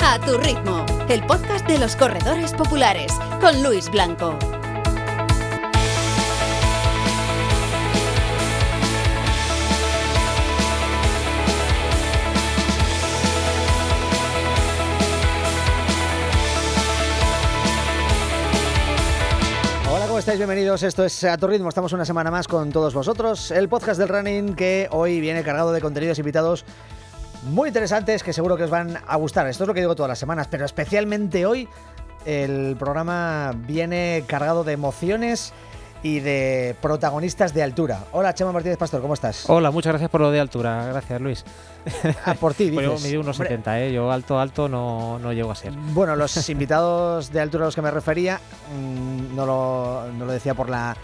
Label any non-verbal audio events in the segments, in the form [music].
A tu ritmo, el podcast de los corredores populares con Luis Blanco. Estáis? Bienvenidos. Esto es A Tu. Estamos una semana más con todos vosotros. El podcast del running que hoy viene cargado de contenidos invitados muy interesantes que seguro que os van a gustar. Esto es lo que digo todas las semanas, pero especialmente hoy el programa viene cargado de emociones y de protagonistas de altura. Hola, Chema Martínez Pastor, ¿cómo estás? Hola, muchas gracias por lo de altura. Gracias, Luis. [laughs] Ah, por ti, Pues yo dices. mido unos Hombre, 70, ¿eh? Yo alto, alto no, no llego a ser. Bueno, los [laughs] invitados de altura a los que me refería mm, no, lo, no lo decía por la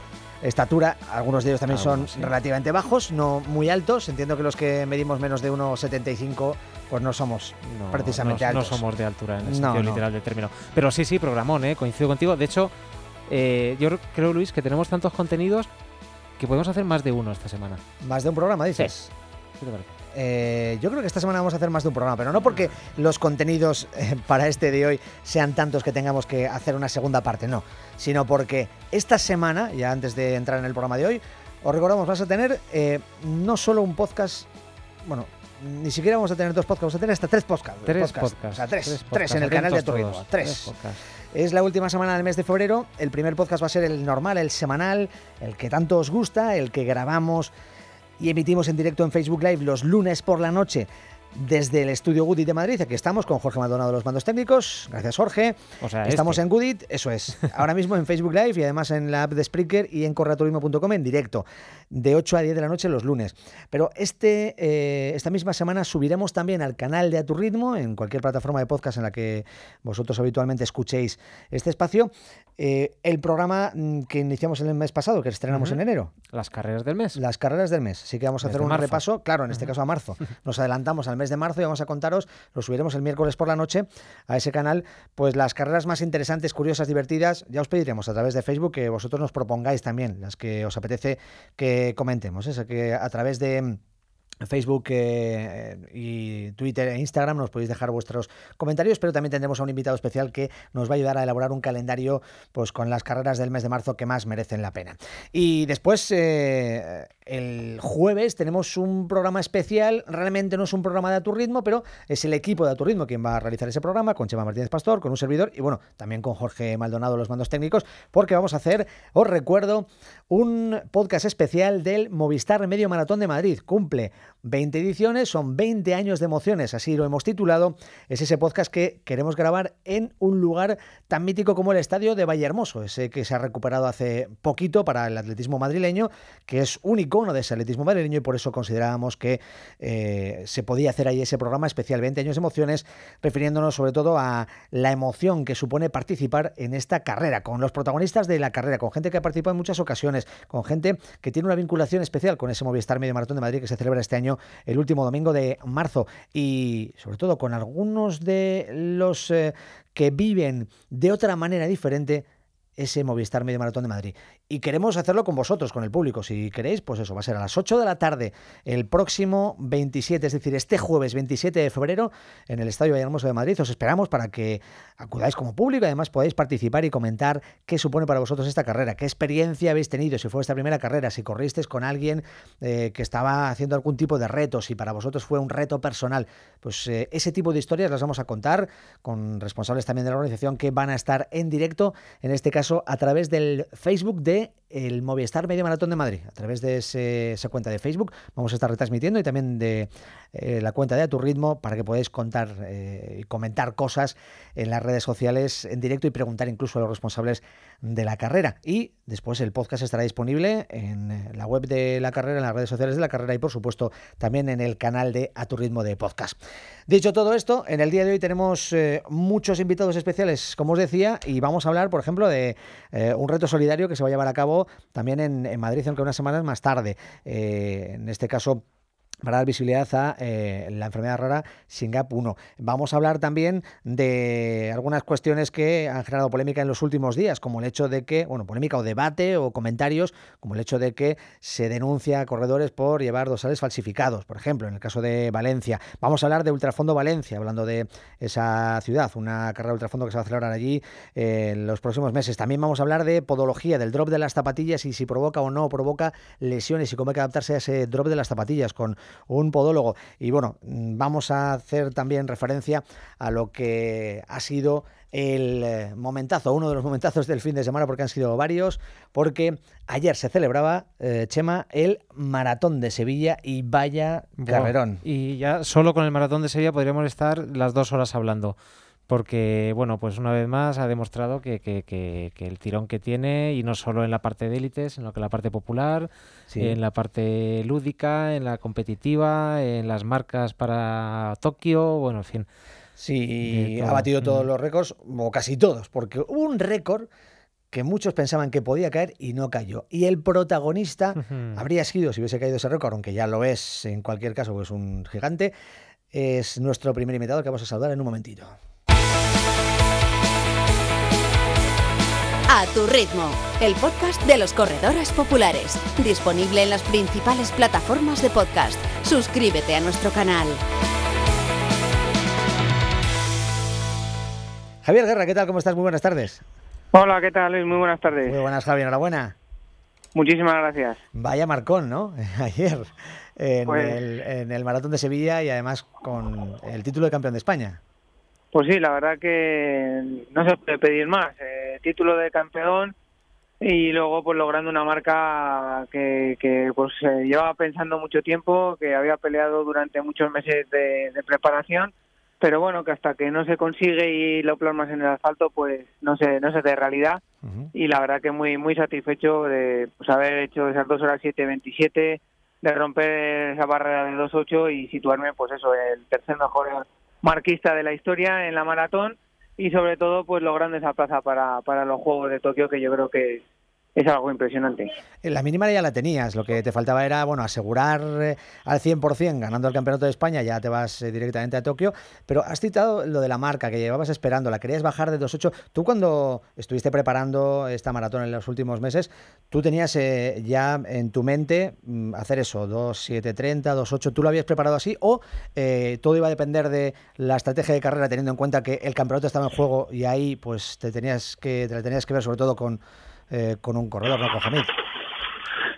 estatura. Algunos de ellos también son sí. relativamente bajos, no muy altos. Entiendo que los que medimos menos de 1,75 pues no somos No, precisamente no, no altos. somos de altura en el No, sentido no. literal del término. Pero sí, sí, programón, ¿eh? Coincido contigo. De hecho, eh, yo creo, Luis, que tenemos tantos contenidos que podemos hacer más de uno esta semana. Más de un programa, dices. ¿Qué te parece? Eh, yo creo que esta semana vamos a hacer más de un programa, pero no porque los contenidos eh, para este de hoy sean tantos que tengamos que hacer una segunda parte, no, sino porque esta semana, ya antes de entrar en el programa de hoy, os recordamos, vas a tener eh, no solo un podcast, bueno, ni siquiera vamos a tener dos podcasts, vamos a tener hasta tres podcasts. Tres podcasts. podcasts. O sea, tres, tres, en el canal de Ritmo, todos. tres. Es la última semana del mes de febrero. El primer podcast va a ser el normal, el semanal, el que tanto os gusta, el que grabamos y emitimos en directo en Facebook Live los lunes por la noche desde el estudio Goodit de Madrid. Aquí estamos con Jorge Maldonado de los mandos técnicos. Gracias, Jorge. O sea, Estamos este. en Goodit, eso es. [laughs] Ahora mismo en Facebook Live y además en la app de Spreaker y en correaturismo.com en directo, de 8 a 10 de la noche los lunes. Pero este, eh, esta misma semana subiremos también al canal de A Tu Ritmo, en cualquier plataforma de podcast en la que vosotros habitualmente escuchéis este espacio, eh, el programa mm, que iniciamos el mes pasado, que estrenamos en enero, Las carreras del mes. las carreras del mes. Así que vamos a hacer un marzo. repaso, claro, en este caso a marzo. [laughs] Nos adelantamos al mes de marzo y vamos a contaros, lo subiremos el miércoles por la noche a ese canal, pues las carreras más interesantes, curiosas, divertidas. Ya os pediremos a través de Facebook que vosotros nos propongáis también las que os apetece que comentemos. ¿eh? O sea, que a través de mm, Facebook eh, y Twitter e Instagram nos podéis dejar vuestros comentarios, pero también tendremos a un invitado especial que nos va a ayudar a elaborar un calendario pues con las carreras del mes de marzo que más merecen la pena. Y después eh, el jueves tenemos un programa especial, realmente no es un programa de A pero es el equipo de A Tu quien va a realizar ese programa con Chema Martínez Pastor, con un servidor y bueno, también con Jorge Maldonado los mandos técnicos, porque vamos a hacer, os recuerdo, un podcast especial del Movistar Medio Maratón de Madrid. Cumple 20 ediciones, son 20 años de emociones, así lo hemos titulado. Es ese podcast que queremos grabar en un lugar tan mítico como el estadio de Vallehermoso, ese que se ha recuperado hace poquito para el atletismo madrileño, que es un icono de ese atletismo madrileño y por eso considerábamos que eh, se podía hacer ahí ese programa especial 20 años de emociones, refiriéndonos sobre todo a la emoción que supone participar en esta carrera, con los protagonistas de la carrera, con gente que ha participado en muchas ocasiones, con gente que tiene una vinculación especial con ese Movistar Medio Maratón de Madrid que se celebra este año, el último domingo de marzo, y sobre todo con algunos de los eh, que viven de otra manera diferente ese Movistar Medio Maratón de Madrid. Y queremos hacerlo con vosotros, con el público. Si queréis, pues eso, va a ser a las 8 de la tarde el próximo 27, es decir, este jueves 27 de febrero en el Estadio Vallehermoso de Madrid. Os esperamos para que acudáis como público además podáis participar y comentar qué supone para vosotros esta carrera, qué experiencia habéis tenido, si fue esta primera carrera, si corristeis con alguien eh, que estaba haciendo algún tipo de reto, si para vosotros fue un reto personal. Pues eh, ese tipo de historias las vamos a contar con responsables también de la organización que van a estar en directo, en este caso a través del Facebook de el Movistar Medio Maratón de Madrid a través de ese- esa cuenta de Facebook. Vamos a estar retransmitiendo y también de eh, la cuenta de A Tu Ritmo para que podáis contar eh, y comentar cosas en las redes sociales en directo y preguntar incluso a los responsables de la carrera. Y después el podcast estará disponible en la web de la carrera, en las redes sociales de la carrera y por supuesto también en el canal de A Tu Ritmo de podcast. Dicho todo esto, en el día de hoy tenemos eh, muchos invitados especiales, como os decía, y vamos a hablar, por ejemplo, de eh, un reto solidario que se va a llevar a cabo también en, en Madrid, aunque unas semanas más tarde. Eh, en este caso para dar visibilidad a eh, la enfermedad rara SINGAP 1. Vamos a hablar también de algunas cuestiones que han generado polémica en los últimos días, como el hecho de que, bueno, polémica o debate o comentarios, como el hecho de que se denuncia a corredores por llevar dorsales falsificados, por ejemplo, en el caso de Valencia. Vamos a hablar de Ultrafondo Valencia, hablando de esa ciudad, una carrera de ultrafondo que se va a celebrar allí eh, en los próximos meses. También vamos a hablar de podología, del drop de las zapatillas y si provoca o no provoca lesiones y cómo hay que adaptarse a ese drop de las zapatillas con un podólogo. Y bueno, vamos a hacer también referencia a lo que ha sido el eh, momentazo, uno de los momentazos del fin de semana, porque han sido varios, porque ayer se celebraba, eh, Chema, el Maratón de Sevilla y vaya carrerón. Y ya solo con el maratón de Sevilla podríamos estar las dos horas hablando. Porque, bueno, pues una vez más ha demostrado que, que- que- que el tirón que tiene, y no solo en la parte de élite, sino que en la parte popular, Sí. en la parte lúdica, en la competitiva, en las marcas para Tokio, bueno, en fin. Sí, ha batido todos los récords, o casi todos, porque hubo un récord que muchos pensaban que podía caer y no cayó. Y el protagonista habría sido, si hubiese caído ese récord, aunque ya lo es en cualquier caso, pues un gigante, es nuestro primer invitado que vamos a saludar en un momentito. A tu ritmo, el podcast de los corredores populares, disponible en las principales plataformas de podcast. Suscríbete a nuestro canal. Javier Guerra, ¿qué tal? ¿Cómo estás? Muy buenas tardes. Hola, ¿qué tal Luis? Muy buenas tardes. Muy buenas, Javier, enhorabuena. Muchísimas gracias. Vaya marcón, ¿no? [laughs] Ayer en, Pues- el, en el Maratón de Sevilla y además con el título de campeón de España. Pues sí, la verdad que no se puede pedir más. Eh, título de campeón y luego pues logrando una marca que, que pues eh, llevaba pensando mucho tiempo, que había peleado durante muchos meses de, de preparación, pero bueno, que hasta que no se consigue y lo plasmas en el asfalto, pues no se, no se hace realidad. Y la verdad que muy muy satisfecho de pues, haber hecho esas dos horas 7.27, de romper esa barrera de 2.8 y situarme, pues eso, el tercer mejor marquista de la historia en la maratón y sobre todo pues logrando esa plaza para, para los Juegos de Tokio que yo creo que es, algo impresionante. La mínima ya la tenías, lo que te faltaba era bueno asegurar eh, al 100% ganando el Campeonato de España, ya te vas eh, directamente a Tokio, pero has citado lo de la marca que llevabas esperando, la querías bajar de 2.8. Tú cuando estuviste preparando esta maratón en los últimos meses, tú tenías eh, ya en tu mente mm, hacer eso, 2.730, 2.8, ¿tú lo habías preparado así o todo iba a depender de la estrategia de carrera teniendo en cuenta que el campeonato estaba en juego y ahí pues te tenías que, te la tenías que ver sobre todo con, eh, con un corredor, no con?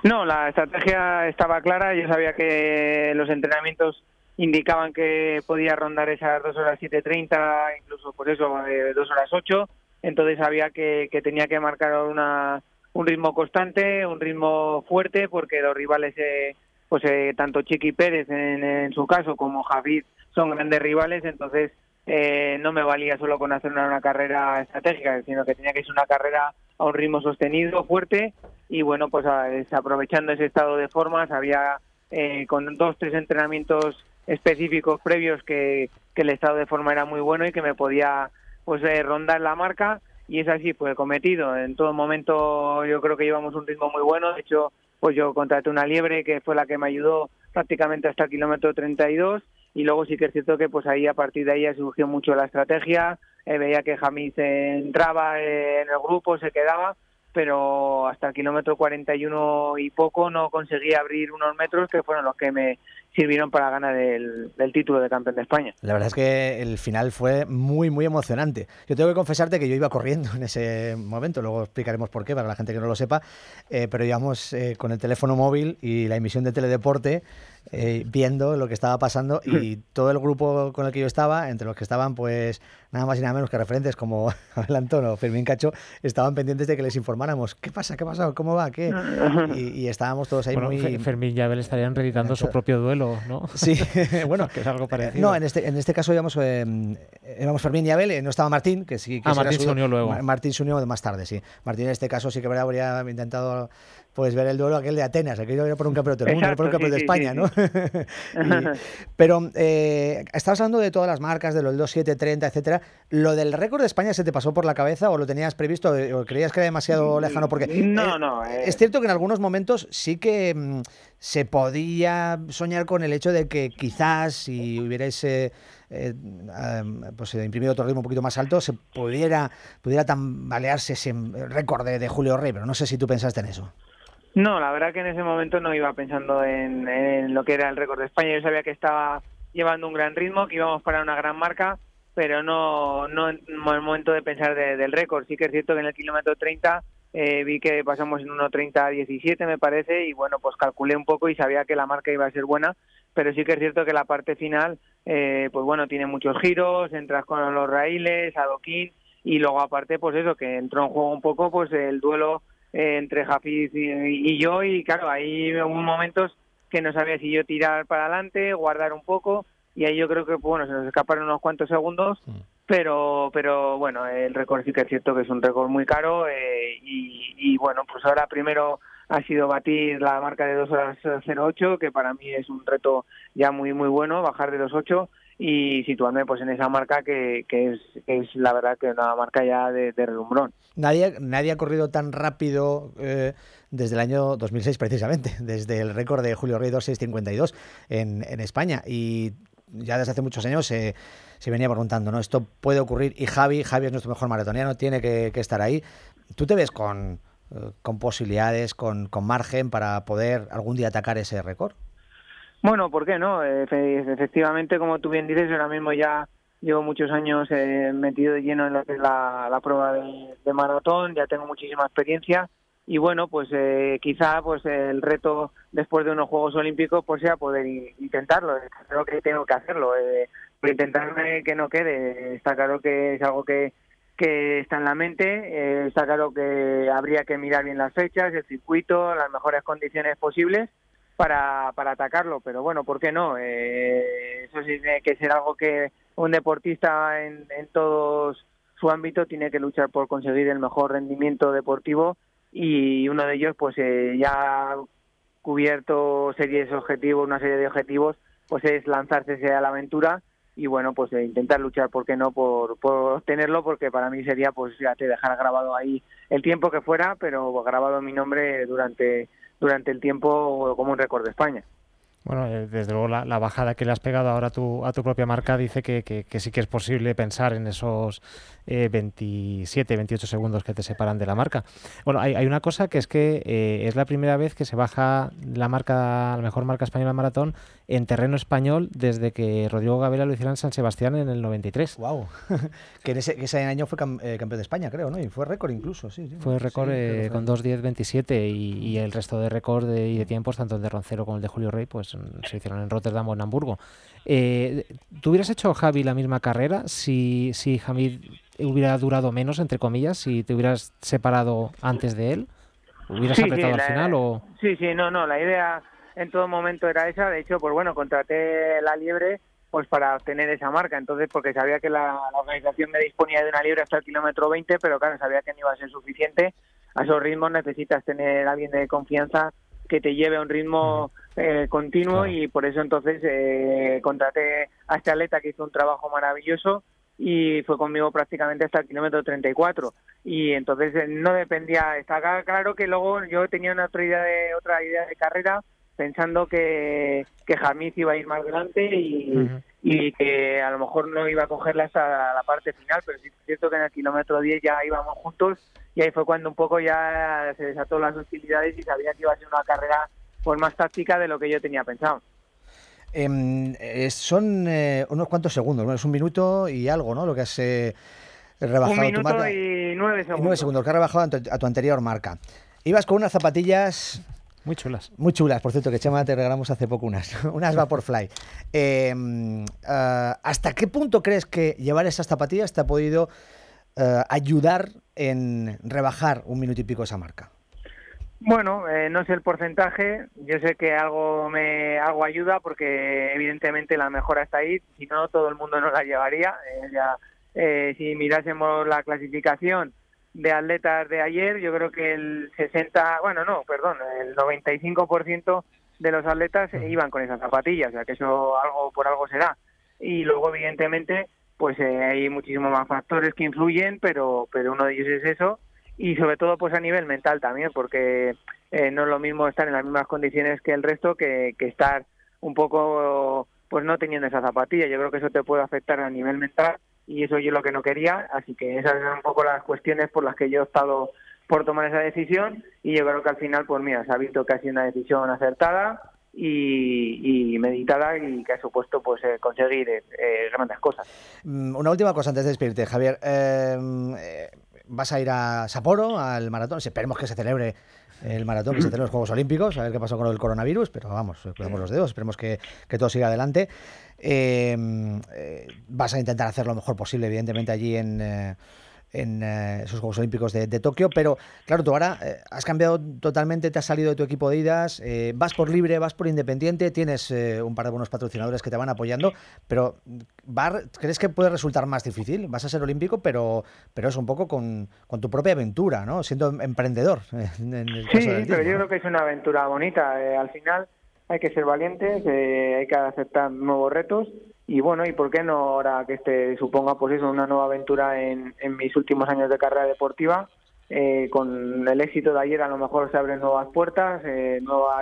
No, la estrategia estaba clara. Yo sabía que los entrenamientos indicaban que podía rondar esas dos horas 7.30, incluso por eso eh, dos horas 8. Entonces sabía que, que tenía que marcar una, un ritmo constante, un ritmo fuerte, porque los rivales, eh, pues eh, tanto Chiqui Pérez en, en su caso como Javid son grandes rivales. Entonces eh, no me valía solo con hacer una, una carrera estratégica, sino que tenía que ser una carrera a un ritmo sostenido, fuerte y bueno, pues a- es- aprovechando ese estado de forma, sabía eh, con dos, tres entrenamientos específicos previos que, el estado de forma era muy bueno y que me podía pues eh, rondar la marca y es así fue cometido. En todo momento yo creo que llevamos un ritmo muy bueno, de hecho pues yo contraté una liebre que fue la que me ayudó prácticamente hasta el kilómetro 32 y luego sí que es cierto que pues ahí a partir de ahí ya surgió mucho la estrategia, eh, veía que Jamís entraba eh, en el grupo, se quedaba, pero hasta el kilómetro 41 y poco no conseguí abrir unos metros que fueron los que me sirvieron para ganar el, el título de campeón de España. La verdad es que el final fue muy, muy emocionante. Yo tengo que confesarte que yo iba corriendo [laughs] en ese momento, luego explicaremos por qué para la gente que no lo sepa, eh, pero íbamos eh, con el teléfono móvil y la emisión de teledeporte eh, viendo lo que estaba pasando y [clears throat] todo el grupo con el que yo estaba, entre los que estaban pues nada más y nada menos que referentes como [laughs] Abel Antonio o Fermín Cacho, estaban pendientes de que les informáramos qué pasa, qué ha pasado, cómo va, qué. Y, y estábamos todos ahí Bueno, muy... Fe- Fermín y Abel estarían reeditando su propio duelo, ¿no? Sí, bueno, [laughs] que es [laughs] algo parecido. No, en este, en este caso íbamos, eh, íbamos Fermín y Abel, eh, no estaba Martín, que sí que Ah, Martín su- se unió luego. Ma- Martín se unió más tarde, sí. Martín en este caso sí que habría intentado pues ver el duelo aquel de Atenas, aquello era por un campeonato del mundo, era por un campeonato de sí, España, ¿no? [laughs] Y- pero eh, estabas hablando de todas las marcas, de los 2, 7, 30, etcétera. ¿Lo del récord de España se te pasó por la cabeza o lo tenías previsto o creías que era demasiado lejano? Porque No, eh, no, eh. es cierto que en algunos momentos sí que mm, se podía soñar con el hecho de que quizás si hubierais eh, pues, imprimido otro ritmo un poquito más alto, se pudiera, pudiera tambalearse ese récord de, de Julio Rey, pero no sé si tú pensaste en eso. No, la verdad que en ese momento no iba pensando en, lo que era el récord de España. Yo sabía que estaba llevando un gran ritmo, que íbamos para una gran marca, pero no, no en el momento de pensar de- del récord. Sí que es cierto que en el kilómetro 30 eh, vi que pasamos en 1.30-17 me parece y bueno, pues calculé un poco y sabía que la marca iba a ser buena, pero sí que es cierto que la parte final, eh, pues bueno, tiene muchos giros, entras con los raíles, adoquín y luego aparte pues eso, que entró en juego un poco pues el duelo eh, entre Jafiz y, y yo y claro, ahí hubo momentos que no sabía si yo tirar para adelante, guardar un poco y ahí yo creo que bueno, se nos escaparon unos cuantos segundos, pero pero bueno, el récord sí que es cierto que es un récord muy caro eh, y, y bueno, pues ahora primero ha sido batir la marca de 2 horas 08, que para mí es un reto ya muy muy bueno, bajar de 2.8 y situarme pues en esa marca que, es, la verdad que una marca ya de, de. Nadie, nadie ha corrido tan rápido eh, desde el año 2006 precisamente, [laughs] desde el récord de Julio Rey 2652 en, en España. Y ya desde hace muchos años se, venía preguntando, ¿no? Esto puede ocurrir y Javi, Javi es nuestro mejor maratoniano, tiene que, que estar ahí. ¿Tú te ves con, eh, con posibilidades, con, con margen para poder algún día atacar ese récord? Bueno, ¿por qué no? Efe- Efectivamente, como tú bien dices, ahora mismo ya llevo muchos años eh, metido de lleno en la, prueba de, maratón, ya tengo muchísima experiencia y bueno, pues eh, quizá pues el reto después de unos Juegos Olímpicos pues sea poder intentarlo. Creo que tengo que hacerlo, eh, por intentar eh, que no quede. Está claro que es algo que que está en la mente, eh, está claro que habría que mirar bien las fechas, el circuito, las mejores condiciones posibles para, para atacarlo, pero bueno, ¿por qué no? Eh, eso sí tiene que ser algo que un deportista en, en todo su ámbito tiene que luchar por conseguir el mejor rendimiento deportivo y uno de ellos pues eh, ya cubierto series objetivos, una serie de objetivos, pues es lanzarse a la aventura y bueno, pues eh, intentar luchar, ¿por qué no?, por, por obtenerlo, porque para mí sería, pues ya te dejar grabado ahí el tiempo que fuera, pero grabado mi nombre durante, durante el tiempo como un récord de España. Bueno, eh, desde luego la, bajada que le has pegado ahora a tu, a tu propia marca dice que, que- que sí que es posible pensar en esos eh, 27, 28 segundos que te separan de la marca. Bueno, hay, hay una cosa que es que eh, es la primera vez que se baja la marca, la mejor marca española maratón en terreno español desde que Rodrigo Gabela lo hiciera en San Sebastián en el 93. Wow. [laughs] que en ese, que ese año fue cam- eh, campeón de España, creo, ¿no? Y fue récord incluso, sí. sí. Fue récord Sí, eh, con fue. 2.10.27 y, y el resto de récord de- y de tiempos, tanto el de Roncero como el de Julio Rey, pues mm, se hicieron en Rotterdam o en Hamburgo. Eh, ¿Tú hubieras hecho, Javi, la misma carrera si, si Hamid hubiera durado menos, entre comillas, si te hubieras separado antes de él? ¿Hubieras Sí, apretado sí, al final o...? Sí, sí, no, no, la idea en todo momento era esa, de hecho, pues bueno, contraté la liebre pues para obtener esa marca, entonces porque sabía que la, la organización me disponía de una liebre hasta el kilómetro 20, pero claro, sabía que no iba a ser suficiente, a esos ritmos necesitas tener a alguien de confianza que te lleve a un ritmo eh, continuo y por eso entonces eh, contraté a este atleta que hizo un trabajo maravilloso y fue conmigo prácticamente hasta el kilómetro 34 y entonces eh, no dependía está ca- claro que luego yo tenía una otra idea de otra idea de carrera pensando que que Jamís iba a ir más adelante y, Ujú. y que a lo mejor no iba a cogerla hasta la parte final pero sí es cierto que en el kilómetro 10 ya íbamos juntos y ahí fue cuando un poco ya se desató las hostilidades y sabía que iba a ser una carrera pues más táctica de lo que yo tenía pensado eh, son eh, unos cuantos segundos, bueno, es un minuto y algo, ¿no? Lo que has eh, rebajado un tu minuto marca. y nueve Y segundos nueve segundos, que has rebajado a tu, a tu anterior marca. Ibas con unas zapatillas Muy chulas. Muy chulas, por cierto, que Chema te regalamos hace poco unas, [laughs] unas Vaporfly. Ah, ¿Hasta qué punto crees que llevar esas zapatillas te ha podido ayudar en rebajar un minuto y pico esa marca? Bueno, eh, no sé el porcentaje, yo sé que algo me algo ayuda porque evidentemente la mejora está ahí, si no todo el mundo no la llevaría. Eh, ya, eh, si mirásemos la clasificación de atletas de ayer, yo creo que el 60, bueno, no, perdón, el 95% de los atletas iban con esas zapatillas, o sea que eso algo por algo será. Y luego evidentemente pues eh, hay muchísimos más factores que influyen, pero pero uno de ellos es eso y sobre todo pues a nivel mental también porque eh, no es lo mismo estar en las mismas condiciones que el resto que, que estar un poco pues no teniendo esa zapatilla yo creo que eso te puede afectar a nivel mental y eso yo lo que no quería así que esas eran un poco las cuestiones por las que yo he estado por tomar esa decisión y yo creo que al final pues mira se ha visto que ha sido una decisión acertada y, y meditada y que ha supuesto pues eh, conseguir eh, eh, grandes cosas. Mm, Una última cosa antes de despedirte, Javier. Eh, eh, vas a ir a Sapporo, al maratón. Esperemos que se celebre el maratón, que se celebren los Juegos Olímpicos, a ver qué pasó con el coronavirus, pero vamos, cuidamos los dedos, esperemos que, que todo siga adelante. Eh, eh, vas a intentar hacer lo mejor posible, evidentemente, allí en... eh, en eh, esos Juegos Olímpicos de, de Tokio, pero claro, tú ahora eh, has cambiado totalmente, te has salido de tu equipo de idas, eh, vas por libre, vas por independiente, tienes eh, un par de buenos patrocinadores que te van apoyando, pero va- ¿crees que puede resultar más difícil? Vas a ser olímpico, pero, pero es un poco con, con tu propia aventura, ¿no? Siendo emprendedor. [laughs] eh, En el caso Sí, del pero yo creo que es una aventura bonita. al final hay que ser valientes, hay que aceptar nuevos retos y bueno, y por qué no ahora que este suponga pues eso, una nueva aventura en, en mis últimos años de carrera deportiva, eh, con el éxito de ayer a lo mejor se abren nuevas puertas, eh, nuevos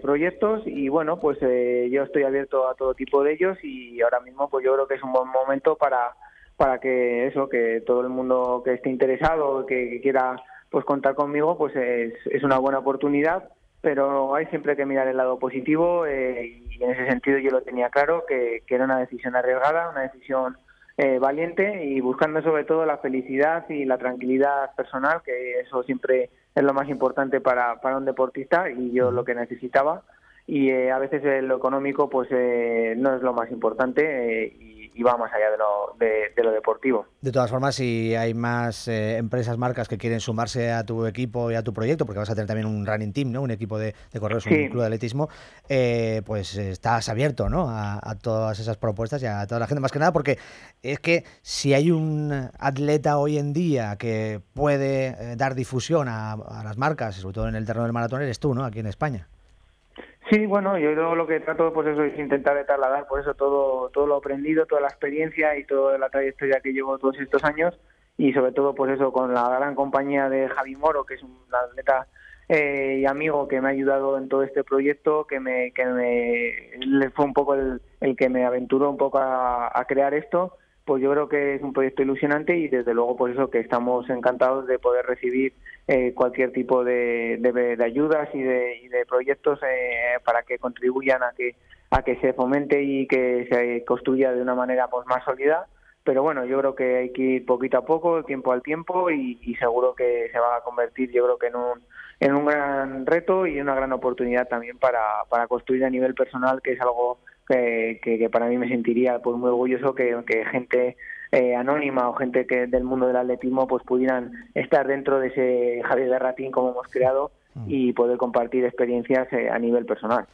proyectos y bueno, pues eh, yo estoy abierto a todo tipo de ellos y ahora mismo pues yo creo que es un buen momento para para que eso, que todo el mundo que esté interesado, que, que quiera pues contar conmigo, pues es, es una buena oportunidad, pero hay siempre que mirar el lado positivo eh, y en ese sentido yo lo tenía claro, que, que era una decisión arriesgada, una decisión eh, valiente y buscando sobre todo la felicidad y la tranquilidad personal, que eso siempre es lo más importante para, para un deportista y yo lo que necesitaba. Y eh, a veces eh, lo económico pues eh, no es lo más importante eh, y, y va más allá de lo, de, de lo deportivo. De todas formas, si hay más eh, empresas, marcas que quieren sumarse a tu equipo y a tu proyecto, porque vas a tener también un running team, ¿no? Un equipo de, de correos, Sí. un club de atletismo, eh, pues estás abierto, ¿no? A, a todas esas propuestas y a toda la gente. Más que nada porque es que si hay un atleta hoy en día que puede eh, dar difusión a, a las marcas, sobre todo en el terreno del maratón, eres tú, ¿no? Aquí en España. Sí, bueno, yo lo que trato pues eso es intentar trasladar por eso todo todo lo aprendido, toda la experiencia y toda la trayectoria que llevo todos estos años. Y sobre todo pues eso con la gran compañía de Javi Moro, que es un atleta eh, y amigo que me ha ayudado en todo este proyecto, que me que me fue un poco el, el que me aventuró un poco a, a crear esto pues yo creo que es un proyecto ilusionante y desde luego por eso que estamos encantados de poder recibir eh, cualquier tipo de, de- ayudas y de, y de proyectos eh, para que contribuyan a que a que se fomente y que se construya de una manera pues más sólida. Pero bueno yo creo que hay que ir poquito a poco tiempo al tiempo y, seguro que se va a convertir yo creo que en un en un gran reto y una gran oportunidad también para, para construir a nivel personal que es algo que, que, que para mí me sentiría pues muy orgulloso que, que gente eh, anónima o gente que del mundo del atletismo pues pudieran estar dentro de ese Javier Garratín como hemos creado y poder compartir experiencias eh, a nivel personal.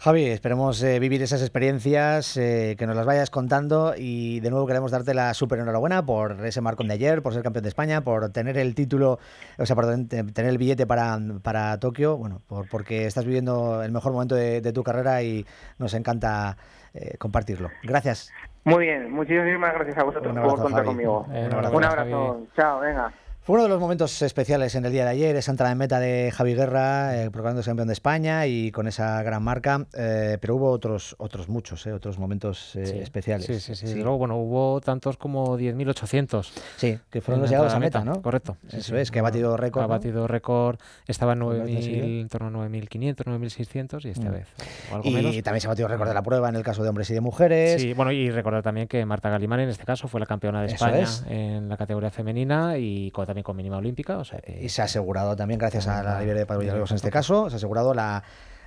Javi, esperemos eh, vivir esas experiencias, eh, que nos las vayas contando y de nuevo queremos darte la súper enhorabuena por ese marcón de ayer, por ser campeón de España, por tener el título, o sea, por ten- tener el billete para, para Tokio, bueno, por, porque estás viviendo el mejor momento de, de tu carrera y nos encanta eh, compartirlo. Gracias. Muy bien, muchísimas gracias a vosotros por contar conmigo. Eh, Un abrazo, Un abrazo, chao, venga. Fue uno de los momentos especiales en el día de ayer, esa entrada en meta de Javi Guerra, eh, proclamándose campeón de España y con esa gran marca, eh, pero hubo otros otros muchos, eh, otros momentos eh, Sí, especiales. Sí, sí, sí. Desde Luego, bueno, hubo tantos como 10.800. Sí, que fueron los llegados a entrada meta, ¿no? Correcto. sí, Eso sí. es, que ha batido récord. Ha ¿no? batido récord. Estaba en, Por vez de seguido. 9.000, en torno a 9.500, 9.600 y esta Mm. vez o algo Y menos. también se ha batido récord de la prueba en el caso de hombres y de mujeres. Sí, bueno, y recordar también que Marta Galimán en este caso fue la campeona de Eso España es. en la categoría femenina y también también con mínima olímpica. O sea que- Y se ha asegurado también, gracias a la librería de Pablo Villalobos en este caso, se ha asegurado la,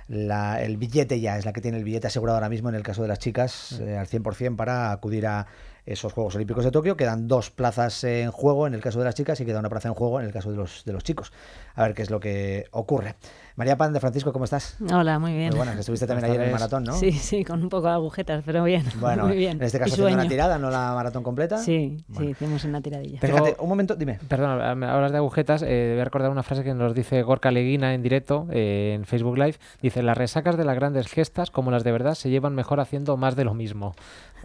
la- el billete ya, es la que tiene el billete asegurado ahora mismo en el caso de las chicas eh, al 100% para acudir a esos Juegos Olímpicos de Tokio. Quedan dos plazas en juego en el caso de las chicas y queda una plaza en juego en el caso de los, de los chicos. A ver qué es lo que ocurre. María Pan de Francisco, ¿cómo estás? Hola, muy bien. Muy buenas, que estuviste también ayer en el maratón, ¿no? Sí, sí, con un poco de agujetas, pero bien. [laughs] Bueno, muy bien. en este caso haciendo una tirada, no la maratón completa. Sí, sí, hicimos una tiradilla. Fíjate, un momento, dime. Perdón, hablas de agujetas. eh, voy a recordar una frase que nos dice Gorka Leguina en directo eh, en Facebook Live. Dice: Las resacas de las grandes gestas, como las de verdad, se llevan mejor haciendo más de lo mismo.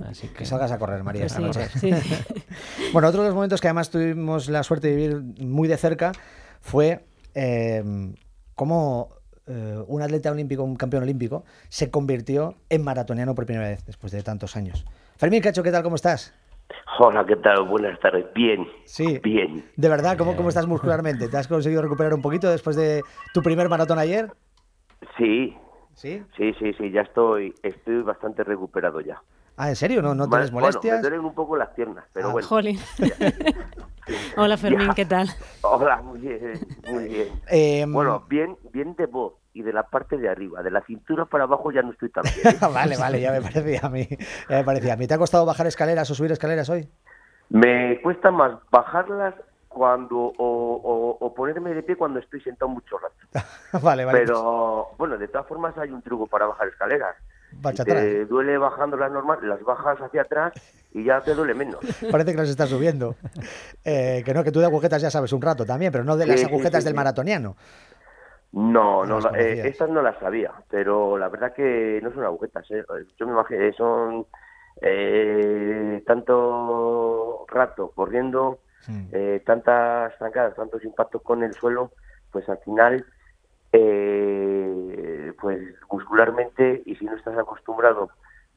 Así que. Que salgas a correr, María, Pues esta sí, noche. sí. [laughs] Bueno, otro de los momentos que además tuvimos la suerte de vivir muy de cerca fue eh, cómo eh, un atleta olímpico, un campeón olímpico, se convirtió en maratoniano por primera vez después de tantos años. Fermín Cacho, ¿qué tal? ¿Cómo estás? Hola, ¿qué tal? Buenas tardes. Bien. Sí. Bien. De verdad, ¿cómo, cómo estás muscularmente? ¿Te has conseguido recuperar un poquito después de tu primer maratón ayer? Sí, ¿Sí? sí, sí, sí, ya estoy, estoy bastante recuperado ya. Ah, ¿en serio? ¿No, no tienes molestias? Bueno, me duelen un poco las piernas, pero Ah, bueno. Jolín. [laughs] [laughs] Hola, Fermín, Ya. ¿qué tal? Hola, muy bien, muy bien. Em, Bueno, bien, bien de voz y de la parte de arriba, de la cintura para abajo ya no estoy tan bien. ¿eh? [laughs] vale, vale, ya me parecía a mí. Ya me parecía a mí. ¿Te ha costado bajar escaleras o subir escaleras hoy? Me cuesta más bajarlas cuando o, o- o ponerme de pie cuando estoy sentado mucho rato. [laughs] vale, vale. Pero bueno, de todas formas hay un truco para bajar escaleras. Atrás. te duele bajando las normal, las bajas hacia atrás y ya te duele menos. [laughs] Parece que las estás subiendo. Eh, que no, que tú de agujetas ya sabes un rato también, pero no de las Sí, agujetas sí, del maratoniano. No, No eh, estas no las sabía, pero la verdad que no son agujetas. ¿eh? Yo me imagino son eh, tanto rato corriendo, eh, tantas zancadas, tantos impactos con el suelo, pues al final, eh, pues muscularmente, y si no estás acostumbrado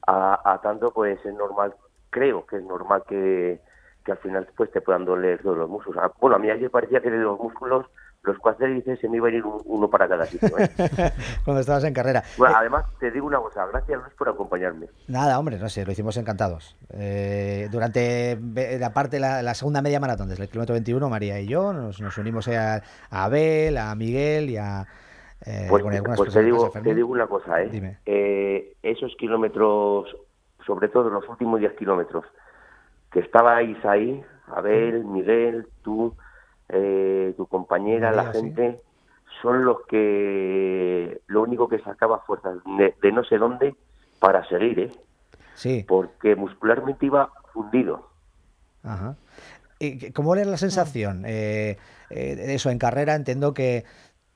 a, a tanto, pues es normal, creo que es normal que, que al final pues te puedan doler todos los músculos. Ah, Bueno, a mí ayer parecía que de los músculos, los cuádriceps se me iba a ir un- uno para cada sitio. ¿eh? [laughs] Cuando estabas en carrera. Bueno, Eh, además, te digo una cosa, gracias Luis por acompañarme. nada, hombre, no sé, lo hicimos encantados. Eh, durante la parte, la, la segunda media maratón, desde el kilómetro 21, María y yo nos, nos unimos a, a Abel, a Miguel y a. eh, Pues, bueno, pues te, digo, te digo una cosa, ¿eh? Eh, esos kilómetros, sobre todo los últimos 10 kilómetros, que estabais ahí, Abel, Miguel, tú, eh, tu compañera, la sí. gente, son los que lo único que sacaba fuerzas de, de no sé dónde para seguir, ¿eh? Sí. porque muscularmente iba fundido. Ajá. ¿Y cómo era la sensación? Eh, eh, eso, en carrera entiendo que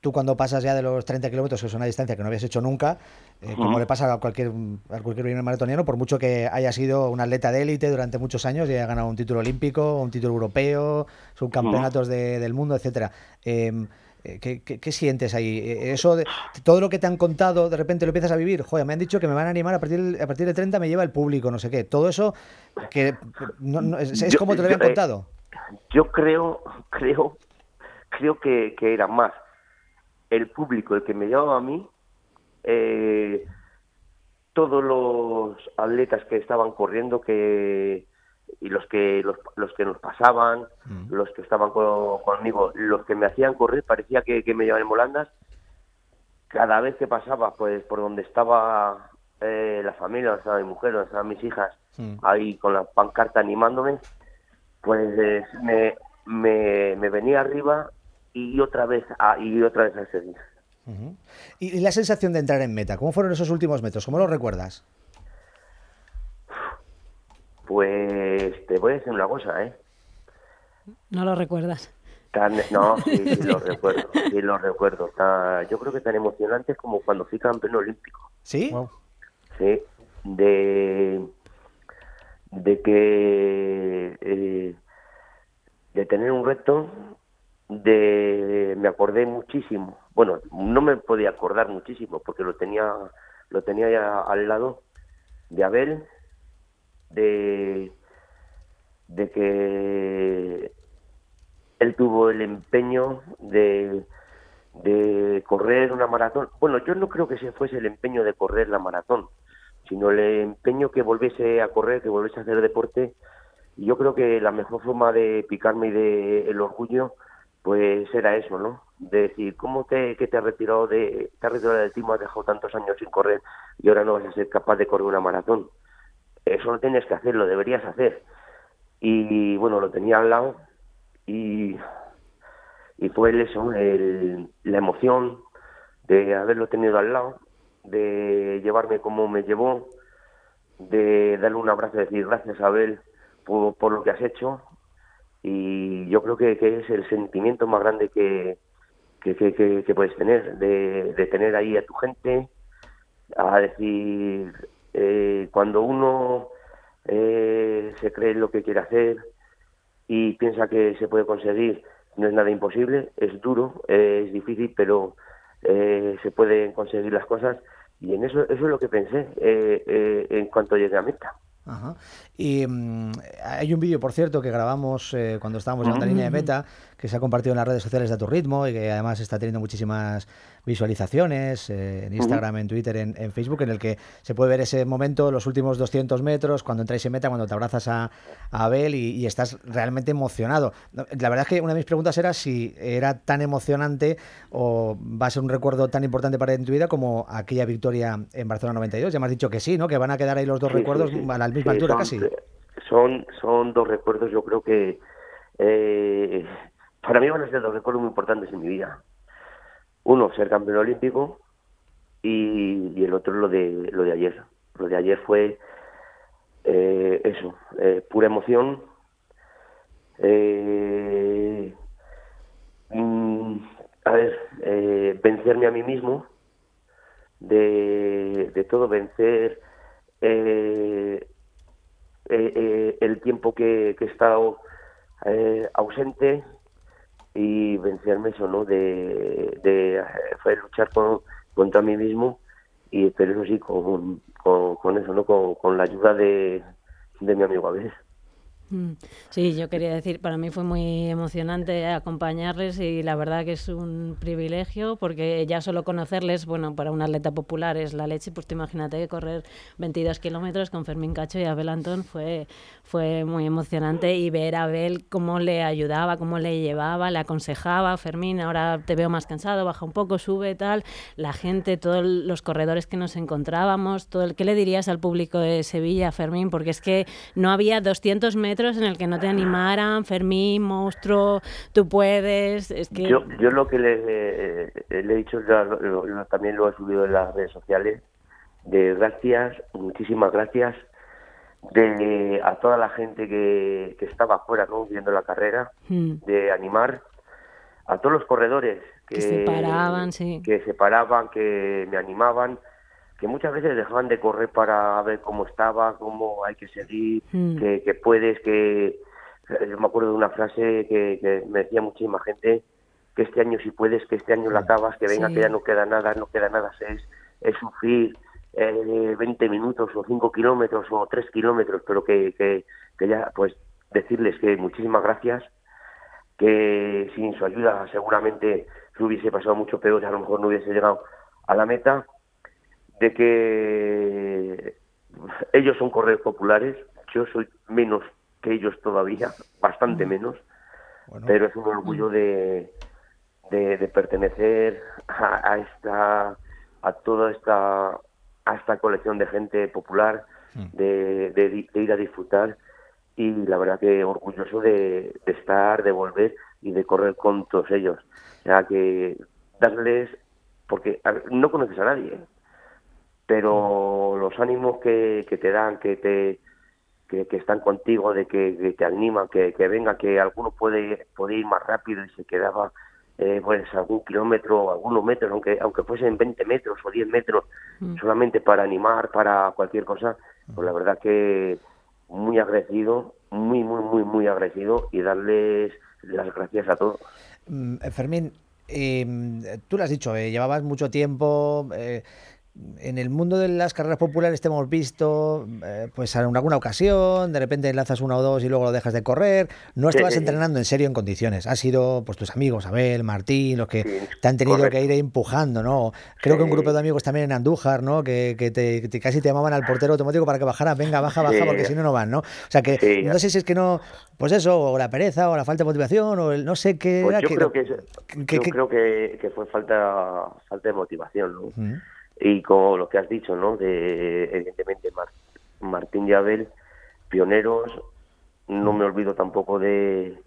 tú cuando pasas ya de los 30 kilómetros, que es una distancia que no habías hecho nunca, eh, como le pasa a cualquier, a cualquier primer maratoniano, por mucho que haya sido un atleta de élite durante muchos años y haya ganado un título olímpico, un título europeo, subcampeonatos de- del mundo, etcétera. Eh, eh, ¿qué, qué, qué sientes ahí? Eh, Eso, de, todo lo que te han contado, de repente lo empiezas a vivir. Joder, me han dicho que me van a animar a partir, a partir de 30 me lleva el público, no sé qué. Todo eso, que no- no- es, es Yo- como te lo habían yo, eh, contado. Yo creo, creo, creo que, que era más el público el que me llevaba a mí, eh, todos los atletas que estaban corriendo que y los que los, los que nos pasaban, los que estaban co- conmigo, los que me hacían correr, parecía que, que me llevaban en volandas. Cada vez que pasaba, pues por donde estaba eh, la familia, donde estaba mi mujer, donde estaban mis hijas, Mm. ahí con la pancarta animándome, pues eh, me, me, me venía arriba y otra vez a, y otra vez a seguir. Ujú. ¿Y, y la sensación de entrar en meta? ¿Cómo fueron esos últimos metros? ¿Cómo los recuerdas? Pues te voy a decir una cosa, ¿eh? No lo recuerdas. Tan, no, [laughs] sí, sí lo recuerdo, sí lo recuerdo. Tan- yo creo que tan emocionante como cuando fui campeón olímpico, ¿Sí? ¿sí? De, de que, eh, de tener un reto, de, me acordé muchísimo. Bueno, no me podía acordar muchísimo porque lo tenía, lo tenía ya al lado de Abel, de, de que él tuvo el empeño de, de correr una maratón. Bueno, yo no creo que ese fuese el empeño de correr la maratón, sino el empeño que volviese a correr, que volviese a hacer deporte. Y yo creo que la mejor forma de picarme y de el orgullo pues era eso, ¿no? De decir, ¿cómo te, que te has retirado de, te has retirado del team, has dejado tantos años sin correr y ahora no vas a ser capaz de correr una maratón? Eso no tienes que hacer, lo deberías hacer. Y bueno, lo tenía al lado y, y fue eso, el, la emoción de haberlo tenido al lado, de llevarme como me llevó, de darle un abrazo y decir gracias Abel por, por lo que has hecho y yo creo que, es el sentimiento más grande que, que, puedes tener, de, tener ahí a tu gente, a decir, eh, cuando uno eh, se cree en lo que quiere hacer y piensa que se puede conseguir, no es nada imposible, es duro, eh, es difícil, pero eh, se pueden conseguir las cosas y en eso, eso es lo que pensé eh, en cuanto llegué a meta. Ajá. Y mm, hay un vídeo, por cierto, que grabamos eh, cuando estábamos en la línea de meta, que se ha compartido en las redes sociales de A Tu Ritmo y que además está teniendo muchísimas visualizaciones eh, en Instagram, en Twitter, en, en Facebook, en el que se puede ver ese momento, los últimos 200 metros, cuando entráis en meta, cuando te abrazas a, a Abel y, y estás realmente emocionado. La verdad es que una de mis preguntas era si era tan emocionante o va a ser un recuerdo tan importante para ti en tu vida como aquella victoria en Barcelona 92. Ya me has dicho que sí, ¿no? Que van a quedar ahí los dos Sí, recuerdos sí. a la misma altura son, casi. Son, son dos recuerdos, yo creo que eh, para mí van a ser dos recuerdos muy importantes en mi vida. Uno, ser campeón olímpico y, el otro lo de lo de ayer. Lo de ayer fue eh, eso, eh, pura emoción. Eh, mm, a ver, eh, vencerme a mí mismo, de, de todo, vencer eh, el tiempo que, que he estado ausente y vencerme eso, ¿no? De, de eh, fue luchar con, contra mí mismo y pero eso sí, con, con, con eso, ¿no? Con, con la ayuda de, de mi amigo Abel. Mm, Sí, yo quería decir, para mí fue muy emocionante acompañarles y la verdad que es un privilegio porque ya solo conocerles, bueno, para un atleta popular es la leche, pues te imagínate que correr 22 kilómetros con Fermín Cacho y Abel Antón fue, fue muy emocionante y ver a Abel cómo le ayudaba, cómo le llevaba, le aconsejaba, Fermín, ahora te veo más cansado, baja un poco, sube, tal, la gente, todos los corredores que nos encontrábamos, todo el, ¿qué le dirías al público de Sevilla, Fermín? Porque es que no había 200 metros en el que no te animaran, Fermín, monstruo, tú puedes, es que... Yo, yo lo que le, eh, le he dicho lo- lo- también lo he subido en las redes sociales, de gracias, muchísimas gracias de a toda la gente que, que estaba afuera ¿no? viendo la carrera, Mm. de animar a todos los corredores que, Que se paraban, sí. que se paraban, que me animaban, que muchas veces dejaban de correr para ver cómo estaba, cómo hay que seguir, Mm. que, que puedes, que yo me acuerdo de una frase que, que me decía muchísima gente, que este año si puedes, que este año lo acabas, que venga, Sí. que ya no queda nada, no queda nada, es, es sufrir eh, 20 minutos o 5 kilómetros o 3 kilómetros, pero que, que, que ya, pues decirles que muchísimas gracias, que sin su ayuda seguramente se hubiese pasado mucho peor y a lo mejor no hubiese llegado a la meta, de que ellos son corredores populares, yo soy menos que ellos todavía, bastante menos, Bueno, pero es un orgullo de, de, de pertenecer a, a esta a toda esta a esta colección de gente popular de, de ir a disfrutar y la verdad que orgulloso de, de estar de volver y de correr con todos ellos. O sea que darles porque no conoces a nadie pero los ánimos que, que te dan que te que, que están contigo, de que, que te animan, que, que venga, que alguno puede, puede ir más rápido y se quedaba eh, pues algún kilómetro algunos metros, aunque aunque fuesen 20 metros o 10 metros, solamente para animar, para cualquier cosa, pues la verdad que muy agradecido, muy, muy, muy, muy agradecido y darles las gracias a todos. Mm, Fermín, eh, tú lo has dicho, eh, llevabas mucho tiempo. eh, en el mundo de las carreras populares te hemos visto, eh, pues en alguna ocasión, de repente lanzas una o dos y luego lo dejas de correr. No estabas sí, entrenando en serio en condiciones. Han sido pues tus amigos, Abel, Martín, los que Sí, te han tenido correcto. que ir empujando, ¿no? Creo que un grupo de amigos también en Andújar, ¿no? Que, que te, que te- casi te llamaban al portero automático para que bajara, venga, baja, baja, porque si no, no van, ¿no? O sea que no sé si es que no, pues eso, o la pereza, o la falta de motivación, o el no sé qué Pues era yo que- creo que, que- yo que- creo que, que fue falta falta de motivación, ¿no? Ujú. Y como lo que has dicho, ¿no? De, evidentemente, Mar- Martín y Abel, pioneros. No me olvido tampoco de,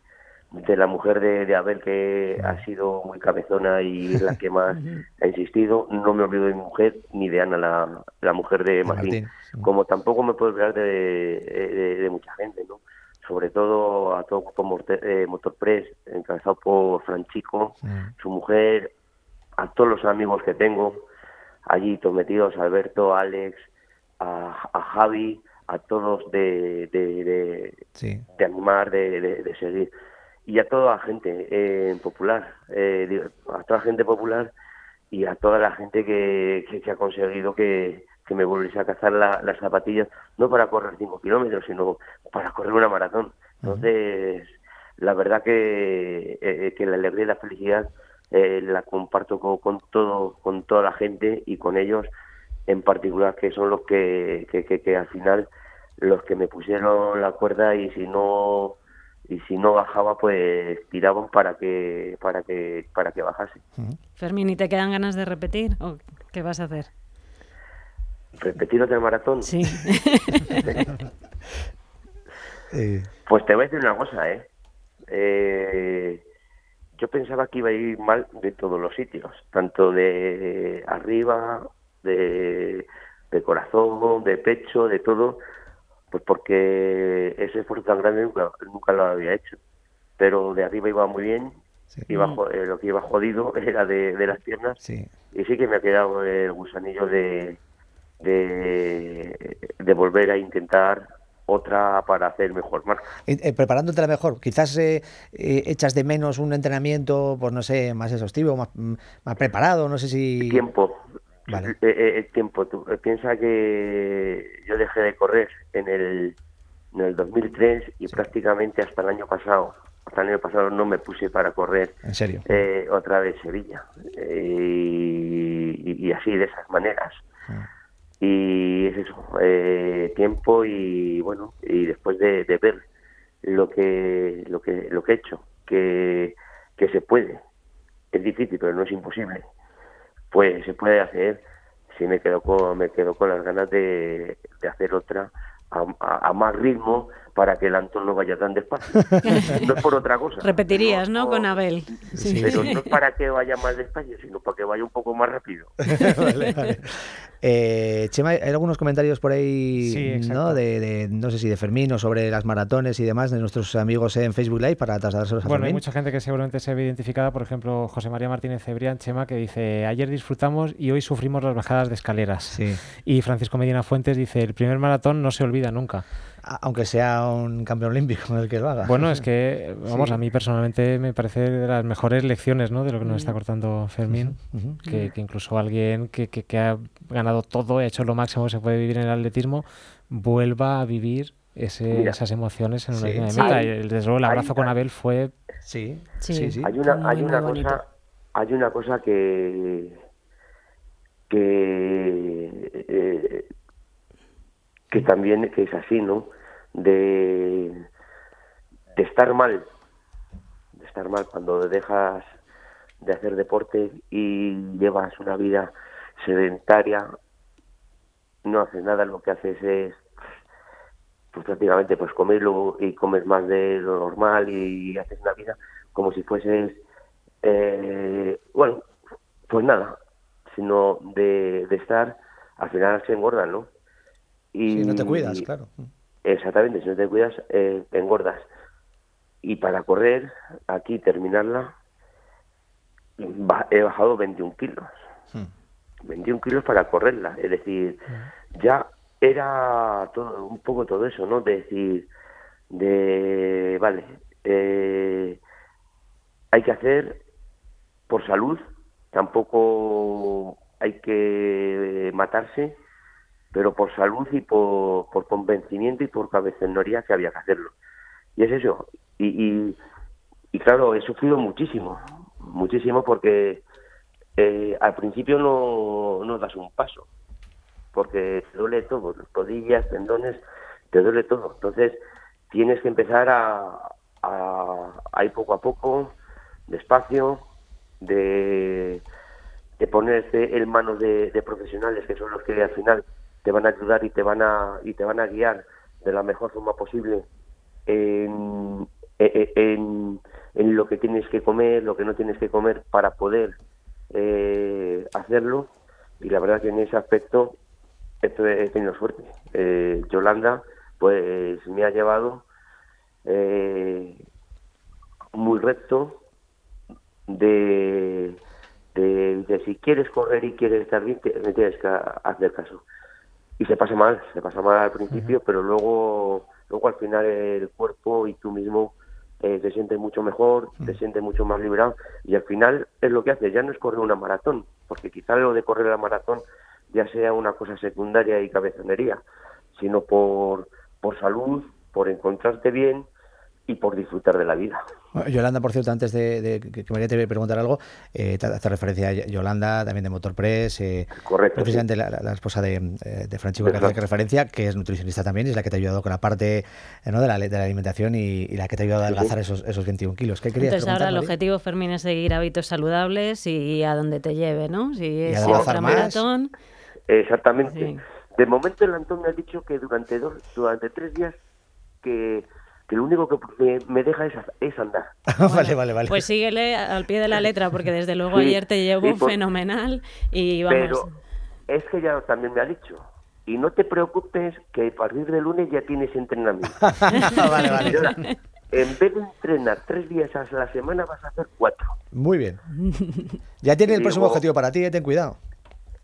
de la mujer de, de Abel, que ha sido muy cabezona y la que más ha insistido. No me olvido de mi mujer, ni de Ana, la, la mujer de Martín. Martín, sí. Como tampoco me puedo olvidar de, de, de mucha gente, ¿no? Sobre todo a todo Grupo Morte- eh, Motorpress, encabezado por Franchico, su mujer, a todos los amigos que tengo allí todos metidos, a Alberto, a Alex, a, a Javi, a todos de, de, de, Sí. de animar, de, de- seguir. Y a toda la gente eh, popular, eh, digo, a toda la gente popular y a toda la gente que, que, que ha conseguido que, que me volviese a cazar la- las zapatillas, no para correr 5 kilómetros, sino para correr una maratón. Entonces, la verdad que, eh, eh, que la alegría y la felicidad eh, la comparto con, con todo con toda la gente y con ellos en particular que son los que, que, que- que al final los que me pusieron la cuerda y si no y si no bajaba pues tiraban para que para que para que bajase Fermín, ¿y te quedan ganas de repetir? ¿O qué vas a hacer? repetir otra maratón Sí. [laughs] [laughs] Eh, Pues te voy a decir una cosa, ¿eh? Eh, Yo pensaba que iba a ir mal de todos los sitios, tanto de arriba, de, de corazón, de pecho, de todo, pues porque ese esfuerzo tan grande nunca, nunca lo había hecho. Pero de arriba iba muy bien, Sí. iba, eh, lo que iba jodido [laughs] era de, de las piernas, sí. y sí que me ha quedado el gusanillo de, de, de volver a intentar otra para hacer mejor marca. Eh, eh, preparándote la mejor, quizás eh, eh, echas de menos un entrenamiento, pues no sé, más exhaustivo, más, más preparado, no sé si... Tiempo. Vale. Eh, el tiempo. Tú, piensa que yo dejé de correr en el, en el 2003 y prácticamente hasta el año pasado, hasta el año pasado no me puse para correr En serio. otra vez Sevilla. Y, y así, de esas maneras. Y es eso, eh, tiempo y bueno, y después de, ver lo que, lo que, lo que he hecho, que, que se puede. Es difícil, pero no es imposible. Pues se puede hacer. Sí me quedo con, me quedo con las ganas de, de hacer otra a más ritmo para que el Antón no vaya tan despacio. [laughs] no es por otra cosa. Repetirías, ¿no? No, Con Abel. Sí. Pero no es [laughs] para que vaya más despacio, sino para que vaya un poco más rápido. [laughs] Vale, vale. Eh, Chema, hay algunos comentarios por ahí, Sí, ¿no? De, de- no sé si de Fermín o sobre las maratones y demás de nuestros amigos en Facebook Live para trasladárselos a Bueno, hay Fermín. mucha gente que seguramente se ve identificada, por ejemplo, José María Martínez Cebrián, Chema, que dice, ayer disfrutamos y hoy sufrimos las bajadas de escaleras. Sí. Y Francisco Medina Fuentes dice, el primer maratón no se olvida nunca. Aunque sea un campeón olímpico [laughs] el que lo haga. Bueno, es que, vamos, Sí. a mí personalmente me parece de las mejores lecciones ¿no? de lo que nos está cortando Fermín, que, que incluso alguien que, que- que ha ganado todo, ha hecho lo máximo que se puede vivir en el atletismo, vuelva a vivir ese- esas emociones en una Sí. línea de Sí. meta. Y el- desde luego el Hay- abrazo con Abel fue Sí, Sí. sí, sí. Hay una, hay cosa, hay una cosa que que eh, que también es así, ¿no? De de estar mal, de estar mal cuando dejas de hacer deporte y llevas una vida sedentaria, no haces nada, lo que haces es pues prácticamente pues comerlo y comes más de lo normal y haces una vida como si fueses eh, bueno pues nada sino de, de estar al final se engordan no y Sí, no te cuidas, claro. exactamente si no te cuidas eh, engordas y para correr aquí terminarla he bajado 21 kilos Hmm. 21 kilos para correrla. Es decir, ya era todo, un poco todo eso, ¿no? De decir, de, vale, eh, hay que hacer por salud, tampoco hay que matarse, pero por salud y por, por convencimiento y por cabezonería que había que hacerlo. Y es eso. Y, y, y claro, he sufrido muchísimo, muchísimo porque eh, al principio no, no das un paso, porque te duele todo, rodillas, tendones, te duele todo. Entonces tienes que empezar a, a, ir poco a poco, despacio, de, de ponerte en manos de profesionales que son los que al final te van a ayudar y te van a y te van a guiar de la mejor forma posible en, e- e- en, en lo que tienes que comer, lo que no tienes que comer para poder eh, hacerlo. Y la verdad que en ese aspecto he tenido suerte. Eh, Yolanda, pues me ha llevado eh, muy recto de, de, de si quieres correr y quieres estar bien, te- me tienes que hacer caso. Y se pasa mal, se pasa mal al principio, pero luego, luego al final el cuerpo y tú mismo eh, te sientes mucho mejor, te sientes mucho más liberado y al final es lo que hace, ya no es correr una maratón, porque quizá lo de correr la maratón ya sea una cosa secundaria y cabezonería, sino por, por salud, por encontrarte bien y por disfrutar de la vida. Bueno, Yolanda, por cierto, antes de, de que María te voy a preguntar algo, eh, te hace referencia a Yolanda, también de Motorpress, eh, Correcto, precisamente la, la- la esposa de, eh, de Francisco que hace referencia, que es nutricionista también, y es la que te ha ayudado con la parte eh, ¿no? de, la, de la alimentación y, y la que te ha ayudado a adelgazar esos, esos 21 kilos. ¿Qué querías Entonces ahora el objetivo, Fermín, es seguir hábitos saludables y a donde te lleve, ¿no? Si es adelgazar otra más. maratón. Exactamente. Sí. De momento el Antón me ha dicho que durante dos, durante tres días que, que lo único que me, me deja es, es andar. [laughs] vale, vale, vale. Pues síguele al pie de la letra, porque desde luego Sí, ayer te llevó sí, por- fenomenal y vamos. Pero es que ya también me ha dicho. Y no te preocupes que a partir de lunes ya tienes entrenamiento. [laughs] vale, vale. Ahora, en vez de entrenar tres días a la semana vas a hacer cuatro. Muy bien. Ya tiene el Digo- próximo objetivo para ti, eh, ten cuidado.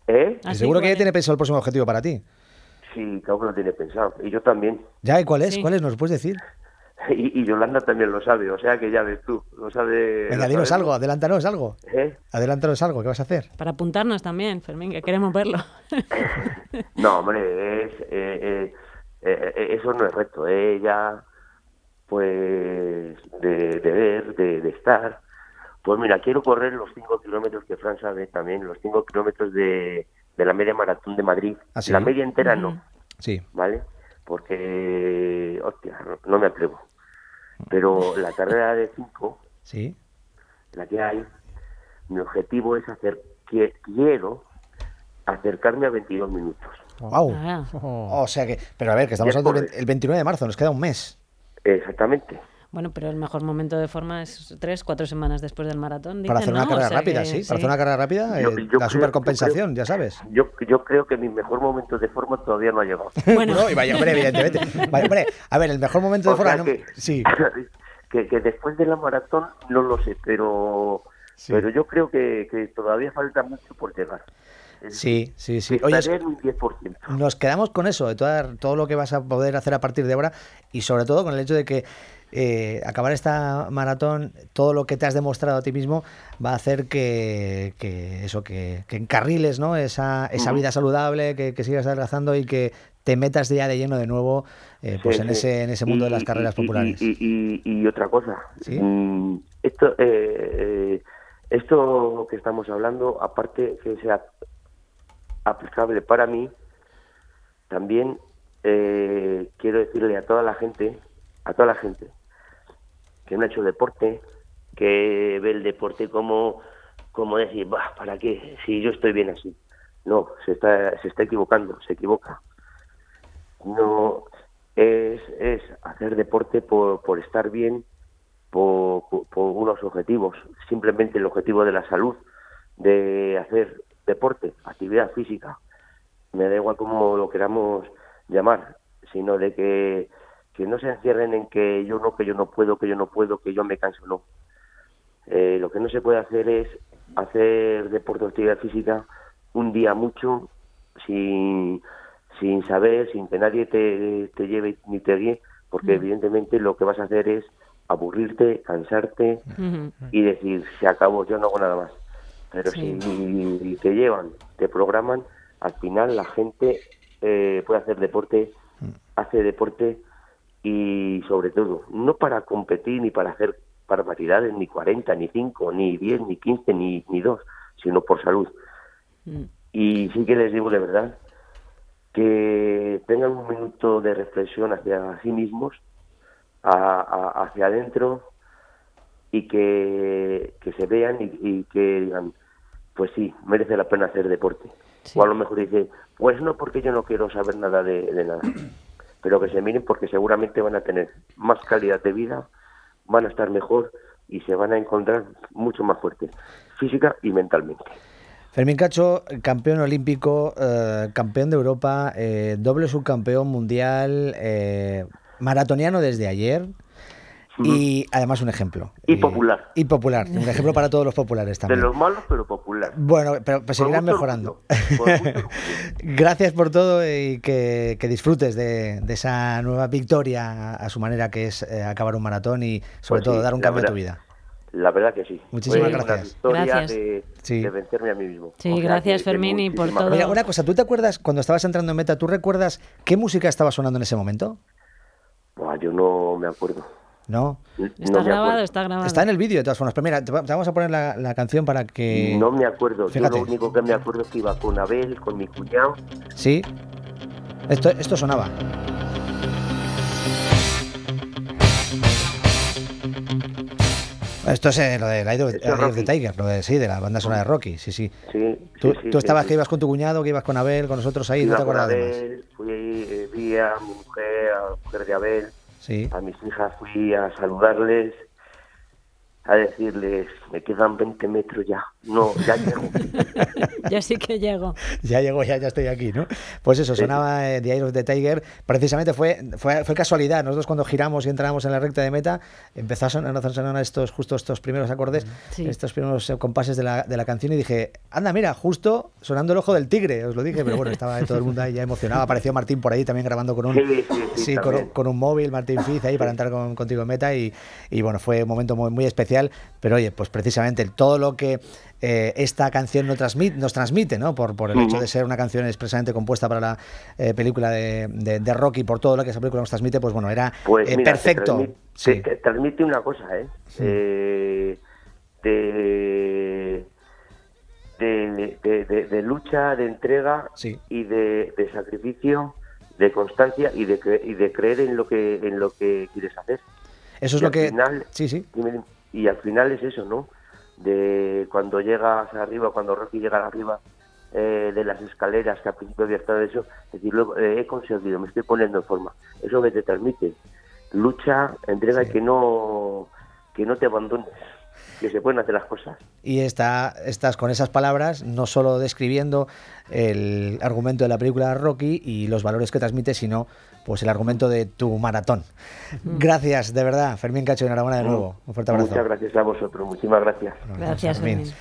¿Eh? Así, Seguro que ya ¿cuál tiene pensado el próximo objetivo para ti. Sí, claro que lo tiene pensado. Y yo también. ¿Ya? ¿Y cuál es? Sí. ¿Cuál es? ¿Nos puedes decir? [laughs] Y, y Yolanda también lo sabe. O sea que ya ves tú. Lo sabe. Venga, dinos algo, adelántanos algo. ¿Eh? Adelántanos algo, ¿qué vas a hacer? Para apuntarnos también, Fermín, que queremos verlo. [laughs] No, hombre, es, eh, eh, eh, eso no es reto. eh, ya, pues, de, de ver, de, de estar. Pues mira, quiero correr los 5 kilómetros que Fran sabe también, los 5 kilómetros de, de la media maratón de Madrid. ¿Ah, sí? La media entera no, Sí. ¿vale? Porque, hostia, no, no me atrevo. Pero [laughs] la carrera de 5, Sí. la que hay, mi objetivo es hacer, que, quiero acercarme a 22 minutos. Wow. Ah. O sea que, pero a ver, que estamos hablando del el 29 de marzo, nos queda un mes. Exactamente. Bueno, pero el mejor momento de forma es tres, cuatro semanas después del maratón. Para hacer una ¿no? O carrera sea rápida, que sí. Para hacer una carrera rápida, Yo- eh, yo la supercompensación, ya sabes. Yo, yo creo que mi mejor momento de forma todavía no ha llegado. [laughs] Bueno, No, y vaya, hombre, evidentemente. Vaya, hombre, a ver, el mejor momento de forma. no- que, Sí. [laughs] que, que después de la maratón no lo sé, pero Sí. pero yo creo que, que todavía falta mucho por llegar. Sí, sí, sí. Oye, estaré en un 10%. nos quedamos con eso, de toda- todo lo que vas a poder hacer a partir de ahora y sobre todo con el hecho de que eh, acabar esta maratón, todo lo que te has demostrado a ti mismo va a hacer que, que eso, que, que encarriles ¿no? esa, esa vida saludable, que, que sigas adelgazando y que te metas ya de lleno de nuevo eh, pues Sí, en, sí. ese, en ese mundo de las carreras y- populares. Y, otra cosa. ¿Sí? Mm, esto, eh, esto que estamos hablando, aparte que sea aplicable para mí, también eh, quiero decirle a toda la gente, a toda la gente que no ha hecho deporte, que ve el deporte como, como decir, bah, ¿para qué? Si yo estoy bien así. No, se está, se está equivocando, se equivoca. No, es, es hacer deporte por, por estar bien, por, por- unos objetivos, simplemente el objetivo de la salud, de hacer deporte, actividad física, me da igual cómo lo queramos llamar, sino de que, que no se encierren en que yo no, que yo no puedo, que yo no puedo, que yo me canso, no. Eh, lo que no se puede hacer es hacer deporte o actividad física un día mucho sin, sin saber, sin que nadie te, te lleve ni te guíe, porque evidentemente lo que vas a hacer es aburrirte, cansarte y decir, se acabó, yo no hago nada más. Pero Sí. si te llevan, te programan, al final la gente eh, puede hacer deporte, hace deporte y sobre todo, no para competir ni para hacer barbaridades, ni 40, ni 5, ni 10, ni 15, ni, ni 2, sino por salud. Mm. Y sí que les digo de verdad que tengan un minuto de reflexión hacia sí mismos, a- a- hacia adentro y que, que se vean y, y que digan, pues sí, merece la pena hacer deporte. Sí. O a lo mejor dice, pues no, porque yo no quiero saber nada de, de nada. [clears throat] Pero que se miren porque seguramente van a tener más calidad de vida, van a estar mejor y se van a encontrar mucho más fuertes, física y mentalmente. Fermín Cacho, campeón olímpico, eh, campeón de Europa, eh, doble subcampeón mundial, eh, maratoniano desde ayer y además un ejemplo. Y popular. Y popular, un ejemplo para todos los populares De también. los malos, pero popular. Bueno, pero, seguirán mucho mejorando. [laughs] Gracias por todo y que, que disfrutes de, de esa nueva victoria a su manera que es eh, acabar un maratón y sobre Pues todo sí, dar un cambio a tu verdad. vida. La verdad que sí. Muchísimas Fue gracias. Una Gracias. De, Sí. de vencerme a mí mismo. Sí, O sea, gracias, que Fermín, y por todo. Mira, una cosa, ¿tú te acuerdas cuando estabas entrando en meta, tú recuerdas qué música estaba sonando en ese momento? Buah, yo no me acuerdo. ¿No? Está grabado, está grabado. Está en el vídeo de todas formas. Pero mira, te va- te vamos a poner la, la canción para que... No me acuerdo. Fíjate. Yo lo único que me acuerdo es que iba con Abel, con mi cuñado. Sí. Esto, esto sonaba. Esto es eh, lo de Eye of- the. Tiger, lo de, sí, de la banda sonora de Rocky, sí, sí. Sí, Tú, sí, tú sí, estabas sí. que ibas con tu cuñado, que ibas con Abel, con nosotros ahí, no te con acuerdas de más. Abel, fui, eh, vi a mi mujer, a la mujer de Abel, A mis hijas fui a saludarles, a decirles, me quedan 20 metros ya. No, ya [laughs] llego. Yo sí que llego. Ya llegó, ya, ya estoy aquí, ¿no? Pues eso, sonaba eh, The Eye of the Tiger. Precisamente fue, fue, fue casualidad. Nosotros cuando giramos y entramos en la recta de meta, empezó a sonar, a sonar estos, justo estos primeros acordes, Sí. estos primeros eh, compases de la, de la canción y dije, anda, mira, justo sonando el ojo del tigre, os lo dije, pero bueno, estaba todo el mundo ahí ya emocionado. Apareció Martín por ahí también grabando con un, Sí, sí, sí, sí, con, con un móvil, Martín Fiz ahí para entrar con- contigo en meta y, y bueno, fue un momento muy, muy especial, pero oye, pues precisamente todo lo que eh, esta canción nos transmite, nos transmite ¿no? por, por el hecho de ser una canción expresamente compuesta para la eh, película de, de, de Rocky, por todo lo que esa película nos transmite, pues bueno, era Pues eh, te perfecto. transmite- Sí. te- te transmite una cosa, ¿eh? De, de, de- de- de lucha, de entrega Sí. y de, de sacrificio, de constancia y de, cre- y de creer en lo que en lo que quieres hacer. Eso es y lo al que... final- sí, sí. Dime, dime. Y al final es eso, ¿no? De cuando llegas arriba, cuando Rocky llega arriba eh, de las escaleras, que al principio había estado eso, es decir, luego eh, he conseguido, me estoy poniendo en forma. Eso que te transmite. Lucha, entrega y que no, que no te abandones, que se pueden hacer las cosas. Y está, estás con esas palabras no solo describiendo el argumento de la película Rocky y los valores que transmite, sino pues el argumento de tu maratón. Gracias, de verdad, Fermín Cacho, enhorabuena de nuevo. Un fuerte abrazo. Muchas gracias a vosotros, muchísimas gracias. Gracias, Fermín. Fermín.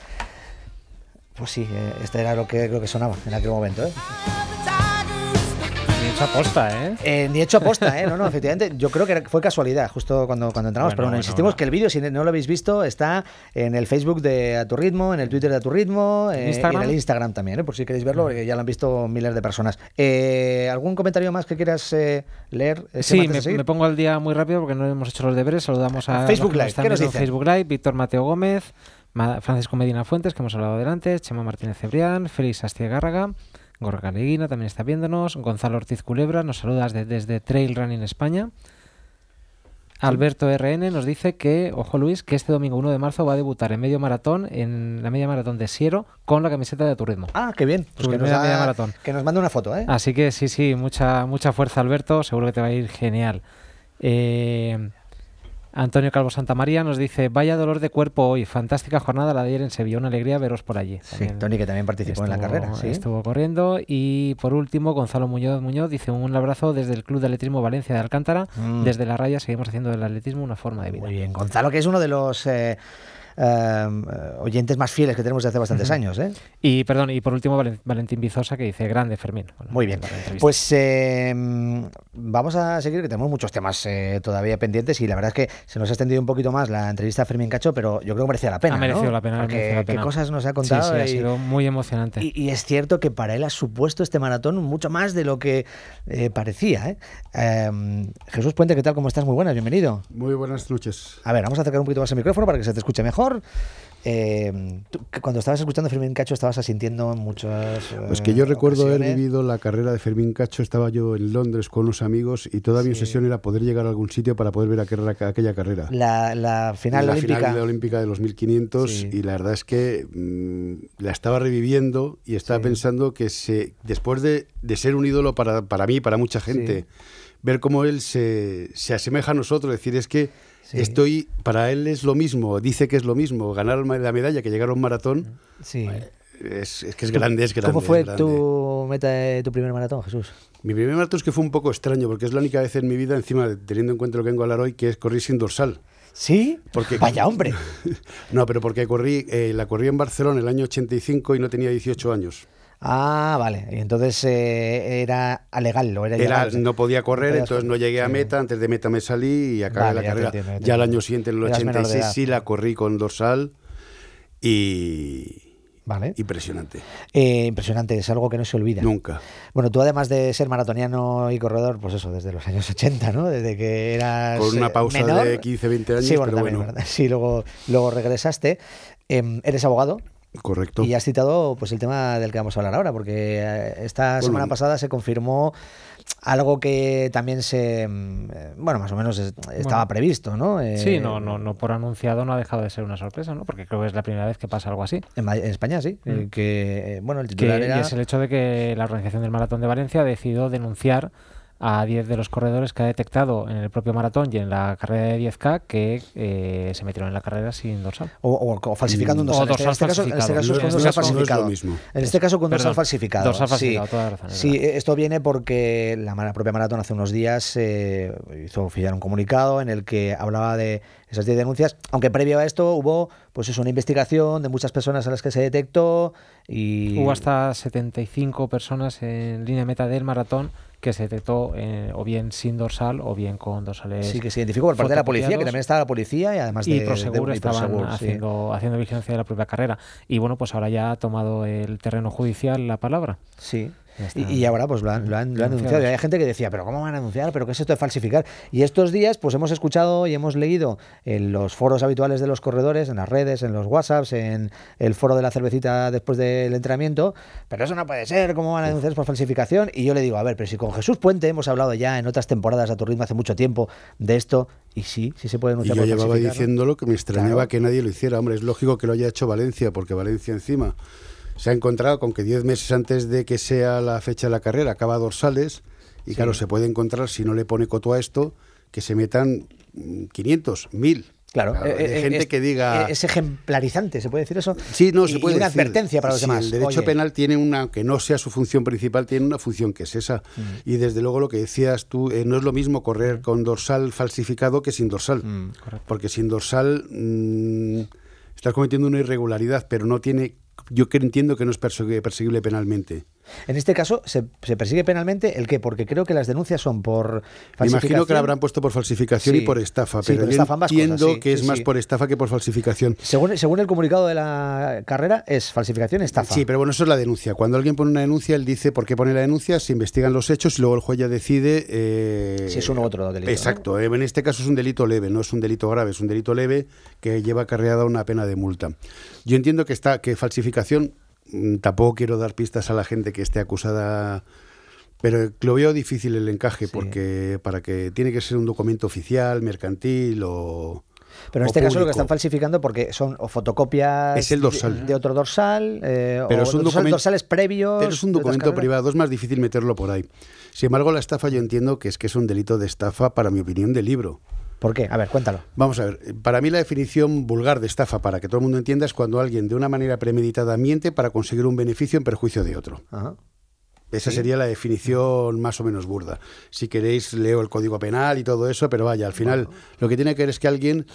Pues sí, eh, este era lo que creo que sonaba en aquel momento. ¿eh? Hecho aposta, ¿eh? Eh, ni hecho aposta, ¿eh? No, no, efectivamente. Yo creo que fue casualidad justo cuando, cuando entramos. Bueno, pero bueno, insistimos que el vídeo, si no lo habéis visto, está en el Facebook de A Tu Ritmo, en el Twitter de A Tu Ritmo eh, y en el Instagram también, ¿eh? por si queréis verlo, porque ya lo han visto miles de personas. Eh, ¿Algún comentario más que quieras eh, leer? Sí, me, pongo al día muy rápido porque no hemos hecho los deberes. Saludamos a Facebook Live, ¿qué nos dicen? Facebook Live, Víctor Mateo Gómez, Francisco Medina Fuentes, que hemos hablado delante, Chema Martínez Cebrián, Félix Astiegárraga, Gorka Leguina también está viéndonos, Gonzalo Ortiz Culebra nos saluda desde, desde Trail Running España. Alberto RN nos dice que, ojo Luis, que este domingo 1 de marzo va a debutar en medio maratón, en la media maratón de Siero, con la camiseta de tu ritmo. Ah, qué bien. Pues que, nos media maratón. que nos mande una foto, ¿eh? Así que sí, sí, mucha, mucha fuerza Alberto, seguro que te va a ir genial. Eh, Antonio Calvo Santamaría nos dice, vaya dolor de cuerpo hoy, fantástica jornada la de ayer en Sevilla, una alegría veros por allí. Sí, Tony, que también participó en la carrera. Sí. Estuvo corriendo. Y por último, Gonzalo Muñoz Muñoz dice un abrazo desde el Club de Atletismo Valencia de Alcántara. Mm. Desde la raya seguimos haciendo del atletismo una forma de vida. Muy bien, Gonzalo, que es uno de los eh, eh, oyentes más fieles que tenemos desde hace bastantes años. ¿eh? Y perdón, y por último Valen- Valentín Bizosa que dice grande Fermín. Bueno, Muy bien. para la entrevista. Pues eh, vamos a seguir, que tenemos muchos temas eh, todavía pendientes y la verdad es que se nos ha extendido un poquito más la entrevista a Fermín Cacho, pero yo creo que merecía la pena. ha merecido ¿no? la pena, ha Porque merecido la qué pena. cosas nos ha contado. sí, ha y- sido muy emocionante. y, y es cierto que para él ha supuesto este maratón mucho más de lo que eh, parecía. ¿eh? Em, Jesús Puente, ¿qué tal? ¿Cómo estás? Muy buenas, bienvenido. Muy buenas noches. A ver, vamos a acercar un poquito más el micrófono para que se te escuche mejor. Eh, tú, cuando estabas escuchando a Fermín Cacho estabas asintiendo muchas. eh, Pues que yo recuerdo haber ocasiones. vivido la carrera de Fermín Cacho, estaba yo en Londres con unos amigos y toda mi Sí. obsesión era poder llegar a algún sitio para poder ver aquella, aquella carrera. La, la final la olímpica. final de olímpica de los 1500 Sí. y la verdad es que mm, la estaba reviviendo y estaba Sí. pensando que se, después de, de ser un ídolo para, para mí, para mucha gente, ver cómo él se, se asemeja a nosotros, decir es que Sí. estoy, para él es lo mismo, dice que es lo mismo, ganar la medalla que llegar a un maratón, Sí. es, es que es grande, es grande. ¿Cómo fue grande. tu meta de tu primer maratón, Jesús? Mi primer maratón es que fue un poco extraño, porque es la única vez en mi vida, encima teniendo en cuenta lo que vengo a hablar hoy, que es correr sin dorsal. ¿Sí? Porque- Vaya hombre. [laughs] No, pero porque corrí, eh, la corrí en Barcelona el año 85 y no tenía 18 años. Ah, vale. Y entonces eh, era legal, ¿o era, Era, ilegal? no podía correr, entonces no llegué a meta, antes de meta me salí y acabé Vale, la ya carrera. entiendo, ya el año siguiente, en el Eras menor de 86, edad. sí la corrí con dorsal y Vale. impresionante. Eh, impresionante, es algo que no se olvida. Nunca. Bueno, tú además de ser maratoniano y corredor, pues eso, desde los años 80, ¿no? Desde que eras Con una eh, pausa menor. de 15, 20 años, sí, bueno, pero también, bueno. Sí, luego, luego regresaste. Em, eres abogado Correcto. y has citado pues el tema del que vamos a hablar ahora, porque eh, esta Bueno, semana pasada se confirmó algo que también se, mm, eh, bueno, más o menos es- estaba Bueno. previsto, ¿no? Eh, Sí, no, no, no por anunciado no ha dejado de ser una sorpresa, ¿no? Porque creo que es la primera vez que pasa algo así. En, Ma- en España sí, Mm. que bueno, el Que, titular y era es el hecho de que la organización del Maratón de Valencia ha decidido denunciar a 10 de los corredores que ha detectado en el propio maratón y en la carrera de 10K que eh, se metieron en la carrera sin dorsal. o, o- o falsificando un O dorsal. En dorsal este caso, en este falsificado. caso No es con dorsal no falsificado. mismo. En este caso con dorsal falsificado. dorsal sí. falsificado, toda la razón, Sí, verdad. esto viene porque la, la propia Maratón hace unos días eh, hizo oficial un comunicado en el que hablaba de esas 10 denuncias, aunque previo a esto hubo pues eso, una investigación de muchas personas a las que se detectó y... Hubo hasta 75 personas en línea meta del maratón que se detectó eh, o bien sin dorsal o bien con dorsales. Sí, que se identificó por parte de la policía, que también estaba la policía y además de... y Prosegur de- estaban Prosegur, sí. haciendo, haciendo vigilancia de la propia carrera. Y bueno, pues ahora ya ha tomado el terreno judicial la palabra. Sí. Y, y ahora pues lo han, lo han, lo han Denunciados. denunciado. Y hay gente que decía, pero ¿cómo van a denunciar? ¿Pero qué es esto de falsificar? Y estos días pues hemos escuchado y hemos leído en los foros habituales de los corredores, en las redes, en los WhatsApps, en el foro de la cervecita después del entrenamiento, pero eso no puede ser, ¿cómo van a denunciar por falsificación? Y yo le digo, a ver, pero si con Jesús Puente hemos hablado ya en otras temporadas a tu ritmo hace mucho tiempo de esto, y sí, sí se puede Y denunciar yo por llevaba diciéndolo que me extrañaba Claro. que nadie lo hiciera. Hombre, es lógico que lo haya hecho Valencia, porque Valencia encima se ha encontrado con que 10 meses antes de que sea la fecha de la carrera acaba dorsales. Y claro, se puede encontrar, si no le pone coto a esto, que se metan mm, 500, 1000. Claro, Claro, eh, de eh, gente es, que diga... eh, Es ejemplarizante, ¿se puede decir eso? Sí, no, Y- se puede y una decir. advertencia para los Sí, demás. El derecho Oye, penal tiene una, aunque no sea su función principal, tiene una función que es esa. Mm. Y desde luego lo que decías tú, eh, no es lo mismo correr con dorsal falsificado que sin dorsal. Mm. Porque sin dorsal mm, estás cometiendo una irregularidad, pero no tiene. Yo que entiendo que no es perseguible, penalmente. En este caso, ¿se, se persigue penalmente el qué? Porque creo que las denuncias son por Me falsificación. imagino que la habrán puesto por falsificación Sí. y por estafa, Sí, pero por yo estafa, ambas entiendo cosas, sí, que es sí, más sí. por estafa que por falsificación. Según, según el comunicado de la carrera, es falsificación, estafa. Sí, pero bueno, eso es la denuncia. Cuando alguien pone una denuncia, él dice por qué pone la denuncia, se investigan los hechos y luego el juez ya decide... eh, Si es uno u otro delito. Exacto. eh, En este caso es un delito leve, no es un delito grave, es un delito leve que lleva acarreada una pena de multa. Yo entiendo que, está, que falsificación, tampoco quiero dar pistas a la gente que esté acusada... Pero lo veo difícil el encaje Sí. porque para que tiene que ser un documento oficial, mercantil o... Pero en este caso lo que están falsificando porque son o fotocopias Es el dorsal. de, otro dorsal, eh, Pero o es un dorsal- dorsales previos. Pero es un documento privado, es más difícil meterlo por ahí. Sin embargo, la estafa yo entiendo que es que es un delito de estafa, para mi opinión, de libro. ¿Por qué? A ver, cuéntalo. Vamos a ver, para mí la definición vulgar de estafa, para que todo el mundo entienda, es cuando alguien de una manera premeditada miente para conseguir un beneficio en perjuicio de otro. Ajá. Esa Sí. sería la definición más o menos burda. Si queréis, leo el código penal y todo eso, pero vaya, al final lo que tiene que ver es que alguien,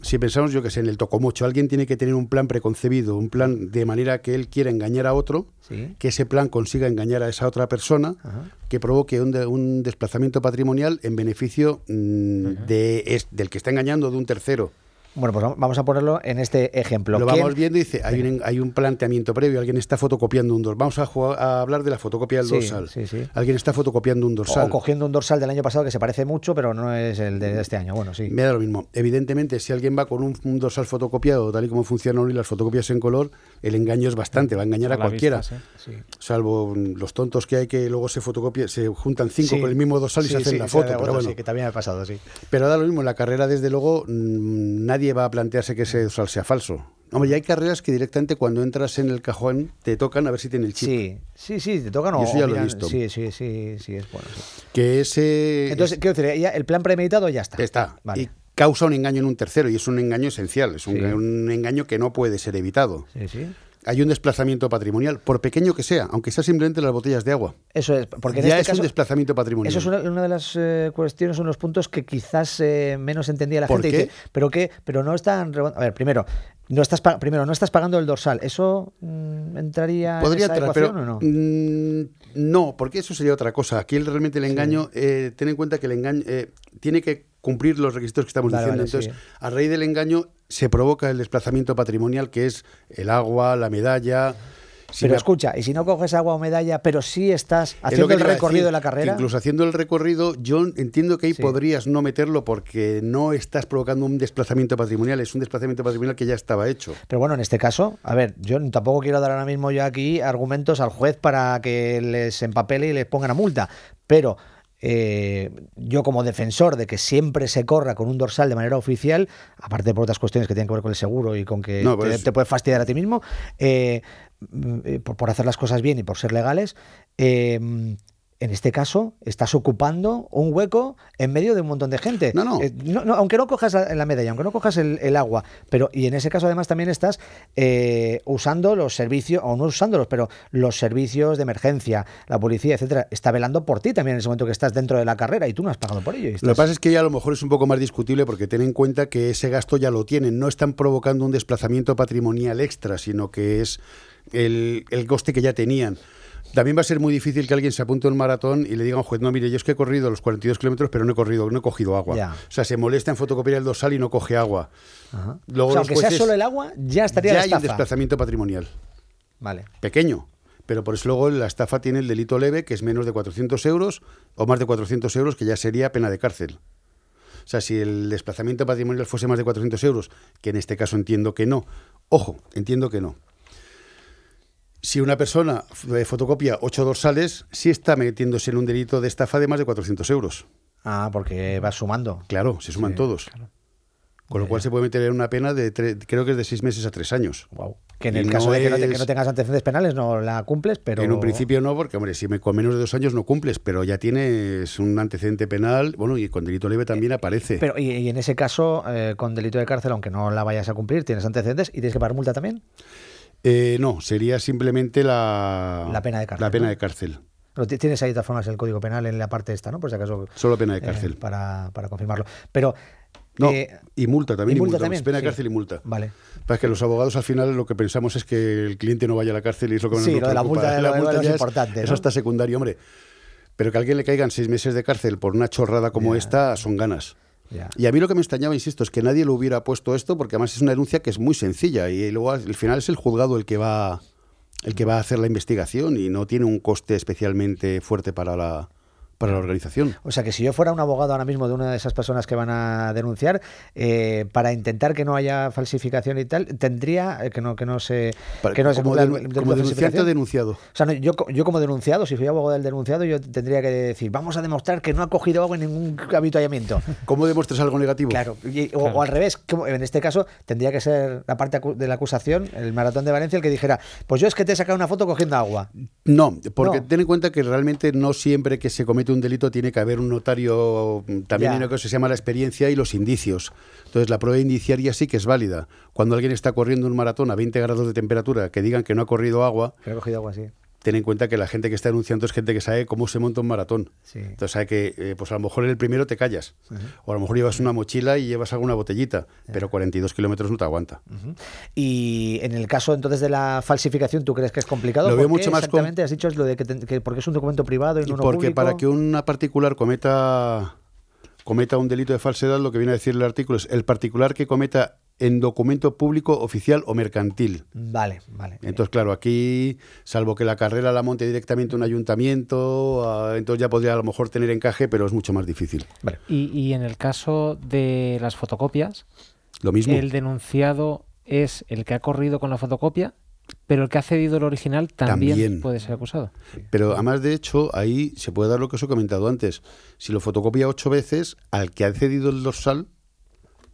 si pensamos, yo que sé, en el tocomocho, alguien tiene que tener un plan preconcebido, un plan de manera que él quiera engañar a otro, Sí. que ese plan consiga engañar a esa otra persona, Ajá. que provoque un, de- un desplazamiento patrimonial en beneficio mm, de, es- del que está engañando de un tercero. Bueno, pues vamos a ponerlo en este ejemplo. Lo ¿Quién- vamos viendo y dice, hay un, hay un planteamiento previo, alguien está fotocopiando un dorsal. Vamos a, jugar- a hablar de la fotocopia del Sí, dorsal. sí, sí. Alguien está fotocopiando un dorsal. O cogiendo un dorsal del año pasado que se parece mucho, pero no es el de este año. Bueno, sí. Me da lo mismo. Evidentemente, si alguien va con un, un dorsal fotocopiado, tal y como funcionan hoy las fotocopias en color, el engaño es bastante, va a engañar a, cualquiera. vista, Sí. Salvo mm, los tontos que hay que luego se fotocopia, se juntan cinco Sí. con el mismo dorsal y Sí, se hacen sí, la foto. Pero bueno, sí, que también ha pasado, sí. Pero da lo mismo, en la carrera, desde luego, mm, nadie va a plantearse que ese dorsal sea falso. Hombre, ya hay carreras que directamente cuando entras en el cajón te tocan a ver si tiene el chip. Sí, sí, sí, te tocan o eso ya o lo he visto. Sí, sí, sí, sí, es bueno. sí. Que ese Entonces, quiero decir, ya el plan premeditado ya está. está. Vale. Y causa un engaño en un tercero y es un engaño esencial, es un, Sí. un engaño que no puede ser evitado. Sí, sí. Hay un desplazamiento patrimonial, por pequeño que sea, aunque sea simplemente las botellas de agua. Eso es, porque en ya este es caso, un desplazamiento patrimonial. Eso es una, una de las eh, cuestiones, unos puntos que quizás eh, menos entendía la ¿Por gente. qué? Dice, pero qué, pero no están. A ver, primero, no estás primero no estás pagando el dorsal. ¿Eso mm, entraría Podría en esa entrar, pero o no? mm, no, porque eso sería otra cosa. Aquí realmente el engaño, eh, ten en cuenta que el engaño eh, tiene que cumplir los requisitos que estamos diciendo. vale, Entonces, a raíz del engaño se provoca el desplazamiento patrimonial, que es el agua, la medalla. Si pero me- escucha, y si no coges agua o medalla, pero sí estás haciendo el recorrido decir, de la carrera. Incluso haciendo el recorrido, yo entiendo que ahí Sí. podrías no meterlo porque no estás provocando un desplazamiento patrimonial, es un desplazamiento patrimonial que ya estaba hecho. Pero bueno, en este caso, a ver, yo tampoco quiero dar ahora mismo yo aquí argumentos al juez para que les empapele y les pongan a multa, pero eh, yo como defensor de que siempre se corra con un dorsal de manera oficial, aparte por otras cuestiones que tienen que ver con el seguro y con que No, te, pues- te puedes fastidiar a ti mismo, eh, mm, eh, por, por hacer las cosas bien y por ser legales, eh, en este caso, estás ocupando un hueco en medio de un montón de gente. No, no. Eh, no, no, aunque no cojas la, la medalla, aunque no cojas el, el agua, pero y en ese caso además también estás eh, usando los servicios, o no usándolos, pero los servicios de emergencia, la policía, etcétera, está velando por ti también en ese momento que estás dentro de la carrera y tú no has pagado por ello. Lo que pasa es que ya a lo mejor es un poco más discutible porque ten en cuenta que ese gasto ya lo tienen. No están provocando un desplazamiento patrimonial extra, sino que es el, el coste que ya tenían. También va a ser muy difícil que alguien se apunte a un maratón y le diga a un juez, no, mire, yo es que he corrido los 42 kilómetros, pero no he corrido, no he cogido agua. Ya. O sea, se molesta en fotocopiar el dorsal y no coge agua. Ajá. Luego O sea, aunque sea solo el agua, ya estaría ya la hay un estafa. desplazamiento patrimonial. Vale. Pequeño. Pero por eso luego la estafa tiene el delito leve, que es menos de 400 euros, o más de 400 euros, que ya sería pena de cárcel. O sea, si el desplazamiento patrimonial fuese más de 400 euros, que en este caso entiendo que no, ojo, entiendo que no. Si una persona fotocopia ocho dorsales, sí está metiéndose en un delito de estafa de más de 400 euros. Ah, porque vas sumando. Claro, se suman Sí, todos. Con lo cual se puede meter en una pena de, tre- creo que es de seis meses a tres años. Wow. Que en Y el caso no de que no, te- que es- no tengas antecedentes penales no la cumples, pero... En un principio no, porque hombre, si me, con menos de dos años no cumples, pero ya tienes un antecedente penal, bueno, y con delito leve también aparece. Pero, y, y en ese caso, eh, con delito de cárcel, aunque no la vayas a cumplir, tienes antecedentes y tienes que pagar multa también. Eh, no, sería simplemente la, La pena de cárcel, La pena ¿no? de cárcel. Pero ti- tienes ahí de todas formas el código penal en la parte esta, ¿no? Por si acaso. Solo pena de eh, cárcel. para, para confirmarlo. Pero. No, eh, y multa también. y Y multa también, Pena de sí. cárcel y multa. Vale. Para que los abogados al final lo que pensamos es que el cliente no vaya a la cárcel y es lo que Sí, nos lo de la multa de- de- es importante, Eso está secundario, hombre. Pero que a alguien le caigan seis meses de cárcel por una chorrada como esta son ganas. Y a mí lo que me extrañaba, insisto, es que nadie lo hubiera puesto esto, porque además es una denuncia que es muy sencilla y luego al final es el juzgado el que va el que va a hacer la investigación y no tiene un coste especialmente fuerte para la para la organización. O sea que si yo fuera un abogado ahora mismo de una de esas personas que van a denunciar, eh, para intentar que no haya falsificación y tal, tendría eh, que no que no se Para- que no se como denu- delito como de denunciante denunciado. O sea, no, yo, yo como denunciado, si soy abogado del denunciado, yo tendría que decir, vamos a demostrar que no ha cogido agua en ningún habituallamiento. [laughs] ¿Cómo demuestras algo negativo? Claro, y- o, o al revés, como en este caso tendría que ser la parte de la acusación, el maratón de Valencia, el que dijera, pues yo es que te he sacado una foto cogiendo agua. No, porque No. ten en cuenta que realmente no siempre que se comete un delito tiene que haber un notario, mm, también Ya. hay una cosa que se llama la experiencia y los indicios. Entonces la prueba indiciaria sí que es válida. Cuando alguien está corriendo un maratón a 20 grados de temperatura, que digan que no ha corrido agua, Que no ha cogido agua, sí. Ten en cuenta que la gente que está anunciando es gente que sabe cómo se monta un maratón. Sí. Entonces sabe que, eh, pues a lo mejor en el primero te callas. O a lo mejor llevas una mochila y llevas alguna botellita, pero 42 kilómetros no te aguanta. Y en el caso entonces de la falsificación, ¿tú crees que es complicado? Lo veo ¿Por qué mucho más Exactamente, has dicho es lo de que, te- que porque es un documento privado y Y no uno porque público. para que una particular cometa cometa un delito de falsedad, lo que viene a decir el artículo es el particular que cometa en documento público, oficial o mercantil. Vale, vale. Entonces, claro, aquí, salvo que la carrera la monte directamente un ayuntamiento, ah, entonces ya podría a lo mejor tener encaje, pero es mucho más difícil. Vale. Y, y en el caso de las fotocopias, Lo mismo. el denunciado es el que ha corrido con la fotocopia, pero el que ha cedido el original también, También. puede ser acusado. Pero además, de hecho, ahí se puede dar lo que os he comentado antes. Si lo fotocopia ocho veces, al que ha cedido el dorsal,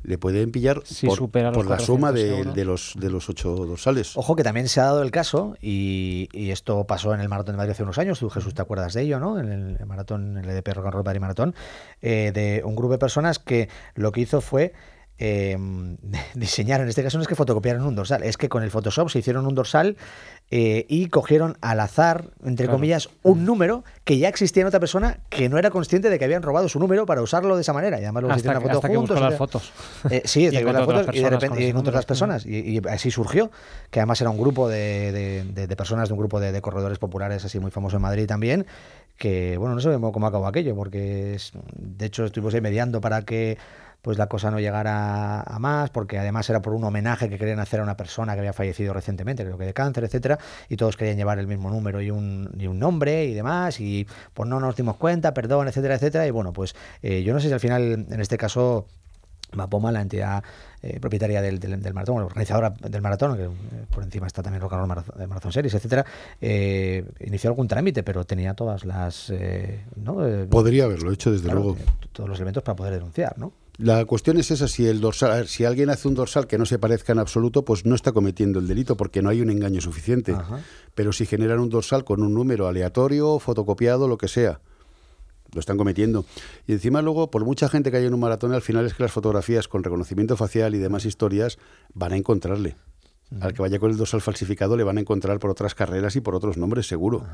le pueden pillar Si por, la suma 400 de, los, de los ocho dorsales. Ojo que también se ha dado el caso, y, y esto pasó en el Maratón de Madrid hace unos años, tú Jesús te acuerdas de ello, ¿no? En el maratón, el EDP Rock and Roll Madrid Maratón, eh, de un grupo de personas que lo que hizo fue eh, [laughs] diseñar, en este caso no es que fotocopiaron un dorsal, es que con el Photoshop se hicieron un dorsal eh, y cogieron al azar, entre Claro. comillas, un número que ya existía en otra persona que no era consciente de que habían robado su número para usarlo de esa manera. Y además luego se Hasta hicieron que, foto hasta que juntos. las fotos. Eh, sí, [laughs] Y hasta que encontró las fotos y de repente y encontró otras personas. Y, y así surgió, que además era un grupo de, de- de- de personas, de un grupo de, de corredores populares así muy famoso en Madrid también, que bueno, no sabemos cómo acabó aquello, porque es- de hecho estuvimos ahí mediando para que pues la cosa no llegara a más, porque además era por un homenaje que querían hacer a una persona que había fallecido recientemente, creo que de cáncer, etcétera, y todos querían llevar el mismo número y un, y un nombre y demás, y pues no nos dimos cuenta, perdón, etcétera, etcétera, y bueno, pues eh, yo no sé si al final, en este caso, Mapoma, la entidad eh, propietaria del, del, del maratón, la organizadora del maratón, que eh, por encima está también Rock and Roll Marathon, Marathon Series, etcétera, eh, inició algún trámite, pero tenía todas las eh, ¿no? Eh, Podría haberlo hecho, desde claro, luego. eh, todos los elementos para poder denunciar, ¿no? La cuestión es esa, si el dorsal, a ver, si alguien hace un dorsal que no se parezca en absoluto, pues no está cometiendo el delito porque no hay un engaño suficiente. Ajá. Pero si generan un dorsal con un número aleatorio, fotocopiado, lo que sea, lo están cometiendo. Y encima luego, por mucha gente que hay en un maratón, al final es que las fotografías con reconocimiento facial y demás historias van a encontrarle. Al que vaya con el dorsal falsificado le van a encontrar por otras carreras y por otros nombres, seguro.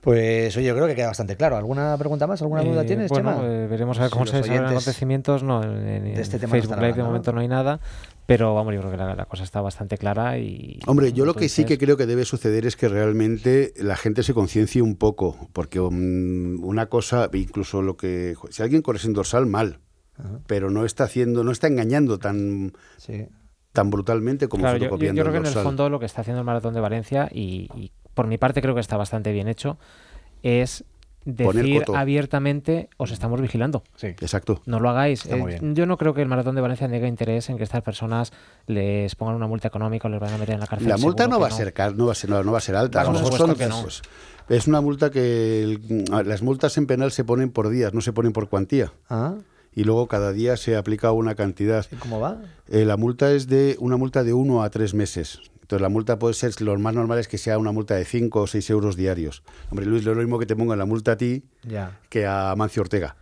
Pues oye, yo creo que queda bastante claro. ¿Alguna pregunta más? ¿Alguna duda Eh, tienes, bueno, Chema? eh, veremos a ver cómo se desarrollan acontecimientos. No, en, en de este tema Facebook Live de momento no hay nada, pero vamos, yo creo que la, la cosa está bastante clara y... Hombre, yo lo que sí que creo que debe suceder es que realmente la gente se conciencie un poco, porque mm, una cosa, incluso lo que, si alguien corre sin dorsal, mal, pero no está haciendo, no está engañando tan, Sí. tan brutalmente como Claro, yo, yo- creo que en el fondo lo que está haciendo el Maratón de Valencia, y, y por mi parte creo que está bastante bien hecho, es decir abiertamente os estamos vigilando. Exacto. No lo hagáis. Está muy Eh, bien. yo no creo que el Maratón de Valencia tenga interés en que estas personas les pongan una multa económica o les van a meter en la cárcel. La multa no va a ser car- no va a ser no, no va a ser alta, a lo Por mejor supuesto son que no. pues, es una multa que el- las multas en penal se ponen por días, no se ponen por cuantía. Ah, Y luego cada día se aplica una cantidad. ¿y ¿Cómo va? Eh, la multa es de una multa de uno a tres meses. Entonces la multa puede ser, lo más normal es que sea una multa de 5 o 6 euros diarios. Hombre, Luis, lo mismo que te pongan la multa a ti Ya. que a Mancio Ortega.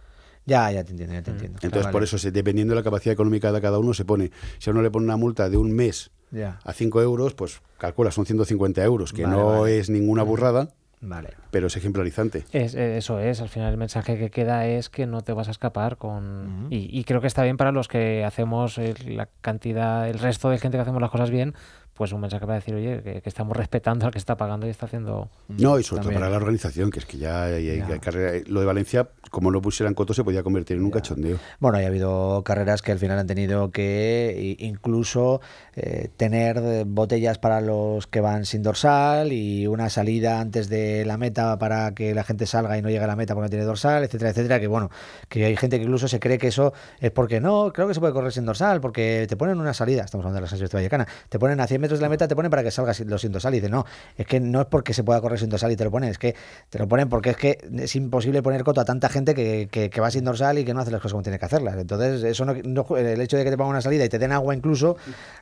Ya, ya te entiendo, ya te entiendo. Entonces por vale. eso, dependiendo de la capacidad económica de cada uno, se pone, si a uno le pone una multa de un mes Ya, a 5 euros, pues calcula, son 150 euros, que Vale, no vale. es ninguna burrada, vale. pero es ejemplarizante. Es, eh, eso es, al final el mensaje que queda es que no te vas a escapar con... y, y creo que está bien para los que hacemos el- la cantidad, el resto de gente que hacemos las cosas bien, pues un mensaje para decir, oye, que, que estamos respetando al que está pagando y está haciendo... No, y sobre todo para la organización, que es que ya, hay- hay- Ya. hay carrera- lo de Valencia, como no pusieran coto, se podía convertir en un cachondeo. Bueno, y ha habido carreras que al final han tenido que incluso eh, tener eh, botellas para los que van sin dorsal y una salida antes de la meta para que la gente salga y no llegue a la meta porque no tiene dorsal, etcétera, etcétera. Que bueno, que hay gente que incluso se cree que eso es porque no, creo que se puede correr sin dorsal, porque te ponen una salida, estamos hablando de la San Silvestre Vallecana, te ponen a 100 metros de la meta, te ponen para que salgas sin, sin dorsal y dice no, es que no es porque se pueda correr sin dorsal y te lo ponen, es que te lo ponen porque es que es imposible poner coto a tanta gente que, que- que va sin dorsal y que no hace las cosas como tiene que hacerlas. Entonces, eso no, no- el hecho de que te pongan una salida y te den agua incluso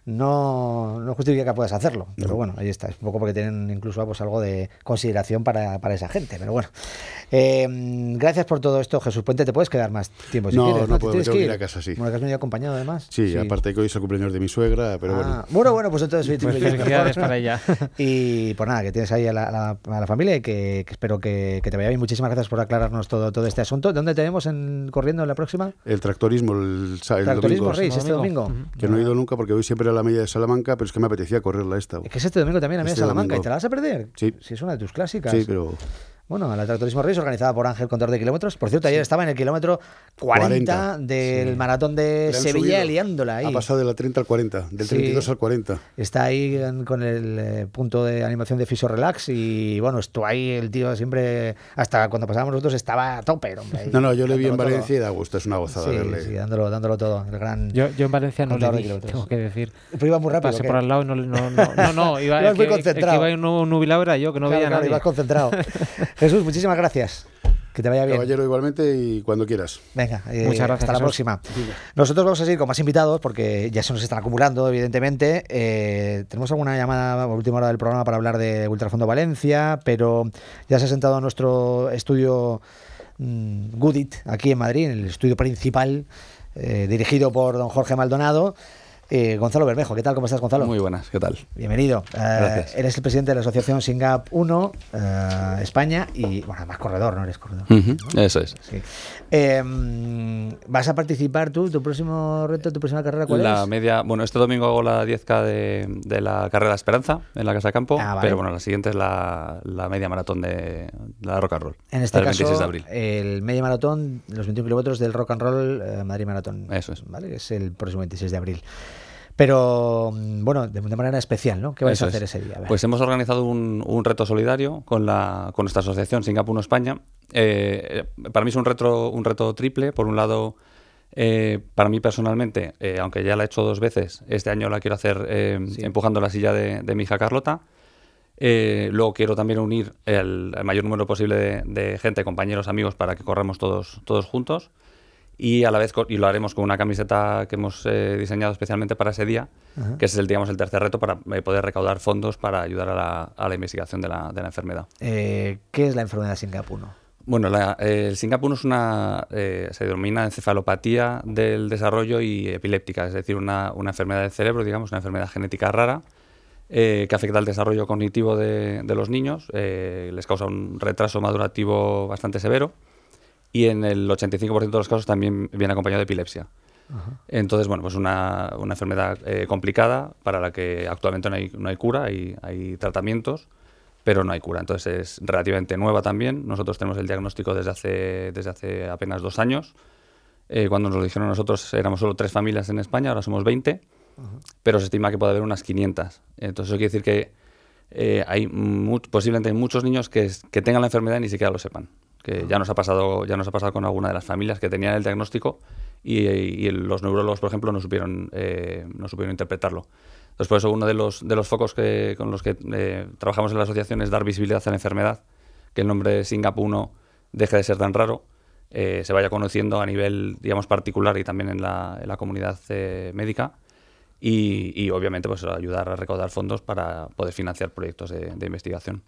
no, no justifica que puedas hacerlo. Pero bueno, ahí está. Es un poco porque tienen incluso pues, algo de consideración para, para esa gente. Pero bueno, Eh, gracias por todo esto, Jesús Puente. Te puedes quedar más tiempo si No, quieres. no ¿Te puedo, tengo que ir a casa, sí. Bueno, que has venido acompañado además. Sí, aparte que hoy es el cumpleaños de mi suegra, pero Ah, bueno. bueno, bueno, pues entonces estoy Pues felicidades para ella. [laughs] Y pues nada, que tienes ahí a la, a la- a la familia y que, que espero que, que te vaya bien. Muchísimas gracias por aclararnos todo, todo este asunto. ¿Dónde te vemos en, corriendo en la próxima? El tractorismo, el, el Tractorismo domingo. Reis, este domingo. Que no he ido nunca porque voy siempre a la media de Salamanca, pero es que me apetecía correrla esta. Es que es este domingo también a mí en Este Salamanca domingo. y te la vas a perder. Sí. Si es una de tus clásicas. Sí, pero Bueno, la Tractorismo Reis organizada por Ángel Contador de Kilómetros. Por cierto, ayer estaba en el kilómetro 40, 40, del sí. maratón de Sevilla subido. liándola ahí. Ha pasado de la 30 al 40, del Sí. 32 al 40. Está ahí con el eh, punto de animación de Fisio Relax y bueno, estuvo ahí el tío siempre, hasta cuando pasábamos nosotros estaba a tope, hombre. No, no, yo le vi en dándolo todo. Valencia y da gusto, es una gozada Sí, verle. sí, dándolo, dándolo todo. El gran. Yo, yo en Valencia no le vi, kilómetros. tengo que decir. Pero iba muy rápido. Pasé ¿qué? por al lado y no, no, no, no, no, [laughs] iba, Ibas el muy que, el concentrado. que iba nubilado era yo, que no Claro, veía claro, nadie. ibas concentrado. [laughs] Jesús, muchísimas gracias. Que te vaya bien. Caballero, igualmente y cuando quieras. Venga, eh, Muchas gracias, hasta la próxima. Nosotros vamos a seguir con más invitados porque ya se nos están acumulando, evidentemente. Eh, tenemos alguna llamada a última hora del programa para hablar de Ultrafondo Valencia, pero ya se ha sentado nuestro estudio mm, Goodit aquí en Madrid, en el estudio principal, eh, dirigido por don Jorge Maldonado. Eh, Gonzalo Bermejo, ¿qué tal? ¿Cómo estás, Gonzalo? Muy buenas, ¿qué tal? Bienvenido. Eh, eres el presidente de la Asociación Singap 1 eh, España y, bueno, además corredor, ¿no eres corredor? Eso es. Sí. Mm, ¿Vas a participar tú? ¿Tu próximo reto, tu próxima carrera cuál La es? media, bueno, este domingo hago la 10K de, de la carrera Esperanza en la Casa de Campo, Ah, vale. pero bueno, la siguiente es la, la media maratón de la Rock and Roll. En este del caso, 26 de abril. el medio maratón, los 21 kilómetros del Rock and Roll eh, Madrid Maratón. Eso es. ¿vale? Es el próximo 26 de abril. Pero, mm, bueno, de, manera especial, ¿no? ¿Qué vais Eso a hacer es. ese día? Pues hemos organizado un, un reto solidario con, la, con nuestra asociación Singapur España. Eh, para mí es un reto, un reto triple. Por un lado, eh, para mí personalmente, eh, aunque ya la he hecho dos veces, este año la quiero hacer eh, empujando la silla de, de mi hija Carlota. Eh, luego quiero también unir el, el mayor número posible de, de gente, compañeros, amigos, para que corramos todos, todos juntos. Y a la vez y lo haremos con una camiseta que hemos eh, diseñado especialmente para ese día, Ajá. que es el, digamos, el tercer reto para eh, poder recaudar fondos para ayudar a la, a la investigación de la, de la enfermedad. Eh, ¿Qué es la enfermedad SINGAP 1? Bueno, la- eh, el Singapur es una, eh, se denomina encefalopatía del desarrollo y epiléptica, es decir, una, una enfermedad del cerebro, digamos, una enfermedad genética rara eh, que afecta al desarrollo cognitivo de, de los niños, les causa un retraso madurativo bastante severo y en el 85% de los casos también viene acompañado de epilepsia. Entonces, bueno, pues una, una enfermedad eh, complicada para la que actualmente no hay, no hay cura, hay, hay tratamientos, pero no hay cura. Entonces es relativamente nueva también. Nosotros tenemos el diagnóstico desde hace, desde hace apenas dos años. Eh, cuando nos lo dijeron nosotros éramos solo tres familias en España, ahora somos 20, pero se estima que puede haber unas 500. Entonces eso quiere decir que eh, hay mu- posiblemente hay muchos niños que, que tengan la enfermedad y ni siquiera lo sepan. Que ya nos ha pasado, ya nos ha pasado con alguna de las familias que tenían el diagnóstico y, y los neurólogos, por ejemplo, no supieron, eh, no supieron interpretarlo. Entonces, por eso uno de los, de los focos que, con los que eh, trabajamos en la asociación es dar visibilidad a la enfermedad, que el nombre SINGAP 1 deje de ser tan raro, eh, se vaya conociendo a nivel, digamos, particular y también en la, en la comunidad eh, médica y, y, obviamente pues ayudar a recaudar fondos para poder financiar proyectos de, de investigación.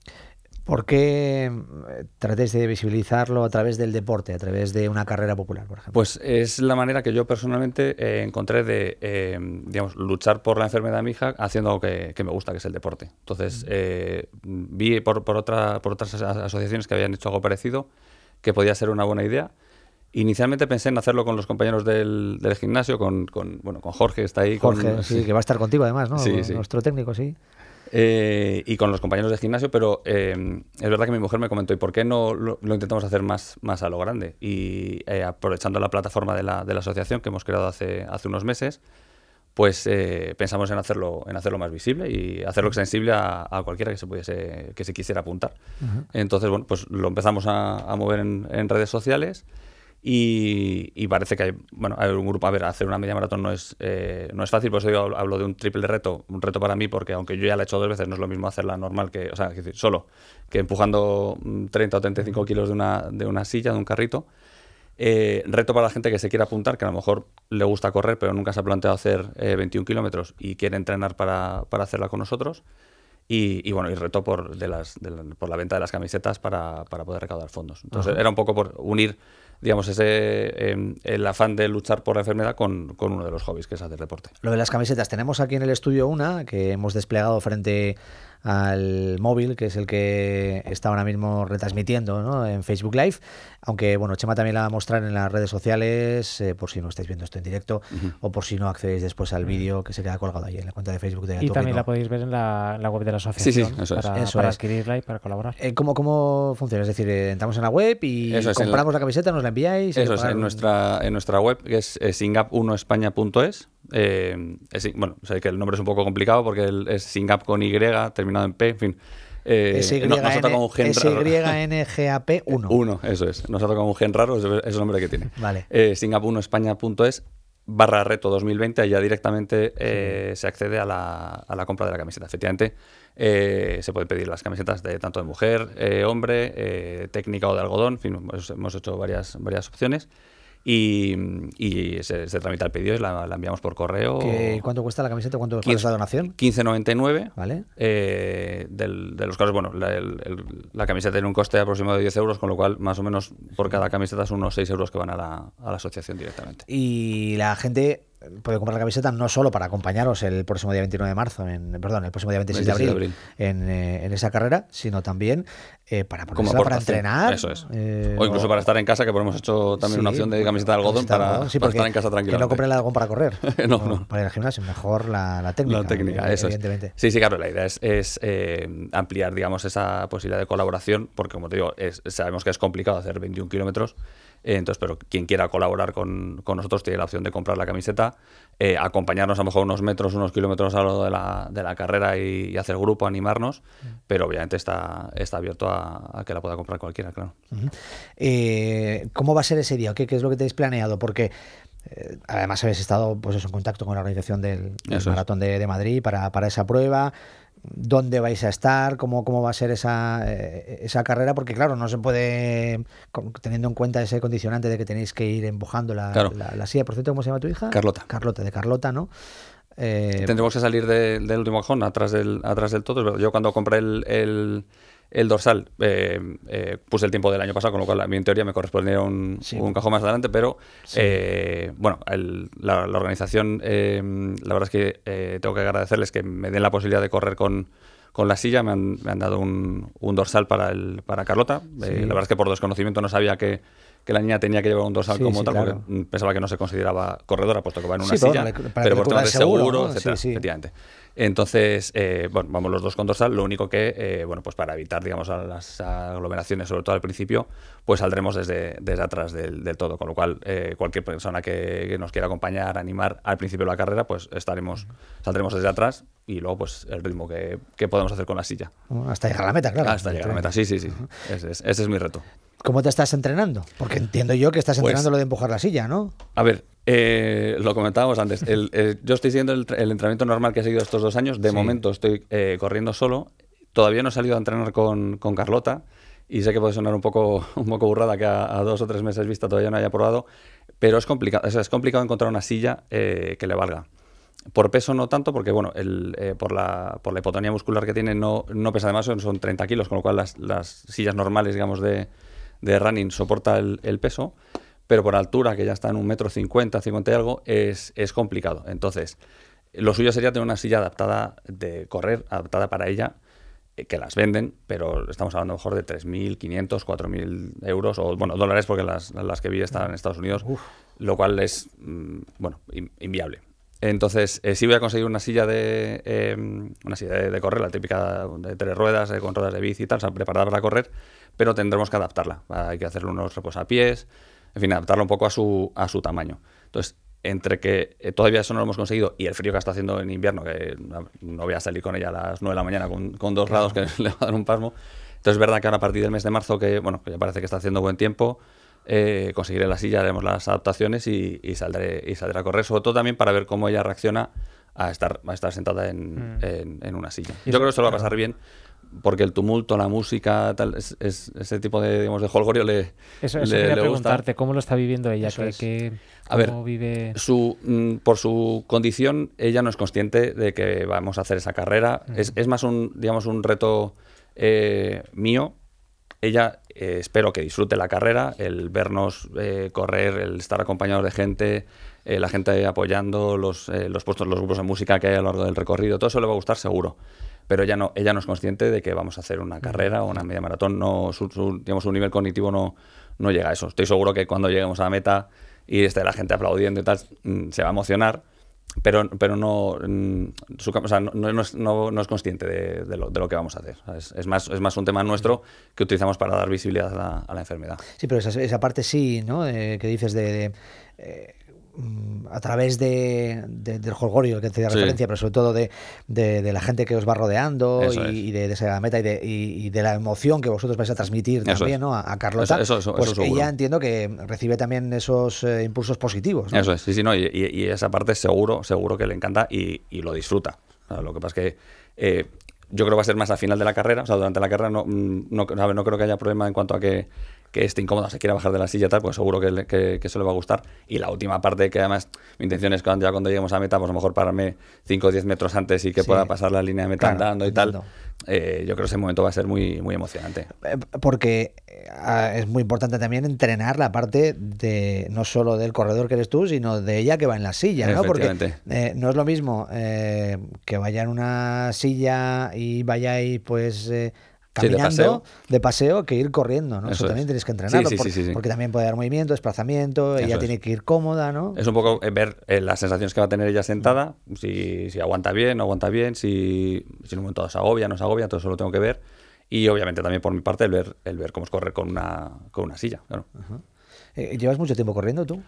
¿Por qué eh, tratéis de visibilizarlo a través del deporte, a través de una carrera popular, por ejemplo? Pues es la manera que yo personalmente eh, encontré de, eh, digamos, luchar por la enfermedad de mi hija haciendo algo que, que me gusta, que es el deporte. Entonces, eh, vi por, por, otra, por otras as- asociaciones que habían hecho algo parecido, que podía ser una buena idea. Inicialmente pensé en hacerlo con los compañeros del, del gimnasio, con, con, bueno, con Jorge, que está ahí. con- Jorge, sí, [laughs] que va a estar contigo además, ¿no? Sí, sí. Nuestro técnico, sí. Eh, y con los compañeros de gimnasio, pero eh, es verdad que mi mujer me comentó, ¿y por qué no lo, lo intentamos hacer más, más a lo grande? Y eh, aprovechando la plataforma de la, de la asociación que hemos creado hace, hace unos meses, pues eh, pensamos en hacerlo, en hacerlo más visible y hacerlo extensible a, a cualquiera que se, pudiese, que se quisiera apuntar. Entonces, bueno, pues lo empezamos a, a mover en, en redes sociales y, y parece que hay, bueno, hay un grupo, a ver, hacer una media maratón no es, eh, no es fácil, por eso yo hablo- de un triple reto, un reto para mí, porque aunque yo ya la he hecho dos veces, no es lo mismo hacerla normal que, o sea, es decir, solo, que empujando mm, 30 o 35 kilos de una, de una silla, de un carrito. Eh, reto para la gente que se quiera apuntar, que a lo mejor le gusta correr, pero nunca se ha planteado hacer eh, 21 kilómetros y quiere entrenar para, para hacerla con nosotros. Y, y bueno, y reto por, de las, de la, por la venta de las camisetas para, para poder recaudar fondos. Entonces Ajá. era un poco por unir digamos, ese eh, el afán de luchar por la enfermedad con, con uno de los hobbies, que es hacer deporte. Lo de las camisetas, tenemos aquí en el estudio una que hemos desplegado frente al móvil, que es el que está ahora mismo retransmitiendo ¿no? en Facebook Live. Aunque, bueno, Chema también la va a mostrar en las redes sociales, eh, por si no estáis viendo esto en directo o por si no accedéis después al vídeo que se queda colgado ahí en la cuenta de Facebook de Y también ¿no? la podéis ver en la, en la web de la sí, asociación eso es. para, Eso para es. adquirirla y para colaborar. Eh, ¿cómo, ¿Cómo funciona? Es decir, eh, entramos en la web y Eso es, en compramos la... camiseta, nos la enviáis. Eso es, en un- nuestra, en nuestra web, que es, es singap1españa.es. Eh, es- bueno, sé que el nombre es un poco complicado porque el- es singap con Y, terminado en P, en fin. Eh, SYN no- nos ha tocado un gen raro. SYNGAP 1. Uno, eso es. Nos ha tocado un gen raro, es el nombre que tiene. Vale. Eh, singap1españa.es barra reto 2020, ahí ya directamente eh, se accede a la, a la compra de la camiseta. Efectivamente, eh, se pueden pedir las camisetas de tanto de mujer, eh, hombre, eh, técnica o de algodón, en fin, hemos hecho varias, varias opciones. Y, y se, se tramita el pedido y la, la enviamos por correo. ¿Qué- ¿Cuánto cuesta la camiseta? ¿Cuánto cuál es la donación? 15.99. Vale. Eh, del- de los cuales, bueno, la, el- el- la camiseta tiene un coste aproximado de 10 euros, con lo cual, más o menos, por cada camiseta son unos 6 euros que van a la, a la asociación directamente. Y la gente puede comprar la camiseta no solo para acompañaros el próximo día 29 de marzo, en, perdón, el próximo día 26 de 26 abril, de En, eh, en esa carrera, sino también eh, para ponérsela para entrenar. Eso es. eh, o incluso para estar en casa, que hemos hecho también una opción de camiseta de algodón para, algodón, sí, para estar en casa Que tranquilamente. no compren el algodón para correr. [laughs] No, o no. Para ir al gimnasio, mejor la, la técnica. La técnica, eh, eso es. evidentemente. Sí, sí, claro, la idea es, es, eh, ampliar, digamos, esa posibilidad de colaboración, porque como te digo, es- sabemos que es complicado hacer 21 kilómetros, entonces, pero quien quiera colaborar con, con nosotros tiene la opción de comprar la camiseta, eh, acompañarnos a lo mejor unos metros, unos kilómetros a lo de la, de la carrera y, y hacer grupo, animarnos, pero obviamente está, está abierto a, a que la pueda comprar cualquiera, claro. Eh, ¿Cómo va a ser ese día? ¿Qué, qué es lo que tenéis planeado? Porque eh, además habéis estado pues eso, en contacto con la organización del, del. Maratón de, de Madrid para, para esa prueba. ¿Dónde vais a estar? ¿Cómo, cómo va a ser esa, eh, esa carrera? Porque claro, no se puede, teniendo en cuenta ese condicionante de que tenéis que ir empujando la, Claro. la, la silla. Por cierto, ¿cómo se llama tu hija? Carlota. Carlota, de Carlota, ¿no? Eh, Tendremos que salir de- del último cajón, atrás del, atrás del todo. Yo cuando compré el, el- el dorsal eh, eh, puse el tiempo del año pasado, con lo cual a mí en teoría me correspondía un, Sí. un cajón más adelante, pero eh, bueno, el- la, la organización, eh, la verdad es que eh, tengo que agradecerles que me den la posibilidad de correr con, con la silla, me han, me han dado un, un dorsal para, el, para Carlota. Eh, Sí. la verdad es que por desconocimiento no sabía que, que la niña tenía que llevar un dorsal Sí, como sí, tal, claro. porque mm, pensaba que no se consideraba corredora, puesto que va en una Sí, silla, para pero por temas de seguro, seguro, ¿no? Etcétera, sí. efectivamente. Entonces, eh, bueno, vamos los dos con dorsal. Lo único que, eh, bueno, pues para evitar, digamos, las aglomeraciones, sobre todo al principio, pues saldremos desde, desde atrás del, del todo. Con lo cual, eh, cualquier persona que, que nos quiera acompañar, animar al principio de la carrera, pues estaremos, saldremos desde atrás y luego, pues, el ritmo que, que podemos hacer con la silla. hasta llegar a la meta, claro. Hasta llegar a la meta, sí, sí, sí. Ese es, ese es mi reto. ¿Cómo te estás entrenando? Porque entiendo yo que estás Pues- entrenando lo de empujar la silla, ¿no? A ver, eh, lo comentábamos antes. El- eh, yo estoy siguiendo el, el entrenamiento normal que he seguido estos dos años. De Sí. momento estoy eh, corriendo solo. Todavía no he salido a entrenar con, con Carlota. Y sé que puede sonar un poco, [laughs] un poco burrada que a, a dos o tres meses vista todavía no haya probado. Pero es complicado, o sea, es complicado encontrar una silla eh, que le valga. Por peso no tanto, porque bueno, el, eh, por, la, por la hipotonía muscular que tiene no, no pesa demasiado, son 30 kilos, con lo cual las, las sillas normales, digamos, de, de running soporta el, el peso, pero por altura, que ya está en un metro cincuenta, cincuenta y algo, es, es complicado. Entonces, lo suyo sería tener una silla adaptada de correr, adaptada para ella, eh, que las venden, pero estamos hablando mejor de 3.500, 4.000 euros, o bueno, dólares, porque las, las que vi están en Estados Unidos, lo cual es, mm, bueno, in- inviable. Entonces, eh, sí voy a conseguir una silla de eh, una silla de, de correr, la típica de tres ruedas, eh, con ruedas de bici y tal, o sea, preparada para correr, pero tendremos que adaptarla. Hay que hacerle unos reposapiés, en fin, adaptarla un poco a su, a su tamaño. Entonces, entre que eh, todavía eso no lo hemos conseguido y el frío que está haciendo en invierno, que no, no voy a salir con ella a las 9 de la mañana con, con dos grados que [laughs] le va a dar un pasmo. Entonces, es verdad que ahora a partir del mes de marzo, que bueno, que ya parece que está haciendo buen tiempo, eh, conseguiré la silla, haremos las adaptaciones y, y saldré, y saldré a correr, sobre todo también para ver cómo ella reacciona a estar, a estar sentada en, Mm. en- en una silla. Yo creo que lo va a pasar bien, porque el tumulto, la música, tal, es, es- ese tipo de, digamos, de holgorio le, Eso, eso le- quería le gusta. preguntarte, ¿cómo lo está viviendo ella? ¿Qué- es. A ver, vive? Su, mm, por su condición, ella no es consciente de que vamos a hacer esa carrera. Es, es más un, digamos, un reto eh, mío. Ella eh, espero que disfrute la carrera, el vernos eh, correr, el estar acompañados de gente, eh, la gente apoyando, los, los puestos, los grupos de música que hay a lo largo del recorrido, todo eso le va a gustar seguro. Pero ella no, ella no es consciente de que vamos a hacer una carrera o una media maratón. No, su, su- digamos, su nivel cognitivo no, no llega a eso. Estoy seguro que cuando lleguemos a la meta y esté la gente aplaudiendo y tal, mm, se va a emocionar, pero, pero no, mm, su o sea, no, no es, no- no es consciente de, de lo, de lo que vamos a hacer. Es, más, es más un tema nuestro que utilizamos para dar visibilidad a la, a la enfermedad. Sí, pero esa, esa parte sí, ¿no? Eh, que dices de... eh, a través de, de- del jolgorio que te da Sí. referencia, pero sobre todo de, de- la gente que os va rodeando y, de, esa meta y de, y- y de la emoción que vosotros vais a transmitir Eso también. ¿no? a, a Carlota, Eso- eso- eso- pues ella entiendo que recibe también esos eh, impulsos positivos. ¿no? Eso es, sí, sí, no, y, esa parte seguro, seguro que le encanta y, y lo disfruta. Lo que pasa es que eh, yo creo que va a ser más al final de la carrera, o sea, durante la carrera no, mm, no, no creo que haya problema en cuanto a que, que esté incómoda, se quiera bajar de la silla y tal, pues seguro que, le- que, que eso le va a gustar. Y la última parte, que además mi intención es que ya cuando lleguemos a meta, pues a lo mejor pararme 5 o 10 metros antes y que Sí. pueda pasar la línea de meta Claro, andando y tal. Eh, yo creo que ese momento va a ser muy, muy emocionante. Eh, Porque eh, ah, es muy importante también entrenar la parte de no solo del corredor que eres tú, sino de ella que va en la silla, ¿no? Porque eh, no es lo mismo eh, que vaya en una silla y vaya ahí pues Sí, de caminando paseo. de paseo que ir corriendo, ¿no? Eso, Eso es. también tienes que entrenarlo sí, sí, porque también puede dar movimiento, desplazamiento, ella tiene que ir cómoda, ¿no? Es un poco eh, ver eh, las sensaciones que va a tener ella sentada, si, si aguanta bien, no aguanta bien, si, si en un momento se agobia, no se agobia, todo eso lo tengo que ver. Y obviamente también por mi parte el ver, el ver cómo es correr con una, con una silla. Claro. Eh, ¿Llevas mucho tiempo corriendo tú?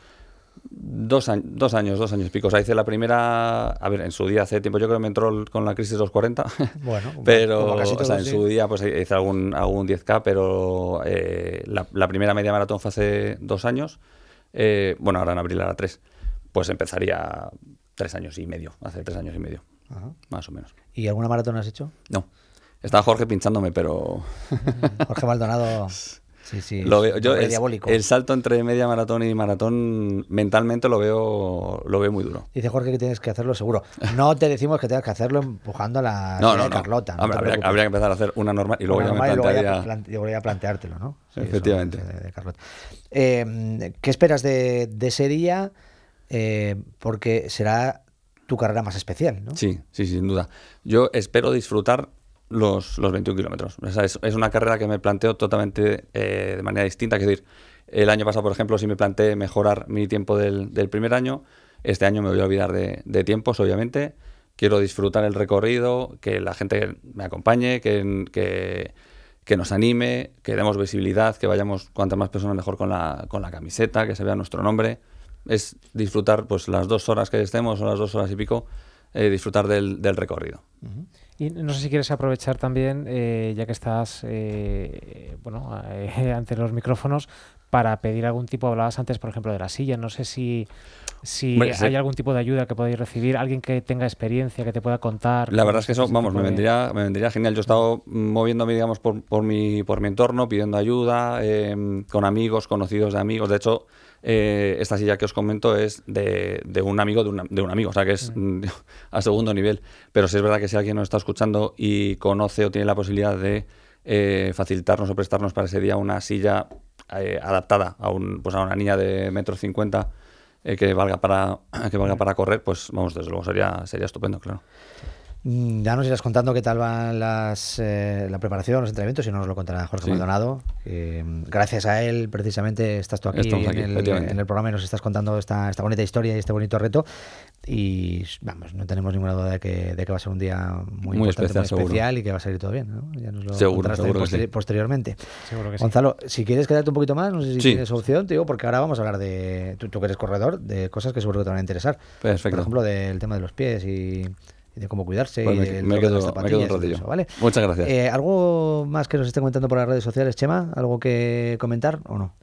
Dos, años, dos años, dos años pico. O sea, hice la primera, a ver, en su día hace tiempo, yo creo que me entró con la crisis de los 40. [laughs] Bueno, pero como casi o sea, en sí. su día pues hice algún, algún 10K, pero eh, la, la primera media maratón fue hace dos años. Eh, bueno, ahora en abril era tres. Pues empezaría tres años y medio, hace tres años y medio, Ajá. más o menos. ¿Y alguna maratón has hecho? No. Estaba Jorge pinchándome, pero [laughs] Jorge Maldonado. [laughs] Sí, sí. lo es veo, yo el, diabólico. el salto entre media maratón y maratón mentalmente lo veo lo veo muy duro. Dice Jorge que tienes que hacerlo seguro. No te decimos que tengas que hacerlo empujando a la No, no, de. Carlota. no habría, que empezar a hacer una normal y luego Una ya me normal plantearía. plan- y luego ya planteártelo, ¿no? Sí, eso, Efectivamente. de- de Carlota. Eh, ¿Qué esperas de, de ese día? Eh, porque será tu carrera más especial, ¿no? Sí, sí, sin duda. Yo espero disfrutar los, los 21 kilómetros. O sea, es, es una carrera que me planteo totalmente eh, de manera distinta. Es decir, el año pasado, por ejemplo, sí me planteé mejorar mi tiempo del, del primer año. Este año me voy a olvidar de, de tiempos, obviamente. Quiero disfrutar el recorrido, que la gente me acompañe, que, que, que nos anime, que demos visibilidad, que vayamos cuantas más personas mejor con la, con la camiseta, que se vea nuestro nombre. Es disfrutar pues las dos horas que estemos o las dos horas y pico, eh, disfrutar del, del recorrido. Y no sé si quieres aprovechar también, eh, ya que estás eh, bueno, eh, [laughs] ante los micrófonos, para pedir algún tipo, hablabas antes, por ejemplo, de la silla. No sé si, si sí. hay algún tipo de ayuda que podáis recibir, alguien que tenga experiencia, que te pueda contar. La verdad es que eso, ese vamos, me vendría, me vendría genial. Yo he estado moviéndome, digamos, por, por, mi, por mi entorno, pidiendo ayuda, eh, con amigos, conocidos de amigos. De hecho, eh, esta silla que os comento es de, de un amigo de, una- de un amigo, o sea que es mm, [laughs] a segundo nivel. Pero sí es verdad que si alguien nos está escuchando y conoce o tiene la posibilidad de eh, facilitarnos o prestarnos para ese día una silla eh, adaptada a, un, pues a una niña de metro cincuenta eh, que valga para [clears throat] que valga para correr, pues vamos, desde luego sería, sería estupendo, claro. Mm, Ya nos irás contando qué tal van las, eh, la preparación, los entrenamientos, y no nos lo contará Jorge Sí. Maldonado. mm, gracias a él, precisamente, estás tú aquí, en, el, efectivamente. en el programa y nos estás contando esta, esta bonita historia y este bonito reto. Y vamos, no tenemos ninguna duda de que, de que va a ser un día muy, Muy importante, especial, muy especial y que va a salir todo bien. ¿no? Ya nos lo Seguro, contarás seguro también que sí. posteri- posteriormente. Seguro que sí. Gonzalo, si quieres quedarte un poquito más, no sé si Sí. tienes opción, te digo, porque ahora vamos a hablar de, tú, tú que eres corredor, de cosas que seguro que te van a interesar. Perfecto. Por ejemplo, del tema de los pies y de cómo cuidarse Pues y me- me de quedo- las me quedo un ratillo. eso, ¿vale? Muchas gracias. Eh, ¿Algo más que nos esté comentando por las redes sociales, Chema? ¿Algo que comentar o no?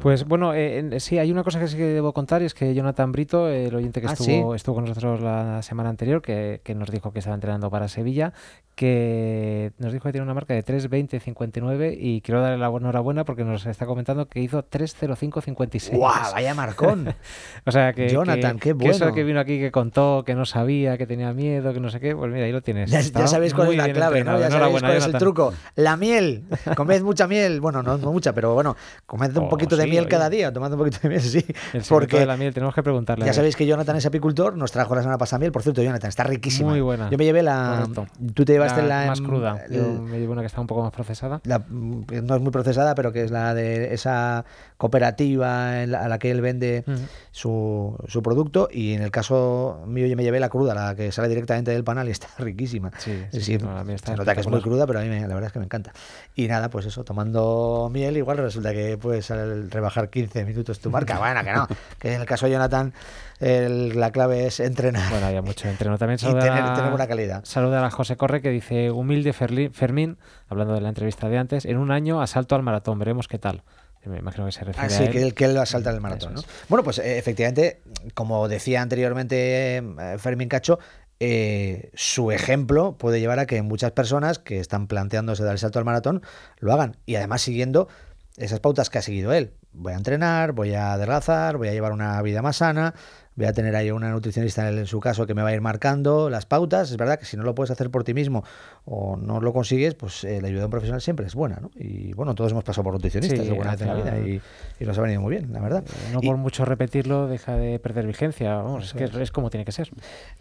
Pues bueno, eh, en- sí, hay una cosa que sí que debo contar y es que Jonathan Brito, el oyente que Ah, estuvo, ¿sí? estuvo con nosotros la semana anterior, que, que nos dijo que estaba entrenando para Sevilla, que nos dijo que tiene una marca de 3.20.59 y quiero darle la enhorabuena porque nos está comentando que hizo 3.05.56. ¡Guau! Vaya marcón. [laughs] O sea que. Jonathan, que, qué que eso bueno. que vino aquí que contó, que no sabía, que tenía miedo, que no sé qué, pues mira, ahí lo tienes. Ya, ya sabéis cuál es la clave, ¿no? Ya sabéis cuál es el truco. La miel. Comed mucha miel. Bueno, no, no mucha, pero bueno, comed un Oh, poquito de sí, miel oye. cada día. Tomad un poquito de miel, sí. El Porque de la miel, tenemos que preguntarle. ya sabéis que Jonathan es apicultor, nos trajo la semana pasada miel. Por cierto, Jonathan, está riquísima. Muy buena. Yo me llevé la. Correcto. Tú te llevaste la. más cruda. el- Yo me llevo una que está un poco más procesada. la- no es muy procesada, pero que es la de esa cooperativa en la- a la que él vende su, su producto. Y en el caso mío, yo me llevé la cruda, la que sale directamente del panal y está [laughs] riquísima. Sí, Es sí, decir, no, está se nota que es muy cruda, pero a mí me- la verdad es que me encanta. Y nada, pues eso, tomando miel, igual resulta que puedes rebajar 15 minutos tu marca. [laughs] Bueno, que no. Que en el caso de Jonathan, el- la clave es entrenar. Bueno, había mucho entreno. También [laughs] Y saluda tener- a- tener buena calidad. Saluda a José Corre que dice, humilde Ferli- Fermín, hablando de la entrevista de antes, en un año asalto al maratón, veremos qué tal. Me imagino que se refiere Ah, a él. que él, que él va a saltar el maratón. ¿no? Bueno, pues eh, efectivamente, como decía anteriormente eh, Fermín Cacho, eh, su ejemplo puede llevar a que muchas personas que están planteándose dar el salto al maratón lo hagan. Y además siguiendo esas pautas que ha seguido él. Voy a entrenar, voy a adelgazar, voy a llevar una vida más sana, voy a tener ahí una nutricionista en, en su caso que me va a ir marcando las pautas. Es verdad que si no lo puedes hacer por ti mismo o no lo consigues, pues eh, la ayuda de un profesional siempre es buena. ¿no? Y bueno, todos hemos pasado por nutricionistas Sí, alguna al vez en la vida y, y nos ha venido muy bien, la verdad. No Y- por mucho repetirlo deja de perder vigencia. Vamos, es que es, es como tiene que ser.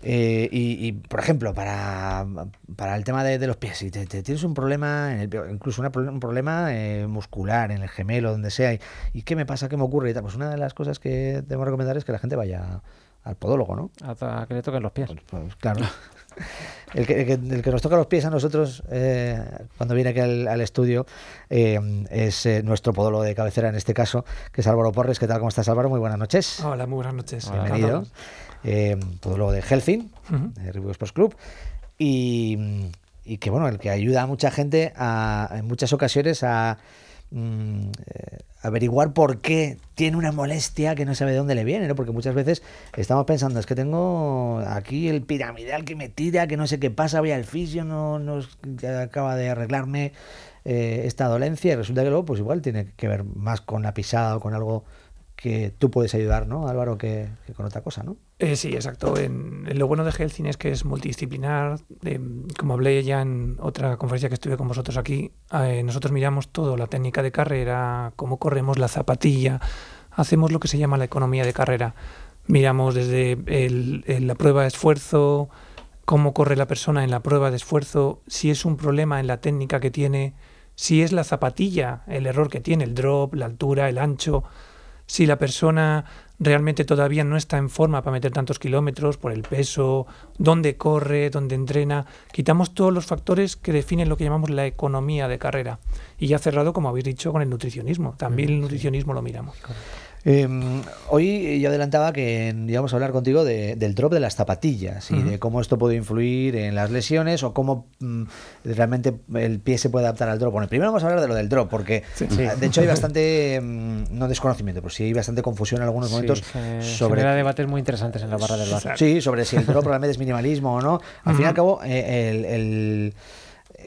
Eh, y, y, por ejemplo, para, para el tema de, de los pies, si te, te tienes un problema, en el, incluso una un problema eh, muscular en el gemelo, donde sea, y, y qué me pasa, qué me ocurre y tal, pues una de las cosas que debemos recomendar es que la gente vaya al podólogo, ¿no? Hasta que le toquen los pies. Pues claro. [laughs] El que, el que- el que nos toca los pies a nosotros eh, cuando viene aquí al, al estudio eh, es eh, nuestro podólogo de cabecera en este caso, que es Álvaro Porres. ¿Qué tal? ¿Cómo estás, Álvaro? Muy buenas noches. Hola, muy buenas noches. Bienvenido. Eh, podólogo de Helfin, Ujú. de Review Sports Club. Y, y que, bueno, el que ayuda a mucha gente a, en muchas ocasiones a mm, eh, averiguar por qué tiene una molestia que no sabe de dónde le viene, ¿no? Porque muchas veces estamos pensando, es que tengo aquí el piramidal que me tira, que no sé qué pasa, voy al fisio, no, no acaba de arreglarme eh, esta dolencia y resulta que luego pues igual tiene que ver más con la pisada o con algo que tú puedes ayudar, ¿no, Álvaro, que, con otra cosa, ¿no? Eh, sí, exacto. En, lo bueno de Helsin es que es multidisciplinar. De- como hablé ya en otra conferencia que estuve con vosotros aquí, eh, nosotros miramos todo, la técnica de carrera, cómo corremos la zapatilla, hacemos lo que se llama la economía de carrera. Miramos desde el- la prueba de esfuerzo, cómo corre la persona en la prueba de esfuerzo, si es un problema en la técnica que tiene, si es la zapatilla el error que tiene, el drop, la altura, el ancho, si la persona realmente todavía no está en forma para meter tantos kilómetros por el peso, dónde corre, dónde entrena. Quitamos todos los factores que definen lo que llamamos la economía de carrera. Y ya cerrado, como habéis dicho, con el nutricionismo. También el nutricionismo lo miramos. Eh, hoy yo adelantaba que íbamos a hablar contigo de- del drop de las zapatillas y de cómo esto puede influir en las lesiones o cómo mm, realmente el pie se puede adaptar al drop. Bueno, primero vamos a hablar de lo del drop, porque Sí. ah, de hecho hay bastante, mm, no desconocimiento, pero sí hay bastante confusión en algunos momentos Sí, sobre debates muy interesantes en la barra del bar. Sí, sobre si el drop [laughs] realmente es minimalismo o no. Al fin y al cabo, eh, el, el-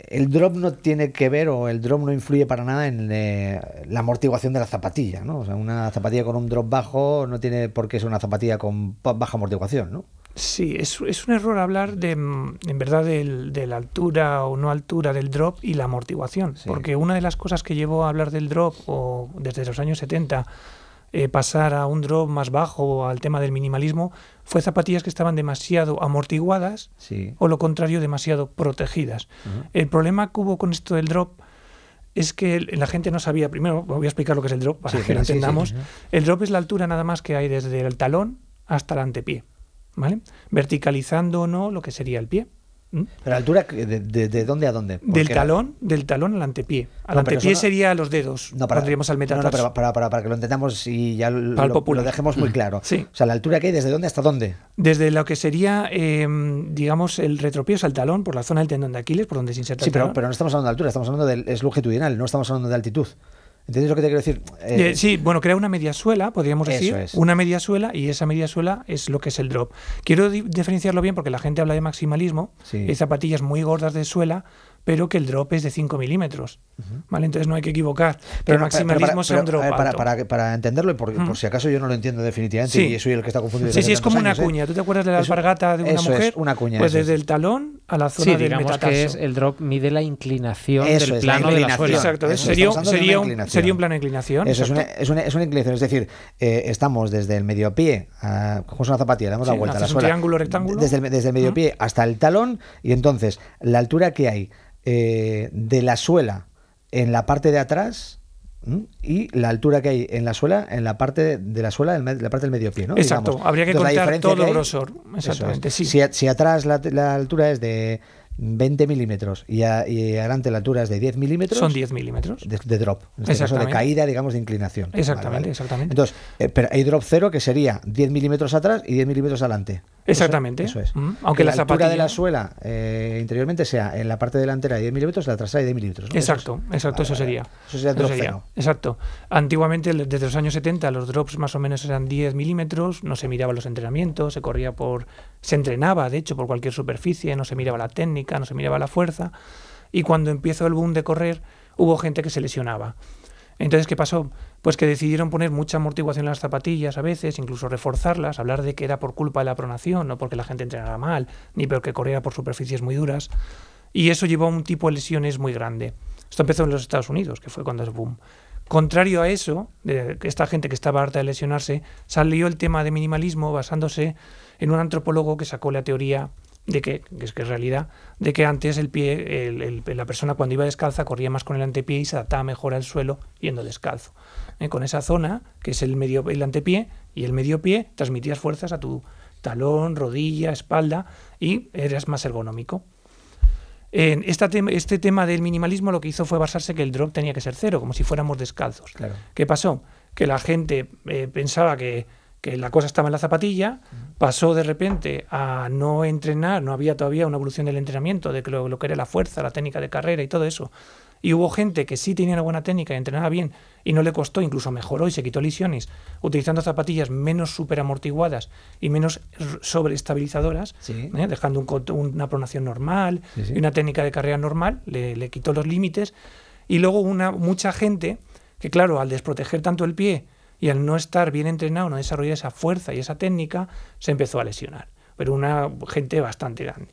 el drop no tiene que ver o el drop no influye para nada en eh, la amortiguación de la zapatilla, ¿no? O sea, una zapatilla con un drop bajo no tiene por qué ser una zapatilla con baja amortiguación, ¿no? Sí, es, es un error hablar de, mm, en verdad, del- de la altura o no altura del drop y la amortiguación. Porque una de las cosas que llevó a hablar del drop, o desde los años 70, eh, pasar a un drop más bajo o al tema del minimalismo, fue zapatillas que estaban demasiado amortiguadas Sí. o lo contrario, demasiado protegidas. El problema que hubo con esto del drop es que la gente no sabía, primero voy a explicar lo que es el drop para Sí, que lo entendamos. sí. El drop es la altura nada más que hay desde el talón hasta el antepié, ¿vale? Verticalizando o no lo que sería el pie. ¿Mm? Pero la altura, de, de- de dónde a dónde? Del talón, del talón al antepié. Al No, antepié no- sería los dedos. No, para, pondríamos al no, no, metatarso. pero para, para- para que lo entendamos y ya lo, lo- dejemos muy claro. Sí. O sea, la altura que hay desde dónde hasta dónde. Desde lo que sería, eh, digamos, el retropío, o sea, el talón, por la zona del tendón de Aquiles, por donde se inserta Sí, el pero, talón. pero no estamos hablando de altura, estamos hablando del es longitudinal, no estamos hablando de altitud. ¿Entiendes lo que te quiero decir? Eh, sí, bueno, crea una media suela, podríamos Eso decir. es. Una media suela y esa media suela es lo que es el drop. Quiero di- diferenciarlo bien porque la gente habla de maximalismo. Sí. Hay zapatillas muy gordas de suela, pero que el drop es de 5 milímetros. ¿Vale? Entonces no hay que equivocar. que el no, pero maximalismo sea un pero, drop ver, para, alto. para, para entenderlo y por, Mm. por si acaso yo no lo entiendo definitivamente Sí. y soy el que está confundido. Sí, sí, es como una ¿eh? cuña. ¿Tú te acuerdas de la alpargata de una eso es, mujer? una cuña, Pues es. desde el talón a la zona Sí, del digamos metatarso. que es el drop mide la inclinación Eso del es, la plano de la inclinación. suela. Exacto, Eso, sería, un, inclinación. sería un plano de inclinación. Eso es una, exacto. es, una, es una inclinación, es decir, eh, estamos desde el medio pie, a, cogemos una zapatilla, damos la vuelta a la suela, triángulo, rectángulo. desde el, desde el medio pie hasta el talón y entonces la altura que hay eh, de la suela en la parte de atrás ¿m? y la altura que hay en la suela en la parte de la suela en la parte del medio pie, ¿no? Exacto, Digamos. habría que Entonces, contar todo hay- grosor. Exactamente, es. sí. Si, si atrás la, la altura es de 20 milímetros y, a- y adelante la altura es de 10 milímetros, Son 10 milímetros. de, de drop, en este caso de caída, digamos, de inclinación. Exactamente, Vale, vale. exactamente. Entonces, eh, pero hay drop cero que sería 10 milímetros atrás y 10 milímetros adelante. Exactamente. Eso, eso es. Mm, aunque Que la la altura de zapatilla- la suela eh, interiormente sea en la parte delantera de 10 milímetros, la trasera de 10 milímetros. ¿no? Eso Exacto, es. exacto, Vale, eso sería. Eso sería drop sería, cero. Exacto. Antiguamente, desde los años 70, los drops más o menos eran 10 milímetros, no se miraban los entrenamientos, se corría por. se entrenaba, de hecho, por cualquier superficie, no se miraba la técnica, no se miraba la fuerza. Y cuando empezó el boom de correr, hubo gente que se lesionaba. Entonces, ¿qué pasó? Pues que decidieron poner mucha amortiguación en las zapatillas a veces, incluso reforzarlas, hablar de que era por culpa de la pronación, no porque la gente entrenara mal, ni porque corriera por superficies muy duras. Y eso llevó a un tipo de lesiones muy grande. Esto empezó en los Estados Unidos, que fue cuando es boom. Contrario a eso, de esta gente que estaba harta de lesionarse, salió el tema de minimalismo basándose en un antropólogo que sacó la teoría de que, que es que es realidad, de que antes el pie, el- el- la persona cuando iba descalza corría más con el antepié y se adaptaba mejor al suelo yendo descalzo. Eh, Con esa zona, que es el, medio, el antepié y el medio pie, transmitías fuerzas a tu talón, rodilla, espalda y eras más ergonómico. En esta este tema del minimalismo lo que hizo fue basarse que el drop tenía que ser cero, como si fuéramos descalzos. Claro. ¿Qué pasó? Que la gente eh, pensaba que, que la cosa estaba en la zapatilla, pasó de repente a no entrenar, no había todavía una evolución del entrenamiento, de que lo, lo que era la fuerza, la técnica de carrera y todo eso. Y hubo gente que sí tenía una buena técnica y entrenaba bien y no le costó, incluso mejoró y se quitó lesiones, utilizando zapatillas menos super amortiguadas y menos sobreestabilizadoras, Sí. ¿eh? dejando un una pronación normal Sí, sí. y una técnica de carrera normal, le, le quitó los límites. Y luego una, mucha gente que, claro, al desproteger tanto el pie y al no estar bien entrenado, no desarrollar esa fuerza y esa técnica, se empezó a lesionar. Pero una gente bastante grande.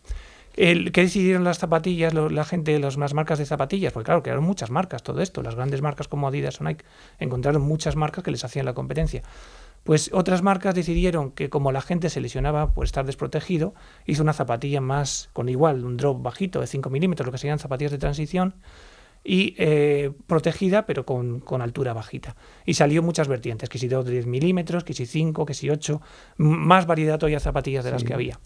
El, ¿Qué decidieron las zapatillas, la gente, las, las marcas de zapatillas? Porque claro, crearon muchas marcas, todo esto. Las grandes marcas como Adidas o Nike encontraron muchas marcas que les hacían la competencia. Pues otras marcas decidieron que como la gente se lesionaba por estar desprotegido, hizo una zapatilla más, con igual, un drop bajito de 5 milímetros, lo que serían zapatillas de transición, y eh, protegida, pero con, con altura bajita. Y salió muchas vertientes, que si 2 de 10 milímetros, que si 5, que si 8, m- más variedad todavía de zapatillas de las que había.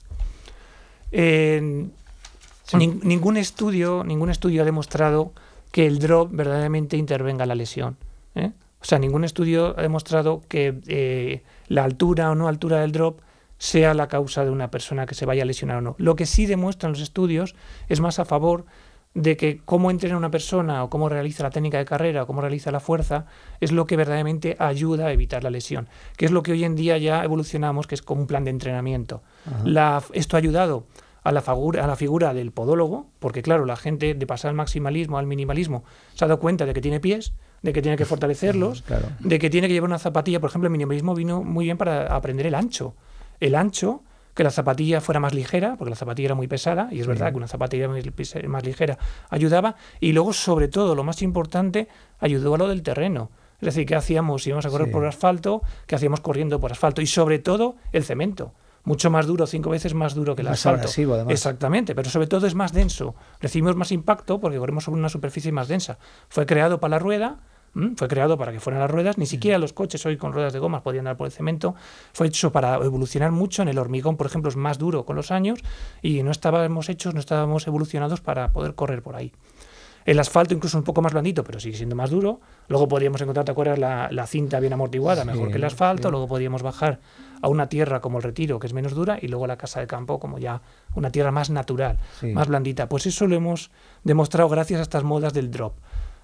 Nin- ningún, estudio, ningún estudio ha demostrado que el drop verdaderamente intervenga en la lesión. ¿eh? O sea, ningún estudio ha demostrado que eh, la altura o no altura del drop sea la causa de una persona que se vaya a lesionar o no. Lo que sí demuestran los estudios es más a favor de que cómo entrena una persona o cómo realiza la técnica de carrera o cómo realiza la fuerza es lo que verdaderamente ayuda a evitar la lesión, que es lo que hoy en día ya evolucionamos, que es como un plan de entrenamiento. La- esto ha ayudado a la, figura, a la figura del podólogo, porque claro, la gente de pasar al maximalismo al minimalismo se ha dado cuenta de que tiene pies, de que tiene que [laughs] fortalecerlos, Claro. de que tiene que llevar una zapatilla. Por ejemplo, el minimalismo vino muy bien para aprender el ancho. El ancho, que la zapatilla fuera más ligera, porque la zapatilla era muy pesada, y es verdad que una zapatilla más, ligera ayudaba. Y luego, sobre todo, lo más importante, ayudó a lo del terreno. Es decir, ¿qué hacíamos si íbamos a correr Sí. por asfalto? ¿Qué hacíamos corriendo por asfalto? Y sobre todo, el cemento. Mucho más duro, cinco veces más duro que el Más asfalto. abrasivo, además. Exactamente, pero sobre todo es más denso. Recibimos más impacto porque corremos sobre una superficie más densa. Fue creado para la rueda, ¿m? fue creado para que fueran las ruedas. Ni siquiera los coches hoy con ruedas de gomas podían andar por el cemento. Fue hecho para evolucionar mucho. En el hormigón, por ejemplo, es más duro con los años y no estábamos hechos, no estábamos evolucionados para poder correr por ahí. El asfalto incluso un poco más blandito, pero sigue siendo más duro. Luego podríamos encontrar, ¿te acuerdas? La, la cinta bien amortiguada, Sí, mejor que el asfalto. sí. Luego podríamos bajar a una tierra como el retiro, que es menos dura, y luego la casa de campo como ya una tierra más natural, Sí. más blandita. Pues eso lo hemos demostrado gracias a estas modas del drop.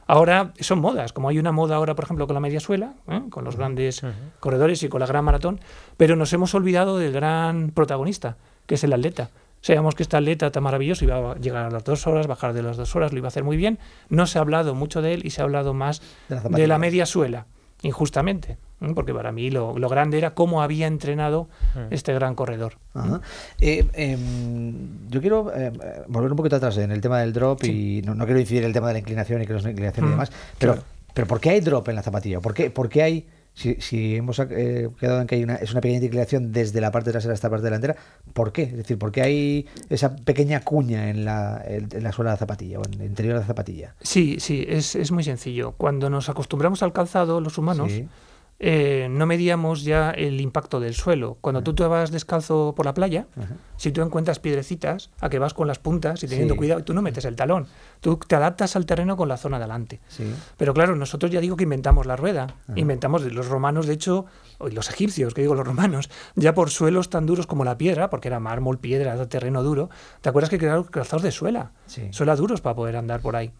Ahora son modas, como hay una moda ahora, por ejemplo, con la media suela, ¿eh? con los grandes corredores y con la gran maratón, pero nos hemos olvidado del gran protagonista, que es el atleta. Sabíamos que este atleta tan maravilloso iba a llegar a las dos horas, bajar de las dos horas, lo iba a hacer muy bien. No se ha hablado mucho de él y se ha hablado más De de, la media suela, injustamente. ¿Eh? Porque para mí lo, lo grande era cómo había entrenado este gran corredor. Ajá. Eh, em, yo quiero eh, volver un poquito atrás en el tema del drop y no, no quiero incidir en el tema de la inclinación y que los inclinación y Mm, demás, pero, claro. pero ¿por qué hay drop en la zapatilla? ¿Por qué, por qué hay, si, si hemos eh, quedado en que hay una, es una pequeña inclinación desde la parte trasera hasta la parte delantera, ¿por qué? Es decir, ¿por qué hay esa pequeña cuña en la, en, en la suela de la zapatilla o en el interior de la zapatilla? Sí, sí, es, es muy sencillo. Cuando nos acostumbramos al calzado, los humanos, Sí. Eh, no medíamos ya el impacto del suelo. Cuando tú te vas descalzo por la playa, si tú encuentras piedrecitas, a que vas con las puntas y teniendo Sí. cuidado, tú no metes el talón. Tú te adaptas al terreno con la zona delante. Sí. Pero claro, nosotros ya digo que inventamos la rueda. Inventamos, los romanos, de hecho, o los egipcios, que digo los romanos, ya por suelos tan duros como la piedra, porque era mármol, piedra, terreno duro. ¿Te acuerdas que crearon calzados de suela? Sí. Suela duros para poder andar por ahí.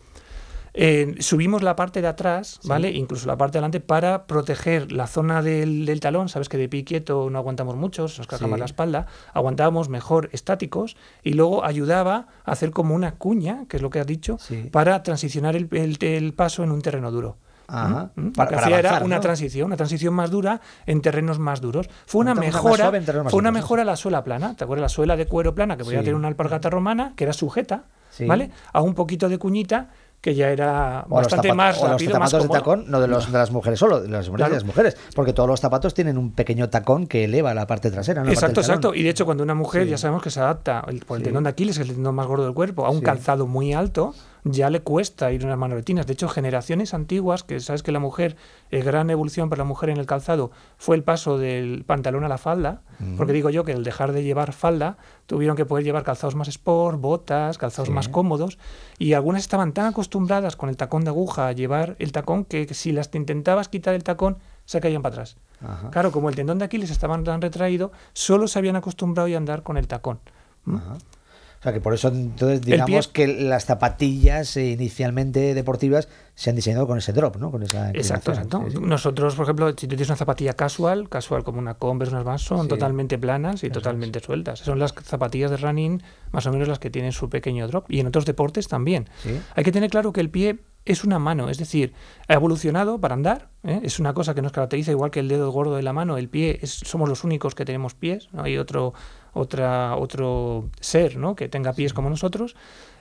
Eh, subimos la parte de atrás, ¿vale? Incluso la parte de delante para proteger la zona del, del talón. Sabes que de pie quieto no aguantamos mucho, nos carga Sí. más la espalda. Aguantábamos mejor estáticos y luego ayudaba a hacer como una cuña, que es lo que has dicho, Sí. para transicionar el, el- el paso en un terreno duro. Ajá. ¿Mm? Lo Para- que para hacía era una ¿no? transición, una transición más dura en terrenos más duros. Fue una mejora, fue una mejora la suela plana. ¿Te acuerdas la suela de cuero plana que podía tener una alpargata romana que era sujeta, Sí. ¿vale? A un poquito de cuñita que ya era O bastante zapatos- más o los rápido, más zapatos de tacón, no de, los, de las mujeres solo, de las hombres y Claro. de las mujeres, porque todos los zapatos tienen un pequeño tacón que eleva la parte trasera. ¿no? Parte Exacto, exacto. Y de hecho, cuando una mujer Sí. ya sabemos que se adapta el- por el Sí. tendón de Aquiles, el tendón más gordo del cuerpo, a un Sí. calzado muy alto, ya le cuesta ir unas manoletinas. De hecho, generaciones antiguas, que sabes que la mujer, eh, gran evolución para la mujer en el calzado fue el paso del pantalón a la falda, Mm. porque digo yo que al dejar de llevar falda, tuvieron que poder llevar calzados más sport, botas, calzados Sí. más cómodos, y algunas estaban tan acostumbradas con el tacón de aguja a llevar el tacón que si las te intentabas quitar el tacón, se caían para atrás. Ajá. Claro, como el tendón de Aquiles estaba tan retraído, solo se habían acostumbrado a andar con el tacón. ¿Mm? O sea que por eso entonces pie- digamos que las zapatillas eh, inicialmente deportivas se han diseñado con ese drop, ¿no? Con esa Exacto, exacto. Sí, sí. Nosotros, por ejemplo, si tú tienes una zapatilla casual, casual como una Converse, unas Vans, son Sí. totalmente planas y totalmente sueltas. Son las zapatillas de running más o menos las que tienen su pequeño drop. Y en otros deportes también. Hay que tener claro que el pie es una mano, es decir, ha evolucionado para andar, ¿eh? es una cosa que nos caracteriza igual que el dedo gordo de la mano, el pie, es, somos los únicos que tenemos pies, no hay otro, otra, otro ser ¿no? que tenga pies como nosotros,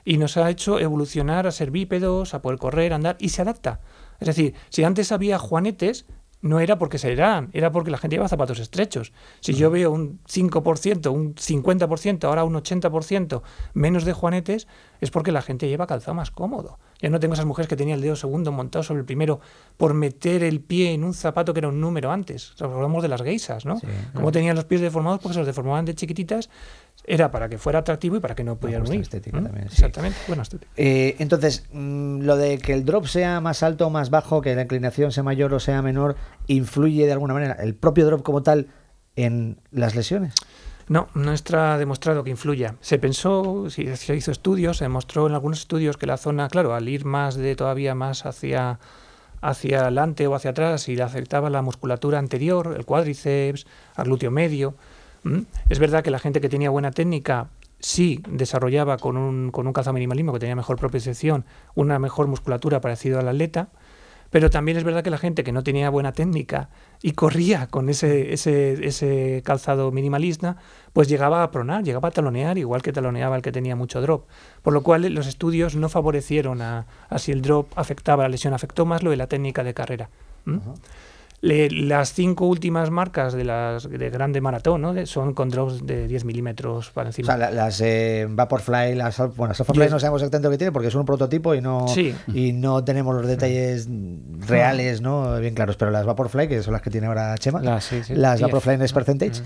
y nos ha hecho evolucionar a ser bípedos, a poder correr, andar, y se adapta. Es decir, si antes había juanetes, no era porque se eran, era porque la gente llevaba zapatos estrechos. Si yo veo un 5%, un 50%, ahora un 80% menos de juanetes, es porque la gente lleva calzado más cómodo. Ya no tengo esas mujeres que tenían el dedo segundo montado sobre el primero por meter el pie en un zapato que era un número antes. Hablamos de las geisas, ¿no? Sí. Como tenían los pies deformados porque se los deformaban de chiquititas, era para que fuera atractivo y para que no pudieran huir. estética ¿Mm? también, sí. Exactamente, bueno, estética. Eh, entonces, mm, lo de que el drop sea más alto o más bajo, que la inclinación sea mayor o sea menor, influye de alguna manera el propio drop como tal en las lesiones. No, no está demostrado que influya. Se pensó, se hizo estudios, se demostró en algunos estudios que la zona, claro, al ir más de todavía más hacia hacia adelante o hacia atrás y le afectaba la musculatura anterior, el cuádriceps, al glúteo medio. Es verdad que la gente que tenía buena técnica sí desarrollaba con un, con un calzado minimalismo que tenía mejor propiocepción una mejor musculatura parecida al atleta, pero también es verdad que la gente que no tenía buena técnica y corría con ese, ese, ese calzado minimalista, pues llegaba a pronar, llegaba a talonear, igual que taloneaba el que tenía mucho drop. Por lo cual los estudios no favorecieron a, si el drop afectaba la lesión, afectó más lo de la técnica de carrera. Le- las cinco últimas marcas de las de grande maratón ¿no? De- son con drops de 10 milímetros para O encima. sea, la- las eh, Vaporfly, las, bueno, Yes. no sabemos exactamente lo que tiene porque es un prototipo y no, Sí. y no tenemos los detalles reales, ¿no? Bien claros, pero las Vaporfly, que son las que tiene ahora Chema, sí, sí, las 10. Vaporfly Next Percentage,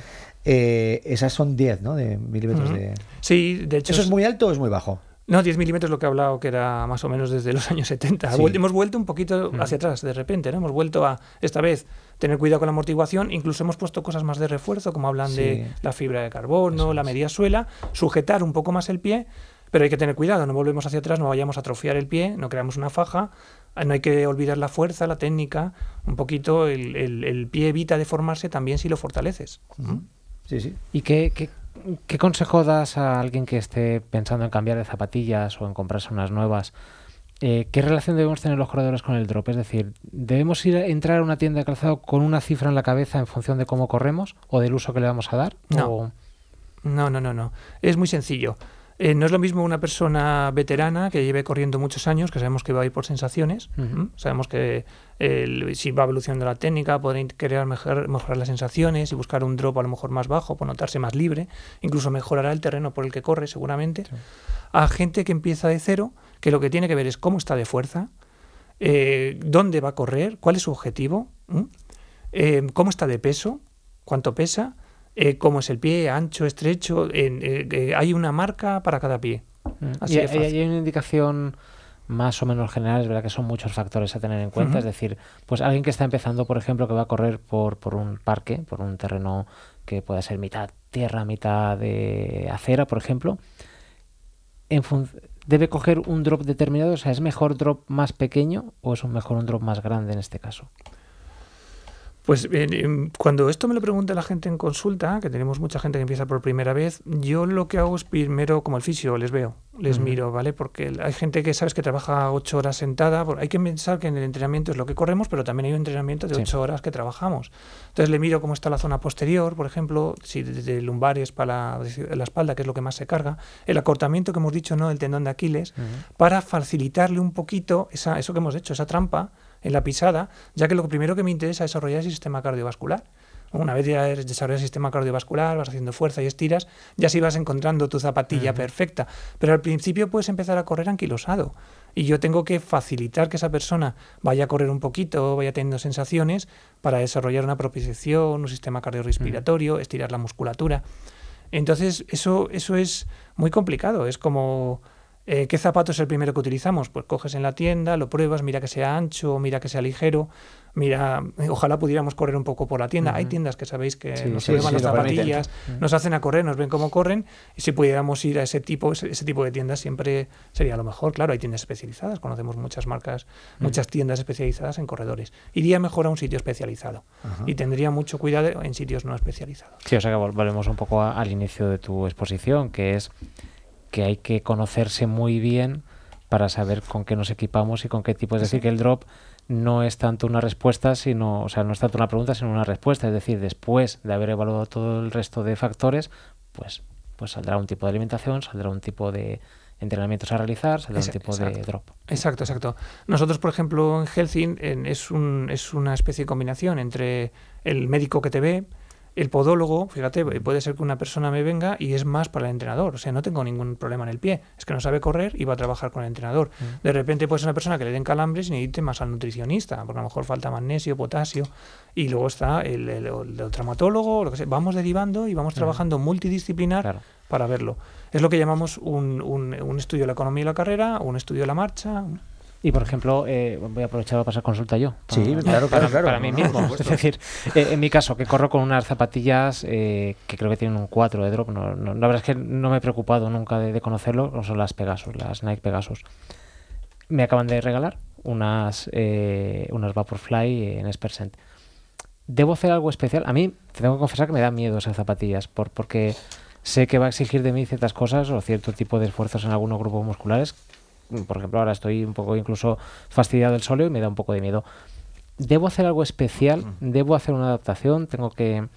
eh, esas son 10, ¿no? De milímetros de... Sí, de hecho. ¿Eso es muy alto o es muy bajo? No, 10 milímetros lo que he hablado, que era más o menos desde los [laughs] años 70. Sí. Vuel- Hemos vuelto un poquito hacia atrás, de repente, ¿no? Hemos vuelto a, esta vez, tener cuidado con la amortiguación. Incluso hemos puesto cosas más de refuerzo, como hablan de la fibra de carbono, la media suela, sujetar un poco más el pie. Pero hay que tener cuidado, no volvemos hacia atrás, no vayamos a atrofiar el pie, no creamos una faja, ah, no hay que olvidar la fuerza, la técnica, un poquito el, el- el pie evita deformarse también si lo fortaleces. Sí, sí. ¿Y qué, qué, qué consejo das a alguien que esté pensando en cambiar de zapatillas o en comprarse unas nuevas? Eh, ¿Qué relación debemos tener los corredores con el drop? Es decir, ¿debemos ir a entrar a una tienda de calzado con una cifra en la cabeza en función de cómo corremos o del uso que le vamos a dar? No. O- No, no, no, no. Es muy sencillo. Eh, no es lo mismo una persona veterana que lleve corriendo muchos años, que sabemos que va a ir por sensaciones. Sabemos que si va evolucionando la técnica, puede querer mejorar, mejorar las sensaciones y buscar un drop a lo mejor más bajo, por notarse más libre. Incluso mejorará el terreno por el que corre, seguramente. A gente que empieza de cero, que lo que tiene que ver es cómo está de fuerza, eh, dónde va a correr, cuál es su objetivo. Eh, cómo está de peso, cuánto pesa, eh, cómo es el pie, ancho, estrecho. en- eh, eh, hay una marca para cada pie. Mm. Así y, de y- fácil. y hay una indicación más o menos general, es verdad que son muchos factores a tener en cuenta, es decir, pues alguien que está empezando, por ejemplo, que va a correr por, por un parque, por un terreno que pueda ser mitad tierra, mitad de acera, por ejemplo, en debe coger un drop determinado, o sea, ¿es mejor drop más pequeño o es un mejor un drop más grande en este caso? Pues eh, cuando esto me lo pregunta la gente en consulta, que tenemos mucha gente que empieza por primera vez, yo lo que hago es primero, como el fisio, les veo, les miro, ¿vale? Porque hay gente que sabes que trabaja ocho horas sentada, hay que pensar que en el entrenamiento es lo que corremos, pero también hay un entrenamiento de Sí. ocho horas que trabajamos. Entonces le miro cómo está la zona posterior, por ejemplo, si desde lumbares para la, la espalda, que es lo que más se carga, el acortamiento que hemos dicho, ¿no? El tendón de Aquiles, para facilitarle un poquito esa, eso que hemos hecho, esa trampa en la pisada, ya que lo primero que me interesa es desarrollar es el sistema cardiovascular. Una vez ya desarrollas el sistema cardiovascular, vas haciendo fuerza y estiras, ya sí vas encontrando tu zapatilla perfecta. Pero al principio puedes empezar a correr anquilosado. Y yo tengo que facilitar que esa persona vaya a correr un poquito, vaya teniendo sensaciones para desarrollar una propiciación, un sistema cardiorrespiratorio, estirar la musculatura. Entonces, eso, eso es muy complicado. Es como, eh, ¿qué zapato es el primero que utilizamos? Pues coges en la tienda, lo pruebas, mira que sea ancho, mira que sea ligero, mira, eh, ojalá pudiéramos correr un poco por la tienda. Hay tiendas que sabéis que Sí, nos sí, sí, las zapatillas, nos hacen a correr, nos ven cómo corren, y si pudiéramos ir a ese tipo, ese, ese tipo de tiendas siempre sería lo mejor. Claro, hay tiendas especializadas, conocemos muchas marcas, muchas tiendas especializadas en corredores. Iría mejor a un sitio especializado y tendría mucho cuidado en sitios no especializados. Sí, o sea que vol- volvemos un poco a- al inicio de tu exposición, que es que hay que conocerse muy bien para saber con qué nos equipamos y con qué tipo. Es decir, que el drop no es tanto una respuesta, sino, o sea, no es tanto una pregunta, sino una respuesta. Es decir, después de haber evaluado todo el resto de factores, pues, pues saldrá un tipo de alimentación, saldrá un tipo de entrenamientos a realizar, saldrá un tipo de drop. Exacto, exacto. Nosotros, por ejemplo, en Helsing en- es, un, es una especie de combinación entre el médico que te ve, el podólogo, fíjate, puede ser que una persona me venga y es más para el entrenador, o sea, no tengo ningún problema en el pie, es que no sabe correr y va a trabajar con el entrenador. De repente puede ser una persona que le den calambres y necesite más al nutricionista, porque a lo mejor falta magnesio, potasio, y luego está el, el- el traumatólogo, lo que sea. Vamos derivando y vamos trabajando multidisciplinar Claro. para verlo. Es lo que llamamos un, un- un estudio de la economía de la carrera, un estudio de la marcha. Y por ejemplo, eh, voy a aprovechar para pasar consulta yo. Sí, para- claro, claro, para, claro. para mí No, mismo. [laughs] es decir, eh, en mi caso, que corro con unas zapatillas eh, que creo que tienen un 4 de drop. No, no- la verdad es que no me he preocupado nunca de, de conocerlo. Son las Pegasus, las Nike Pegasus. Me acaban de regalar unas, eh, unas Vaporfly en Spercent. ¿Debo hacer algo especial? A mí, te tengo que confesar que me da miedo esas zapatillas, por, porque sé que va a exigir de mí ciertas cosas o cierto tipo de esfuerzos en algunos grupos musculares. Por ejemplo, ahora estoy un poco incluso fastidiado del sóleo y me da un poco de miedo. ¿Debo hacer algo especial? ¿Debo hacer una adaptación? ¿Tengo que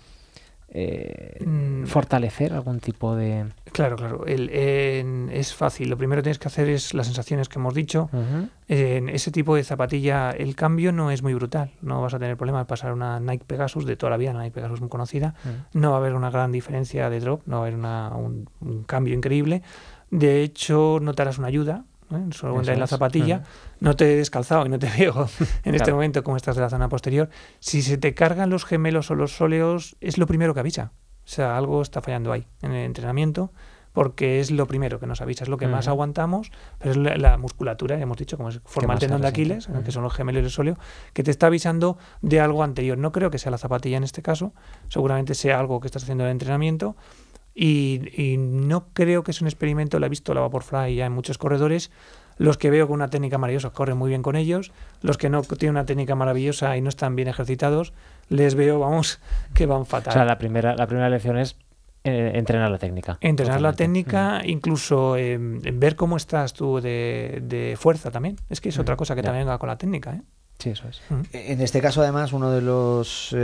eh, Mm. fortalecer algún tipo de...? Claro, claro. El- es fácil. Lo primero que tienes que hacer es las sensaciones que hemos dicho. En ese tipo de zapatilla el cambio no es muy brutal. No vas a tener problema de pasar una Nike Pegasus de toda la vida, una Nike Pegasus muy conocida. No va a haber una gran diferencia de drop, no va a haber una- un, un cambio increíble. De hecho, notarás una ayuda. ¿Eh? En la zapatilla. No te he descalzado y no te veo [laughs] en este momento como estás de la zona posterior. Si se te cargan los gemelos o los sóleos, es lo primero que avisa. O sea, algo está fallando ahí en el entrenamiento porque es lo primero que nos avisa, es lo que más aguantamos, pero es la, la musculatura, ya hemos dicho, como es forma el tendón de. Aquiles, que son los gemelos y el sóleo, que te está avisando de algo anterior. No creo que sea la zapatilla en este caso, seguramente sea algo que estás haciendo en el entrenamiento, Y, y no creo que es un experimento, lo he visto la Vaporfly ya en muchos corredores. Los que veo con una técnica maravillosa corren muy bien con ellos. Los que no tienen una técnica maravillosa y no están bien ejercitados, les veo, vamos, [laughs] que van fatal. O sea, la primera, la primera lección es eh, entrenar la técnica. Entrenar la técnica, incluso eh, en ver cómo estás tú de, de fuerza también. Es que es otra cosa que Ya. también va con la técnica. ¿eh? Sí, eso es. En este caso, además, uno de los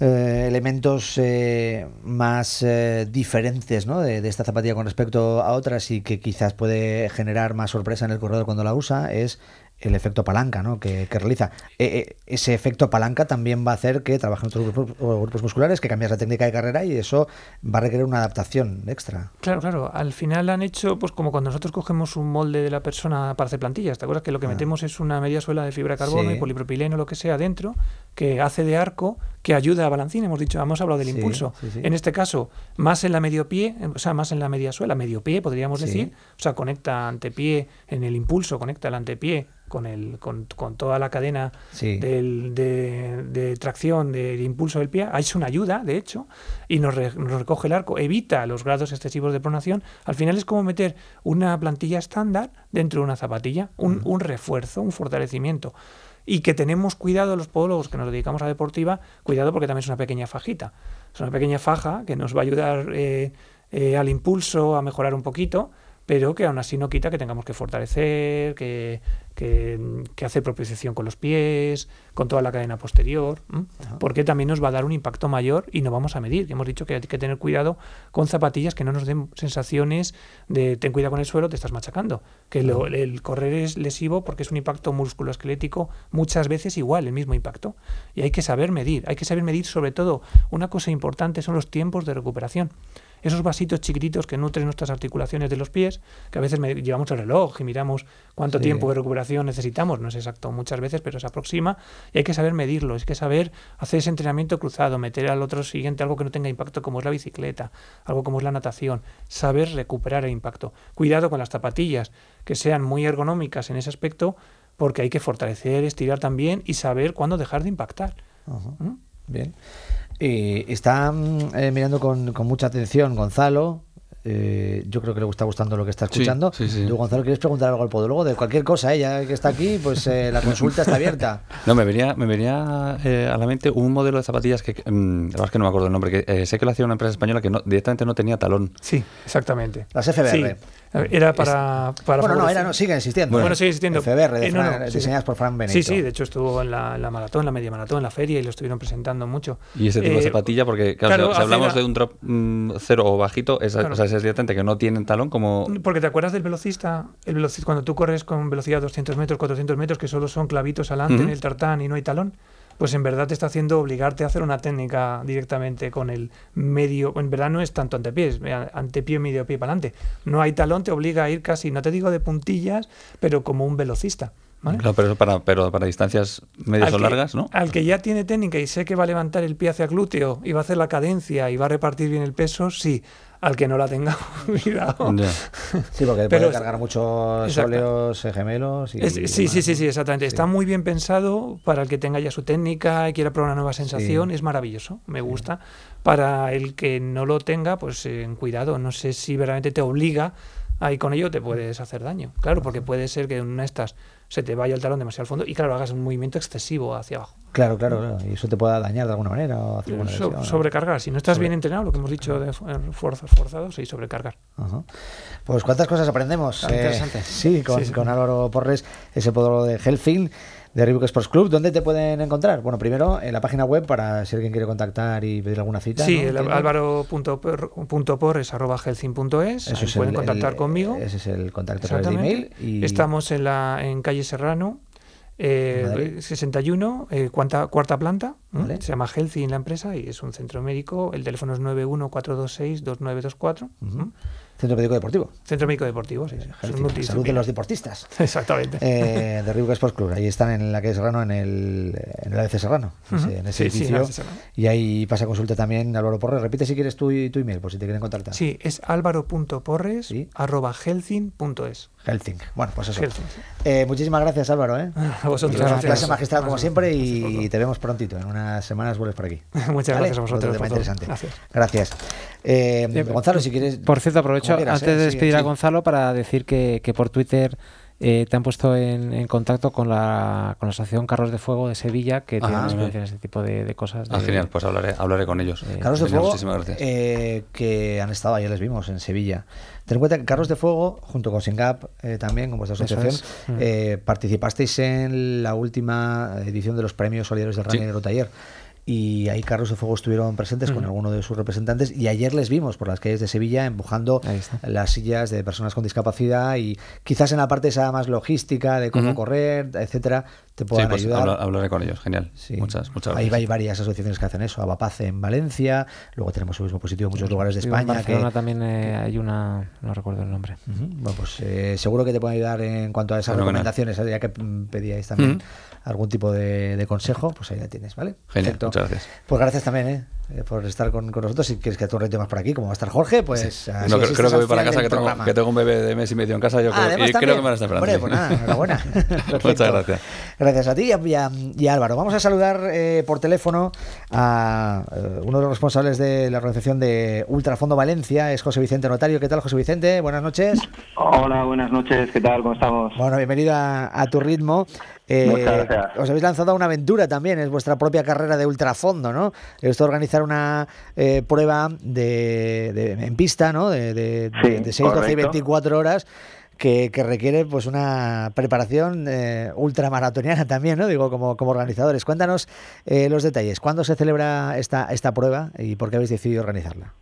eh, elementos eh, más eh, diferentes ¿no? de, de esta zapatilla con respecto a otras y que quizás puede generar más sorpresa en el corredor cuando la usa es el efecto palanca ¿no? que, que realiza. Eh, eh, ese efecto palanca también va a hacer que trabajen otros grupos, grupos musculares, que cambias la técnica de carrera y eso va a requerir una adaptación extra. Claro, claro. Al final han hecho, pues como cuando nosotros cogemos un molde de la persona para hacer plantillas. ¿Te acuerdas que lo que Ah. metemos es una media suela de fibra de carbono Sí. y polipropileno, lo que sea, dentro, que hace de arco, que ayuda a balancín? Hemos dicho, hemos hablado del Sí, impulso. sí. En este caso, más en la medio pie, o sea, más en la media suela, medio pie, podríamos decir. O sea, conecta antepié en el impulso, conecta el antepié con, el, con, con toda la cadena Sí. del- de, de tracción del impulso del pie. Es una ayuda, de hecho, y nos, re- nos recoge el arco, evita los grados excesivos de pronación. Al final es como meter una plantilla estándar dentro de una zapatilla, un, un refuerzo, un fortalecimiento. Y que tenemos cuidado los podólogos que nos dedicamos a deportiva, cuidado porque también es una pequeña fajita. Es una pequeña faja que nos va a ayudar eh, eh, al impulso a mejorar un poquito, pero que aún así no quita que tengamos que fortalecer, que, que, que hacer propiocepción con los pies, con toda la cadena posterior, porque también nos va a dar un impacto mayor y no vamos a medir. Hemos dicho que hay que tener cuidado con zapatillas que no nos den sensaciones de ten cuidado con el suelo, te estás machacando. Que lo- el correr es lesivo porque es un impacto musculoesquelético muchas veces igual, el mismo impacto. Y hay que saber medir. Hay que saber medir sobre todo una cosa importante son los tiempos de recuperación esos vasitos chiquititos que nutren nuestras articulaciones de los pies, que a veces me- llevamos el reloj y miramos cuánto Sí. tiempo de recuperación necesitamos, no es exacto muchas veces, pero se aproxima y hay que saber medirlo, hay que saber hacer ese entrenamiento cruzado, meter al otro siguiente algo que no tenga impacto como es la bicicleta, algo como es la natación, saber recuperar el impacto. Cuidado con las zapatillas, que sean muy ergonómicas en ese aspecto, porque hay que fortalecer, estirar también y saber cuándo dejar de impactar. ¿Mm? Bien. Y está mm, eh, mirando con, con mucha atención Gonzalo. eh, yo creo que le está gustando lo que está escuchando. sí, sí. Tú, Gonzalo, ¿quieres preguntar algo al podólogo? De cualquier cosa, ¿eh? ya que está aquí, pues eh, la consulta está abierta. [laughs] No, me venía, me venía eh, a la mente un modelo de zapatillas que, mm, la verdad es que no me acuerdo el nombre, que eh, sé que lo hacía una empresa española que no, directamente no tenía talón. Sí, exactamente. Las FBR. Sí, era para... para bueno, no, era, no, sigue insistiendo. Bueno, ¿eh? sigue existiendo. FBR, de Eh, no, no, Fran- sí, diseñadas sí. por Fran Benito. Sí, sí, de hecho estuvo en la, la maratón, la media maratón, en la feria y lo estuvieron presentando mucho. Y ese tipo de Eh, zapatilla, porque claro, claro, si, si hablamos de un drop mm, cero o bajito, es, Claro. o sea, es directamente que no tienen talón como... Porque te acuerdas del velocista, el velocista cuando tú corres con velocidad 200 metros, 400 metros, que solo son clavitos adelante en el tartán y no hay talón, pues en verdad te está haciendo obligarte a hacer una técnica directamente con el medio, en verdad no es tanto antepiés, eh, antepié, medio pie para adelante. No hay talón, te obliga a ir casi, no te digo de puntillas, pero como un velocista. ¿vale? Claro, pero, para, pero para distancias medias Al o que- largas, ¿no? Al que ya tiene técnica y sé que va a levantar el pie hacia glúteo y va a hacer la cadencia y va a repartir bien el peso, sí. Al que no la tenga, [laughs] cuidado. Sí, porque Pero puede es- cargar muchos óleos eh, gemelos. Y Es- sí, sí, sí, sí, exactamente. Está muy bien pensado para el que tenga ya su técnica y quiera probar una nueva sensación. Sí. Es maravilloso, me gusta. Para el que no lo tenga, pues eh, en cuidado. No sé si verdaderamente te obliga ahí con ello te puedes hacer daño. Claro, porque puede ser que en una de estas se te vaya el talón demasiado al fondo y claro, hagas un movimiento excesivo hacia abajo. Claro, claro, claro. Y eso te pueda dañar de alguna manera o hacer alguna So- lesión, ¿no? sobrecargar. Si no estás Sobre- bien entrenado, lo que hemos dicho de fu- fuerzas forzados, sí, sobrecargar. Ajá. Pues cuántas cosas aprendemos. Ah, eh, interesante. sí, con, Sí, sí. con Álvaro Porres, ese podólogo de Helfing, de Reebok Sports Club. ¿Dónde te pueden encontrar? Bueno, primero en la página web para si alguien quiere contactar y pedir alguna cita. Sí, ¿no? el álvaro.porres arroba ahí es pueden el- contactar el- conmigo. Ese es el contacto a través de email. Y... Estamos en la en calle Serrano, eh, Madrid. 61, eh, cuarta, cuarta planta. Se llama Healthy en la empresa y es un centro médico. El teléfono es 914262924. Ujú. ¿m? Centro Médico Deportivo. Centro médico deportivo, sí. Es la salud de los deportistas. [laughs] Exactamente. Eh, de Reebok Sports Club. Ahí están en la calle Serrano, en el, en el ABC Serrano, en ese Sí, edificio. Y ahí pasa consulta también Álvaro Porres. Repite si quieres tu, tu email, por si te quieren contactar. Sí, es álvaro.porres arroba healthin.es. Helfing. Bueno, pues eso. Eh, muchísimas gracias, Álvaro. ¿eh? [laughs] A vosotros. Gracias. clase magistral como siempre Gracias y te vemos prontito. En unas semanas vuelves por aquí. [laughs] Muchas ¿Vale? gracias a vosotros Otro tema interesante. Gracias. Gracias. Eh, Gonzalo, si quieres. Por cierto, aprovecho quieras, antes ¿eh? de Sí, despedir a sí. Gonzalo para decir que, que por Twitter eh, te han puesto en, en contacto con la, con la Asociación Carros de Fuego de Sevilla, que tiene Ajá. experiencia en ese tipo de, de cosas. Ah, de- genial, pues hablaré, hablaré con ellos. Carros de Genial, Fuego Muchísimas gracias. eh, que han estado, ayer les vimos en Sevilla. Ten en cuenta que Carros de Fuego, junto con Singap, eh, también con vuestra asociación, es. Mm. eh, participasteis en la última edición de los premios solidarios del Sí. Eurotaller. Y ahí Carros de Fuego estuvieron presentes con alguno de sus representantes y ayer les vimos por las calles de Sevilla empujando Ahí las sillas de personas con discapacidad y quizás en la parte esa más logística de cómo correr, etcétera, te Sí, puedan pues ayudar. habla- hablaré con ellos. Genial. Sí. Muchas, muchas Ahí gracias. hay varias asociaciones que hacen eso. Abapaz en Valencia, luego tenemos el mismo positivo en muchos lugares de en España. que- Barcelona también eh, hay una, no recuerdo el nombre. Bueno, pues eh, seguro que te pueden ayudar en cuanto a esas Fenomenal. recomendaciones, ¿eh? ya que mm, pedíais también. Algún tipo de, de consejo, pues ahí la tienes, ¿vale? Genial, Perfecto. muchas gracias. Pues gracias también, ¿eh? Eh, por estar con, con nosotros. Si quieres que tú reto más por aquí, como va a estar Jorge, pues. así No, creo, que voy para casa, que tengo, programa. que tengo un bebé de mes y medio en casa. Yo Ah, creo, y creo que me van a estar esperando. Pues nada, enhorabuena. [laughs] Muchas gracias. Gracias a ti y a, y a- y a Álvaro. Vamos a saludar eh, por teléfono a eh, uno de los responsables de la organización de Ultrafondo Valencia, es José Vicente Notario. ¿Qué tal, José Vicente? Buenas noches. Hola, buenas noches, ¿qué tal? ¿Cómo estamos? Bueno, bienvenido a, a tu ritmo. Eh, os habéis lanzado a una aventura también, es vuestra propia carrera de ultrafondo, ¿no? Esto organizar una eh, prueba de, de- en pista, ¿no? De, de, Sí, de 6, 12 y correcto. 24 horas. Que, que requiere pues una preparación eh, ultramaratoniana también, ¿no? Digo, como, como organizadores. Cuéntanos eh, los detalles. ¿Cuándo se celebra esta, esta prueba y por qué habéis decidido organizarla?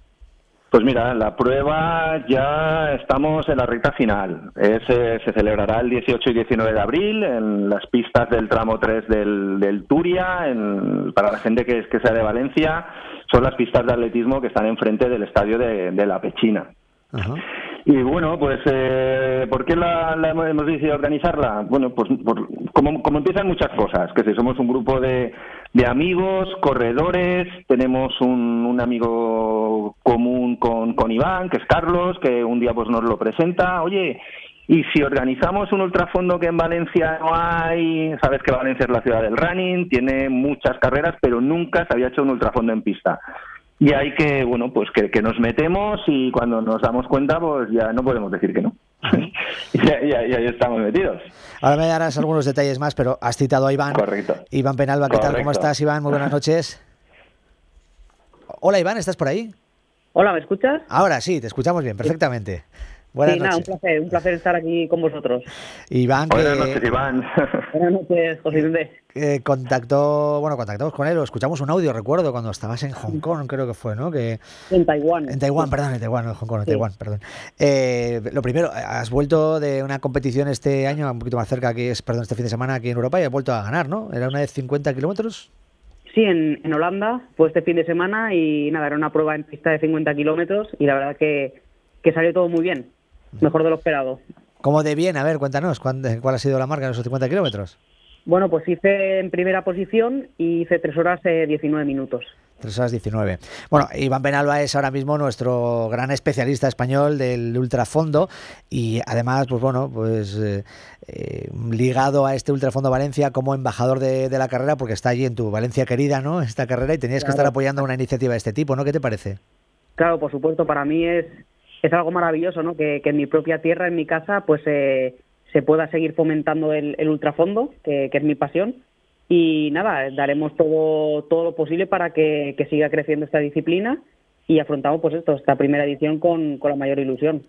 Pues mira, la prueba ya estamos en la recta final. Es, eh, se celebrará el 18 y 19 de abril en las pistas del tramo 3 del, del Turia. en- para la gente que, es- que sea de Valencia, son las pistas de atletismo que están enfrente del estadio de, de La Pechina. Y bueno, pues, eh, ¿por qué la, la hemos decidido organizarla? Bueno, pues por- como, como empiezan muchas cosas, que si somos un grupo de, de amigos, corredores, tenemos un, un amigo común con, con Iván, que es Carlos, que un día pues nos lo presenta, oye, y si organizamos un ultrafondo que en Valencia no hay, sabes que Valencia es la ciudad del running, tiene muchas carreras, pero nunca se había hecho un ultrafondo en pista. Y hay que, bueno, pues que, que nos metemos y cuando nos damos cuenta, pues ya no podemos decir que no. [laughs] y, ahí- y ahí- y ahí estamos metidos. Ahora me darás algunos detalles más, pero has citado a Iván. Correcto. Iván Penalba, ¿qué tal? ¿Cómo estás, Iván? Muy buenas noches. [laughs] Hola, Iván, ¿estás por ahí? Hola, ¿me escuchas? Ahora sí, te escuchamos bien, perfectamente. Buenas sí, nada, un noches. placer, un placer estar aquí con vosotros. Iván, que Buenas noches, Iván. [laughs] Buenas noches, José eh, contactó, bueno, contactamos con él, o escuchamos un audio, recuerdo, cuando estabas en Hong Kong, creo que fue, ¿no? Que, En Taiwán. en Taiwán, perdón, en Taiwán, no en Hong Kong, en Sí. Taiwán, perdón. Eh, lo primero, has vuelto de una competición este año, un poquito más cerca, que es, perdón, este fin de semana aquí en Europa y has vuelto a ganar, ¿no? Era una de 50 kilómetros. Sí, en, en Holanda fue este fin de semana y nada, era una prueba en pista de 50 kilómetros y la verdad que, que salió todo muy bien, mejor de lo esperado. ¿Cómo de bien? A ver, cuéntanos, ¿cuán- ¿cuál ha sido la marca de esos 50 kilómetros? Bueno, pues hice en primera posición y hice 3 horas eh, 19 minutos. 3 horas 19. Bueno, Iván Penalba es ahora mismo nuestro gran especialista español del ultrafondo y además, pues bueno, pues eh, eh, ligado a este ultrafondo Valencia como embajador de, de la carrera porque está allí en tu Valencia querida, ¿no? Esta carrera y tenías que estar apoyando una iniciativa de este tipo, ¿no? ¿Qué te parece? Claro, por supuesto, para mí es, es algo maravilloso, ¿no? Que, que en mi propia tierra, en mi casa, pues eh, se pueda seguir fomentando el, ultrafondo, que, que es mi pasión. Y nada, daremos todo, todo lo posible para que, que siga creciendo esta disciplina y afrontamos pues esto, esta primera edición con, con la mayor ilusión.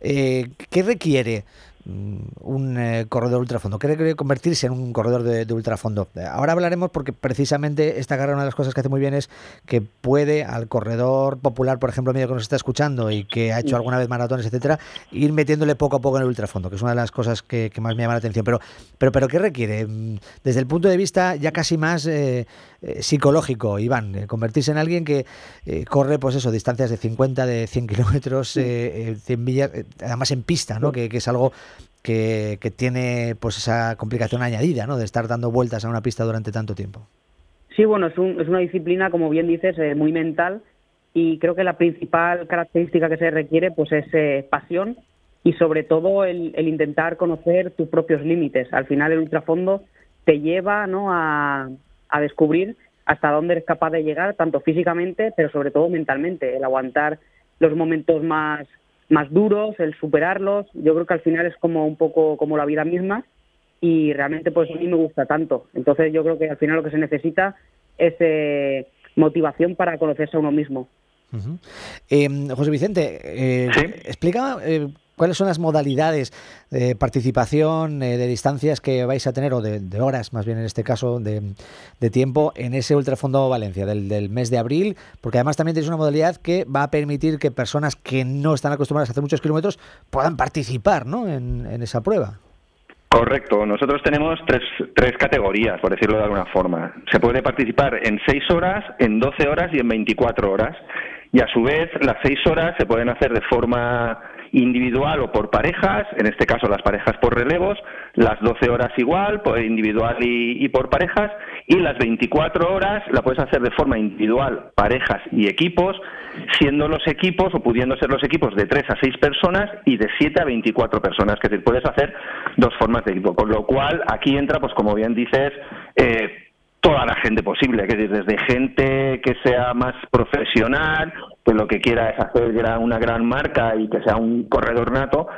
Eh, ¿Qué requiere un eh, corredor ultrafondo? ¿Qué requiere convertirse en un corredor de, de ultrafondo? Eh, Ahora hablaremos porque precisamente esta carrera una de las cosas que hace muy bien es que puede al corredor popular, por ejemplo, medio que nos está escuchando y que ha hecho alguna vez maratones, etcétera, ir metiéndole poco a poco en el ultrafondo, que es una de las cosas que, que más me llama la atención. Pero, pero, pero ¿qué requiere? Mm, Desde el punto de vista ya casi más eh, eh, psicológico, Iván, convertirse en alguien que eh, corre, pues eso, distancias de 50, de 100 kilómetros, eh, eh, 100 millas, además en pista, ¿no? Que, que es algo que, que tiene pues esa complicación añadida, ¿no? De estar dando vueltas a una pista durante tanto tiempo. Sí, bueno, es, un- es una disciplina, como bien dices, eh, muy mental y creo que la principal característica que se requiere pues es eh, pasión y sobre todo el, el intentar conocer tus propios límites. Al final el ultrafondo te lleva ¿no? a, a descubrir hasta dónde eres capaz de llegar, tanto físicamente, pero sobre todo mentalmente, el aguantar los momentos más, más duros, el superarlos. Yo creo que al final es como un poco como la vida misma y realmente pues a mí me gusta tanto. Entonces yo creo que al final lo que se necesita es eh, motivación para conocerse a uno mismo. Eh, José Vicente, eh, explica eh, cuáles son las modalidades de participación, eh, de distancias que vais a tener, o de, horas más bien en este caso, de, tiempo en ese Ultrafondo Valencia del, mes de abril, porque además también tenéis una modalidad que va a permitir que personas que no están acostumbradas a hacer muchos kilómetros puedan participar ¿no? en, en esa prueba. Correcto. Nosotros tenemos tres, tres categorías, por decirlo de alguna forma. Se puede participar en 6 horas, en 12 horas y en 24 horas. Y a su vez, las 6 horas se pueden hacer de forma individual o por parejas, en este caso las parejas por relevos, las 12 horas igual, por individual y, y, por parejas, y las 24 horas la puedes hacer de forma individual, parejas y equipos, siendo los equipos o pudiendo ser los equipos de 3 a 6 personas y de 7 a 24 personas, que decir, puedes hacer dos formas de equipo, con lo cual aquí entra, pues como bien dices, eh, toda la gente posible, que desde gente que sea más profesional, pues lo que quiera es hacer una gran marca y que sea un corredor nato,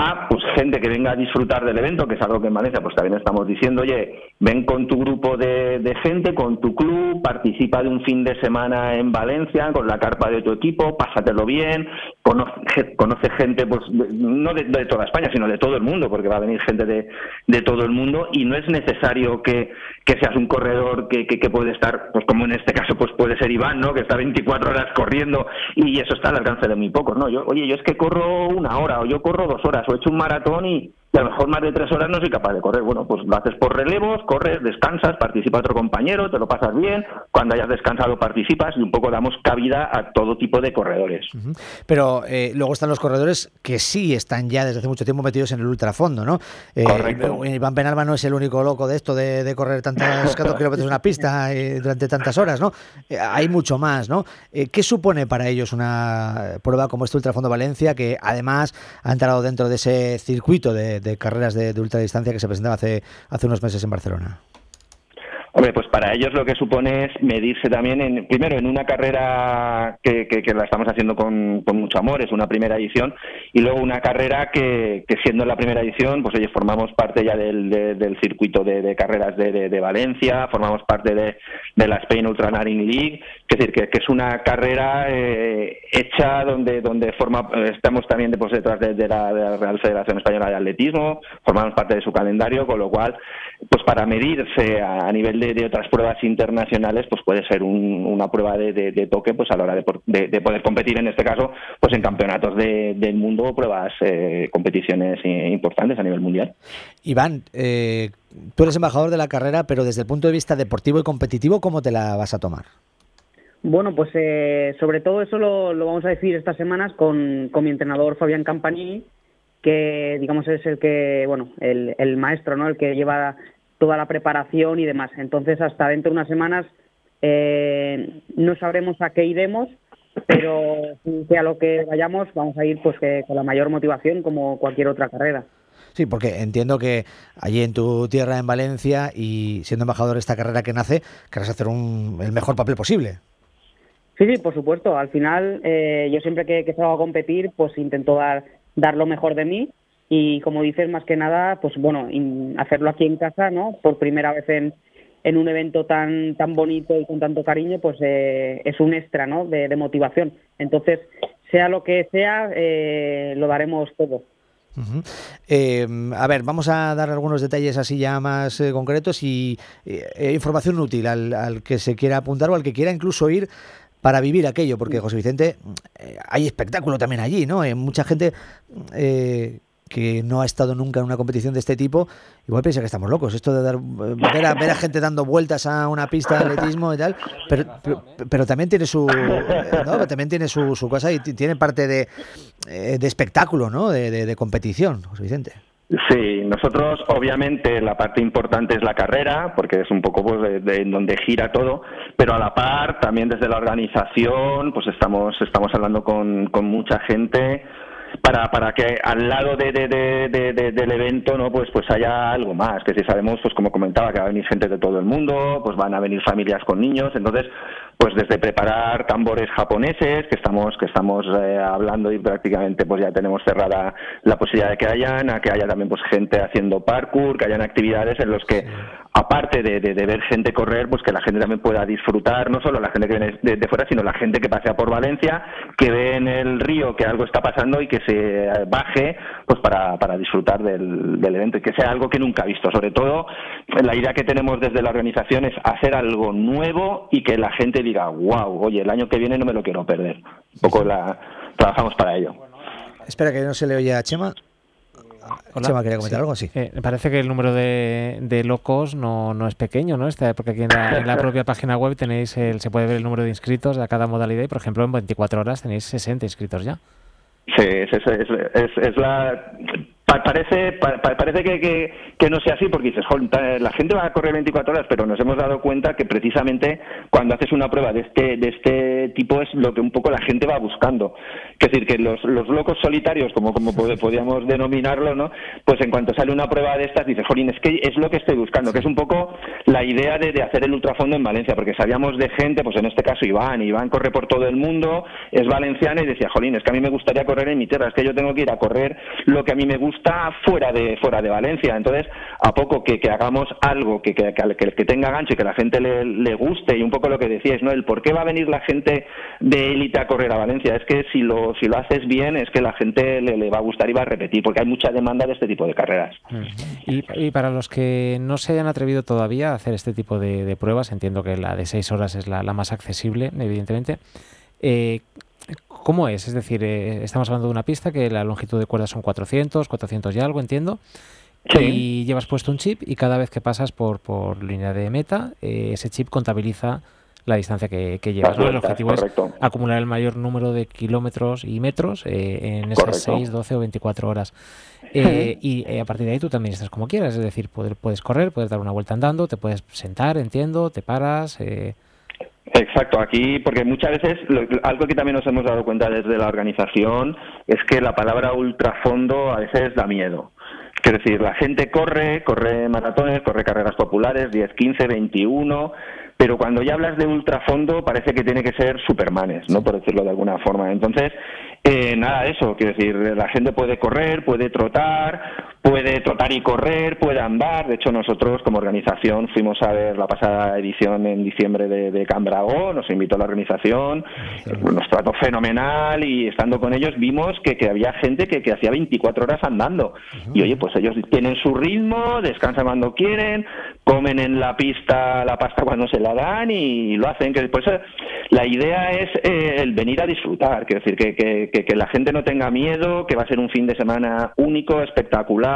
a pues gente que venga a disfrutar del evento, que es algo que en Valencia pues también estamos diciendo, oye, ven con tu grupo de, de, gente, con tu club, participa de un fin de semana en Valencia con la carpa de tu equipo, pásatelo bien, conoce, conoce gente pues no de, toda España, sino de todo el mundo, porque va a venir gente de, de todo el mundo y no es necesario que, que seas un corredor que, que, que, puede estar, pues como en este caso pues puede ser Iván, ¿no? Que está 24 horas corriendo y eso está al alcance de muy pocos, ¿no? Yo, oye, yo es que corro una hora o yo corro dos horas o he hecho un maratón y, y a lo mejor más de tres horas no soy capaz de correr. Bueno, pues lo haces por relevos, corres, descansas, participa otro compañero, te lo pasas bien, cuando hayas descansado participas y un poco damos cabida a todo tipo de corredores. Uh -huh. Pero eh, luego están los corredores que sí están ya desde hace mucho tiempo metidos en el ultrafondo, ¿no? Eh, Correcto. Iván Penalba no es el único loco de esto de, de correr tantos, [laughs] kilómetros en una pista eh, durante tantas horas, ¿no? Eh, hay mucho más, ¿no? Eh, ¿Qué supone para ellos una prueba como este Ultrafondo Valencia que además ha entrado dentro de ese circuito de de carreras de, de ultradistancia que se presentaba hace, hace unos meses en Barcelona? Hombre, pues para ellos lo que supone es medirse también, en, primero, en una carrera que, que, la estamos haciendo con, con, mucho amor, es una primera edición, y luego una carrera que, que siendo la primera edición, pues oye, formamos parte ya del, de, del circuito de, carreras de, Valencia, formamos parte de, la Spain Ultranaring League, es decir, que, es una carrera eh, hecha donde, donde forma, estamos también pues, detrás de la Real Federación Española de Atletismo, formamos parte de su calendario, con lo cual, pues para medirse a, a nivel de, de, otras pruebas internacionales, pues puede ser un, una prueba de, de, toque pues a la hora de, poder competir, en este caso, pues en campeonatos del mundo o pruebas, eh, competiciones importantes a nivel mundial. Iván, eh, tú eres embajador de la carrera, pero desde el punto de vista deportivo y competitivo, ¿cómo te la vas a tomar? Bueno, pues eh, sobre todo eso lo, lo, vamos a decir estas semanas con, con mi entrenador Fabián Campanini, que digamos es el que, bueno, el, el maestro, ¿no? El que lleva toda la preparación y demás. Entonces, hasta dentro de unas semanas eh, no sabremos a qué iremos, pero sea lo que vayamos, vamos a ir pues que, con la mayor motivación como cualquier otra carrera. Sí, porque entiendo que allí en tu tierra, en Valencia, y siendo embajador de esta carrera que nace, querrás hacer un, el mejor papel posible. Sí, sí, por supuesto. Al final, eh, yo siempre que, que salgo a competir, pues intento dar, dar lo mejor de mí y como dices, más que nada, pues bueno, hacerlo aquí en casa, ¿no? Por primera vez en, en un evento tan tan bonito y con tanto cariño, pues eh, es un extra, ¿no? De, motivación. Entonces, sea lo que sea, eh, lo daremos todo. Eh, a ver, vamos a dar algunos detalles así ya más eh, concretos y eh, información útil al, al que se quiera apuntar o al que quiera incluso ir para vivir aquello, porque José Vicente, eh, hay espectáculo también allí, ¿no? Hay mucha gente eh, que no ha estado nunca en una competición de este tipo, igual piensa que estamos locos. Esto de dar, ver, a, ver a gente dando vueltas a una pista de atletismo y tal, pero, pero, pero también tiene su ¿no? también tiene su, su, cosa y tiene parte de, eh, de espectáculo, ¿no? De, de, de competición, José Vicente. Sí, nosotros obviamente la parte importante es la carrera, porque es un poco pues, de, de, donde gira todo, pero a la par también desde la organización pues estamos, estamos hablando con, mucha gente para, para que al lado de- del evento no pues pues haya algo más que si sabemos pues como comentaba que va a venir gente de todo el mundo pues van a venir familias con niños entonces pues desde preparar tambores japoneses que estamos que estamos eh, hablando y prácticamente pues ya tenemos cerrada la posibilidad de que hayan a que haya también pues gente haciendo parkour que hayan actividades en los que aparte de, de- de ver gente correr pues que la gente también pueda disfrutar no solo la gente que viene de, de fuera sino la gente que pasea por Valencia que ve en el río que algo está pasando y que se baje pues para, para disfrutar del, del evento y que sea algo que nunca ha visto. Sobre todo la idea que tenemos desde la organización es hacer algo nuevo y que la gente diga wow oye el año que viene no me lo quiero perder un poco la trabajamos para ello Espera, que no se le oye a Chema. Chema quería comentar Sí. algo, sí. Eh, me parece que el número de, de locos no, no es pequeño, ¿no? Está, porque aquí en la, en la propia página web tenéis el, se puede ver el número de inscritos de cada modalidad y, por ejemplo, en 24 horas tenéis 60 inscritos ya. Sí, es, es, es, es- es la... pa- Parece, pa- pa- parece que, que, que no sea así porque dices, "Jol, la gente va a correr 24 horas, pero nos hemos dado cuenta que precisamente cuando haces una prueba de este, de este tipo es lo que un poco la gente va buscando. Es decir, que los, los locos solitarios, como, como pod- podríamos denominarlo, ¿no? pues en cuanto sale una prueba de estas, dices, jolín, es que es lo que estoy buscando, que es un poco la idea de, de hacer el ultrafondo en Valencia, porque sabíamos de gente, pues en este caso Iván, Iván corre por todo el mundo, es valenciano y decía, jolín, es que a mí me gustaría correr en mi tierra, es que yo tengo que ir a correr lo que a mí me gusta fuera de fuera de Valencia. Entonces, a poco que, hagamos algo que, que, que, tenga gancho y que la gente le, le guste, y un poco lo que decíais, ¿no? El por qué va a venir la gente de élite a correr a Valencia, es que si lo, si lo haces bien, es que la gente le, le va a gustar y va a repetir, porque hay mucha demanda de este tipo de carreras. Y, para los que no se hayan atrevido todavía a hacer este tipo de, pruebas, entiendo que la de 6 horas es la, la más accesible, evidentemente. eh, ¿Cómo es? Es decir, eh, estamos hablando de una pista que la longitud de cuerda son 400, 400 y algo, entiendo. Y llevas puesto un chip y cada vez que pasas por, por línea de meta, eh, ese chip contabiliza la distancia que, que llevas. ¿no? El objetivo correcto. es acumular el mayor número de kilómetros y metros eh, en esas Correcto. 6, 12 o 24 horas. Eh, y eh, a partir de ahí tú también estás como quieras, es decir, poder- puedes correr, puedes dar una vuelta andando, te puedes sentar, entiendo, te paras. eh, Exacto, aquí, porque muchas veces, lo- algo que también nos hemos dado cuenta desde la organización es que la palabra ultrafondo a veces da miedo. Quiero decir, la gente corre, corre maratones, corre carreras populares, 10, 15, 21, pero cuando ya hablas de ultrafondo parece que tiene que ser supermanes, ¿no? Por decirlo de alguna forma. Entonces, eh, nada de eso, quiero decir, la gente puede correr, puede trotar, puede trotar y correr, puede andar. De hecho, nosotros como organización fuimos a ver la pasada edición en diciembre de, de Cambragó, nos invitó la organización, nos trató fenomenal y estando con ellos vimos que, que había gente que, que hacía 24 horas andando. Y oye, pues ellos tienen su ritmo, descansan cuando quieren, comen en la pista la pasta cuando se la dan y lo hacen. Que después la idea es eh, el venir a disfrutar, quiero decir, que, que, que- que la gente no tenga miedo, que va a ser un fin de semana único, espectacular,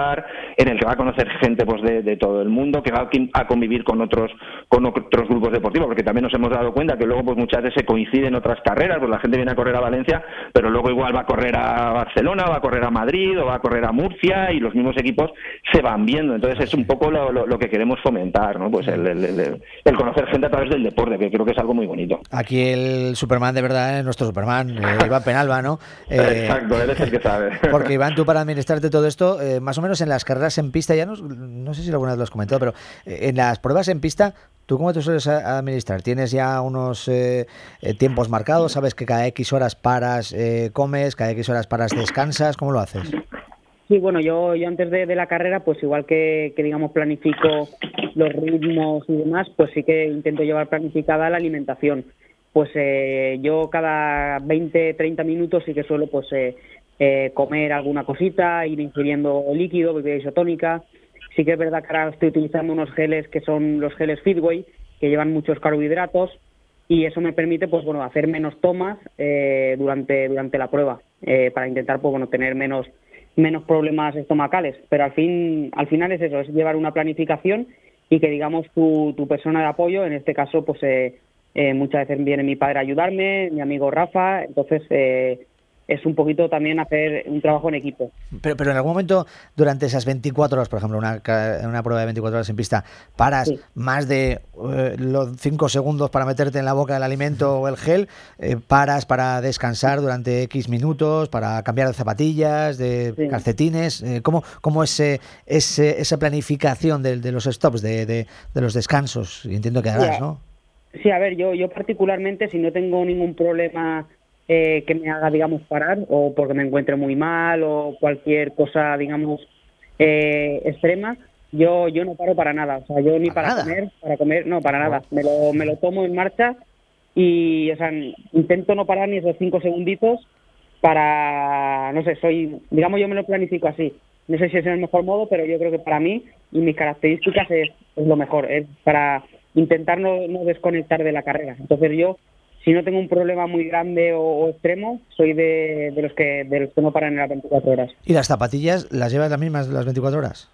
en el que va a conocer gente pues de, de todo el mundo, que va a convivir con otros con otros grupos deportivos, porque también nos hemos dado cuenta que luego pues muchas veces se coinciden otras carreras, pues la gente viene a correr a Valencia, pero luego igual va a correr a Barcelona, va a correr a Madrid o va a correr a Murcia y los mismos equipos se van viendo. Entonces es un poco lo, lo- lo que queremos fomentar, ¿no? Pues el, el- el- el conocer gente a través del deporte, que creo que es algo muy bonito. Aquí el Superman de verdad es nuestro Superman, eh, [laughs] Iván Penalba, ¿no? Eh, Exacto, eres el que sabe. [laughs] Porque Iván, tú para administrarte todo esto, eh, más o menos en las carreras en pista, ya no, no sé si alguna vez lo has comentado, pero eh, en las pruebas en pista, ¿tú cómo te sueles administrar? ¿Tienes ya unos eh, eh, tiempos marcados? ¿Sabes que cada X horas paras, eh, comes, cada X horas paras, descansas? ¿Cómo lo haces? Sí, bueno, yo, yo antes de, de la carrera, pues igual que, que, digamos, planifico los ritmos y demás, pues sí que intento llevar planificada la alimentación. Pues eh, yo cada 20, 30 minutos sí que suelo pues eh, eh, comer alguna cosita, ir ingiriendo líquido, bebida isotónica. Sí que es verdad que ahora estoy utilizando unos geles que son los geles Feedway, que llevan muchos carbohidratos y eso me permite pues bueno hacer menos tomas eh, durante durante la prueba eh, para intentar pues bueno tener menos menos problemas estomacales pero al fin al final es eso es llevar una planificación y que digamos tu, tu persona de apoyo en este caso pues eh, eh, muchas veces viene mi padre a ayudarme mi amigo Rafa entonces eh, es un poquito también hacer un trabajo en equipo. Pero, pero en algún momento, durante esas 24 horas, por ejemplo, una, una prueba de 24 horas en pista, paras Sí. más de eh, los 5 segundos para meterte en la boca el alimento o el gel, eh, paras para descansar durante X minutos, para cambiar de zapatillas, de Sí. calcetines. eh, ¿Cómo, cómo es ese- esa planificación de, de los stops, de, de- de los descansos? Y entiendo que harás. ¿no? Sí, a ver, yo, yo particularmente, si no tengo ningún problema eh, que me haga, digamos, parar, o porque me encuentre muy mal, o cualquier cosa, digamos, eh, extrema, yo, yo no paro para nada. O sea, yo ni ¿Para para, comer, para comer, no, para nada. Me lo, me lo tomo en marcha y, o sea, intento no parar ni esos cinco segunditos para, no sé, soy, digamos, yo me lo planifico así. No sé si es el mejor modo, pero yo creo que para mí y mis características es, es lo mejor, es para intentar no, no desconectar de la carrera. Entonces yo, si no tengo un problema muy grande o, o extremo, soy de, de los que de los que no paran en las 24 horas. ¿Y las zapatillas las llevas las mismas las 24 horas?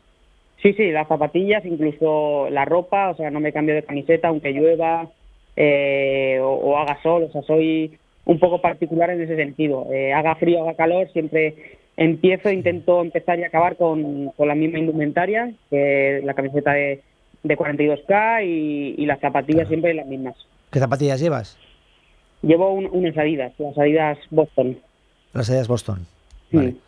Sí, sí, las zapatillas, incluso la ropa, o sea, no me cambio de camiseta aunque llueva eh, o, o haga sol, o sea, soy un poco particular en ese sentido. Eh, haga frío, haga calor, siempre empiezo, intento empezar y acabar con, con la misma indumentaria, que la camiseta de, de 42K y, y las zapatillas siempre las mismas. ¿Qué zapatillas llevas? Llevo un- unas Adidas, las Adidas Boston. Las Adidas Boston. Sí.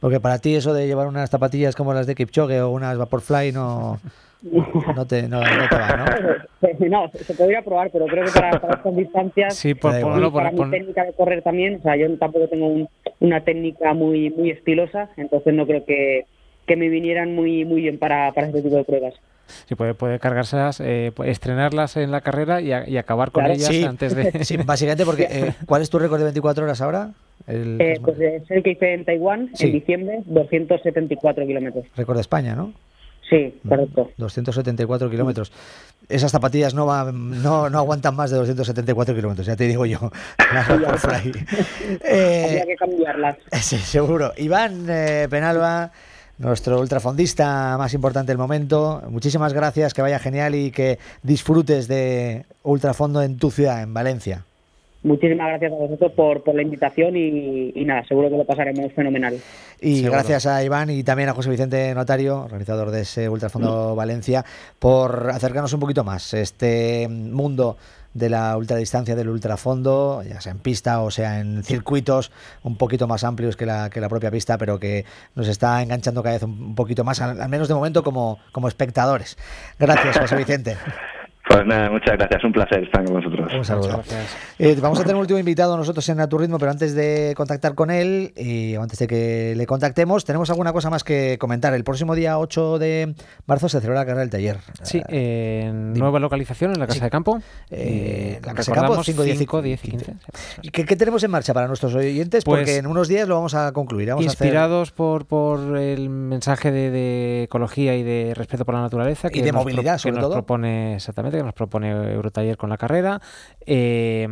Porque para ti eso de llevar unas zapatillas como las de Kipchoge o unas Vaporfly no, [laughs] no, te, no, no te va, ¿no? [laughs] No, se podría probar, pero creo que para, para estas distancias Sí, Da igual. ponlo, para mi técnica de correr también, o sea, yo tampoco tengo un- una técnica muy muy estilosa, entonces no creo que, que me vinieran muy muy bien para, para este tipo de pruebas. Sí, puede, puede cargárselas, eh, estrenarlas en la carrera y, a- y acabar con Claro. ellas Sí, antes de... [laughs] sí, básicamente porque eh, ¿cuál es tu récord de 24 horas ahora? El Eh, pues es el que hice en Taiwán Sí. en diciembre, 274 kilómetros. récord de España, ¿no? Sí, correcto. 274 kilómetros. Esas zapatillas no, van, no, no aguantan más de 274 kilómetros, ya te digo yo. [laughs] Vaporfly. [laughs] Eh, Habría que cambiarlas. Sí, seguro. Iván eh, Penalba, nuestro ultrafondista más importante del momento. Muchísimas gracias, que vaya genial y que disfrutes de ultrafondo en tu ciudad, en Valencia. Muchísimas gracias a vosotros por, por la invitación y, y nada, seguro que lo pasaremos fenomenal. Y Seguro. gracias a Iván y también a José Vicente Notario, organizador de ese Ultrafondo Valencia, por acercarnos un poquito más a este mundo de la ultradistancia del ultrafondo, ya sea en pista o sea en circuitos un poquito más amplios que la, que la propia pista, pero que nos está enganchando cada vez un, poquito más, al, al menos de momento como, como espectadores. Gracias, José Vicente. [laughs] Pues nada, muchas gracias. Un placer estar con vosotros. Un saludo. Eh, vamos a tener un último invitado nosotros en A Tu Ritmo, pero antes de contactar con él y antes de que le contactemos, tenemos alguna cosa más que comentar. El próximo día 8 de marzo se celebra la carrera del taller. Sí, en nueva localización en la Casa de Campo. Eh, la Casa de Campo, Recordamos 5, 10 y 5, 10 y 15. ¿Y qué, qué tenemos en marcha para nuestros oyentes? Pues, Porque en unos días lo vamos a concluir. Vamos a hacer- Inspirados por, por el mensaje de, de ecología y de respeto por la naturaleza. Y de nos movilidad, que sobre nos todo. propone, exactamente, que nos propone Eurotaller con la carrera. Eh,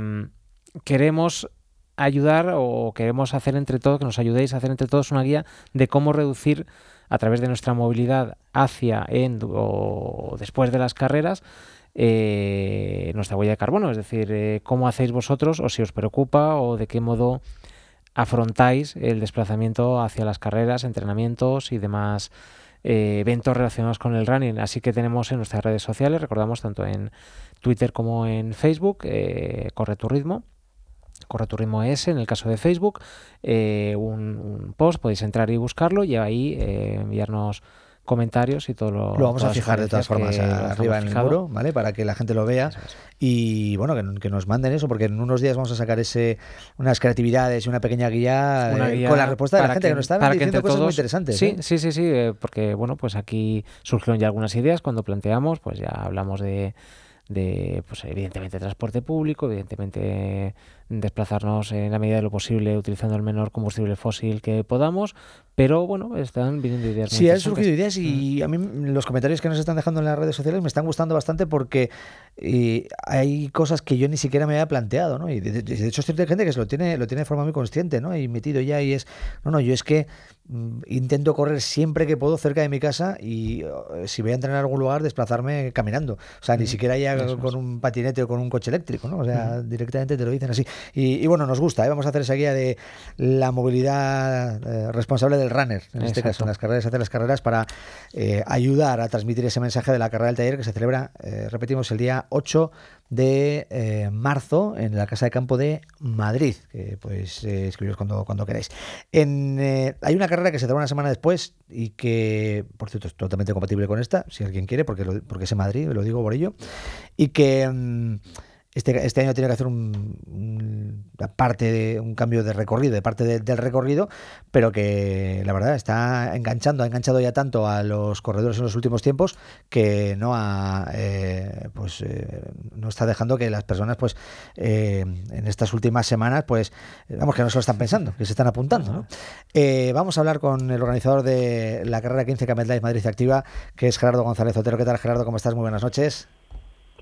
queremos ayudar o queremos hacer entre todos, que nos ayudéis a hacer entre todos una guía de cómo reducir a través de nuestra movilidad hacia, en o después de las carreras eh, nuestra huella de carbono, es decir, eh, cómo hacéis vosotros o si os preocupa o de qué modo afrontáis el desplazamiento hacia las carreras, entrenamientos y demás eh, eventos relacionados con el running. Así que tenemos en nuestras redes sociales, recordamos tanto en Twitter como en Facebook, eh, Corre tu ritmo. Corre tu ritmo es en el caso de Facebook, eh, un, post, podéis entrar y buscarlo y ahí enviarnos comentarios y todo lo Lo vamos a fijar de todas formas que os arriba en el muro, ¿vale? Para que la gente lo vea. Y bueno, que, que nos manden eso, porque en unos días vamos a sacar ese unas creatividades y una pequeña guía, Una eh, con la respuesta de la gente, que, nos están para que diciendo entre cosas muy todos- interesantes. Sí, ¿eh? sí, sí, sí, eh, porque bueno, pues aquí surgieron ya algunas ideas cuando planteamos, pues ya hablamos de, de pues evidentemente transporte público, evidentemente desplazarnos en la medida de lo posible utilizando el menor combustible fósil que podamos, pero bueno, están viniendo ideas Sí, han surgido ideas y a mí los comentarios que nos están dejando en las redes sociales me están gustando bastante porque eh, hay cosas que yo ni siquiera me había planteado, ¿no? Y de, de- de hecho es cierta gente que se lo tiene, lo tiene de forma muy consciente, ¿no? Y metido ya y es, no, no, yo es que mm, intento correr siempre que puedo cerca de mi casa y eh, si voy a entrenar en algún lugar desplazarme caminando. O sea, ni siquiera ya ya con un patinete o con un coche eléctrico, ¿no? O sea, directamente te lo dicen así. Y, y bueno, nos gusta, ¿eh? vamos a hacer esa guía de la movilidad eh, responsable del runner, en este caso, en las carreras, hacer las carreras para eh, ayudar a transmitir ese mensaje de la carrera del taller que se celebra, eh, repetimos, el día 8 de eh, marzo en la Casa de Campo de Madrid, que pues eh, escribiros cuando, cuando queráis. En, eh, hay una carrera que se celebra una semana después y que, por cierto, es totalmente compatible con esta, si alguien quiere, porque, lo- porque es en Madrid, lo digo por ello, y que mm, este, este año tiene que hacer un, un- parte de, un cambio de recorrido, de parte de- del recorrido, pero que la verdad está enganchando, ha enganchado ya tanto a los corredores en los últimos tiempos que no ha, eh, pues eh, no está dejando que las personas pues eh, en estas últimas semanas pues vamos que no se lo están pensando, que se están apuntando. ¿no? Eh, vamos a hablar con el organizador de la carrera 15 Camel Life Madrid Activa, que es Gerardo González Otero. ¿Qué tal Gerardo? ¿Cómo estás? Muy buenas noches.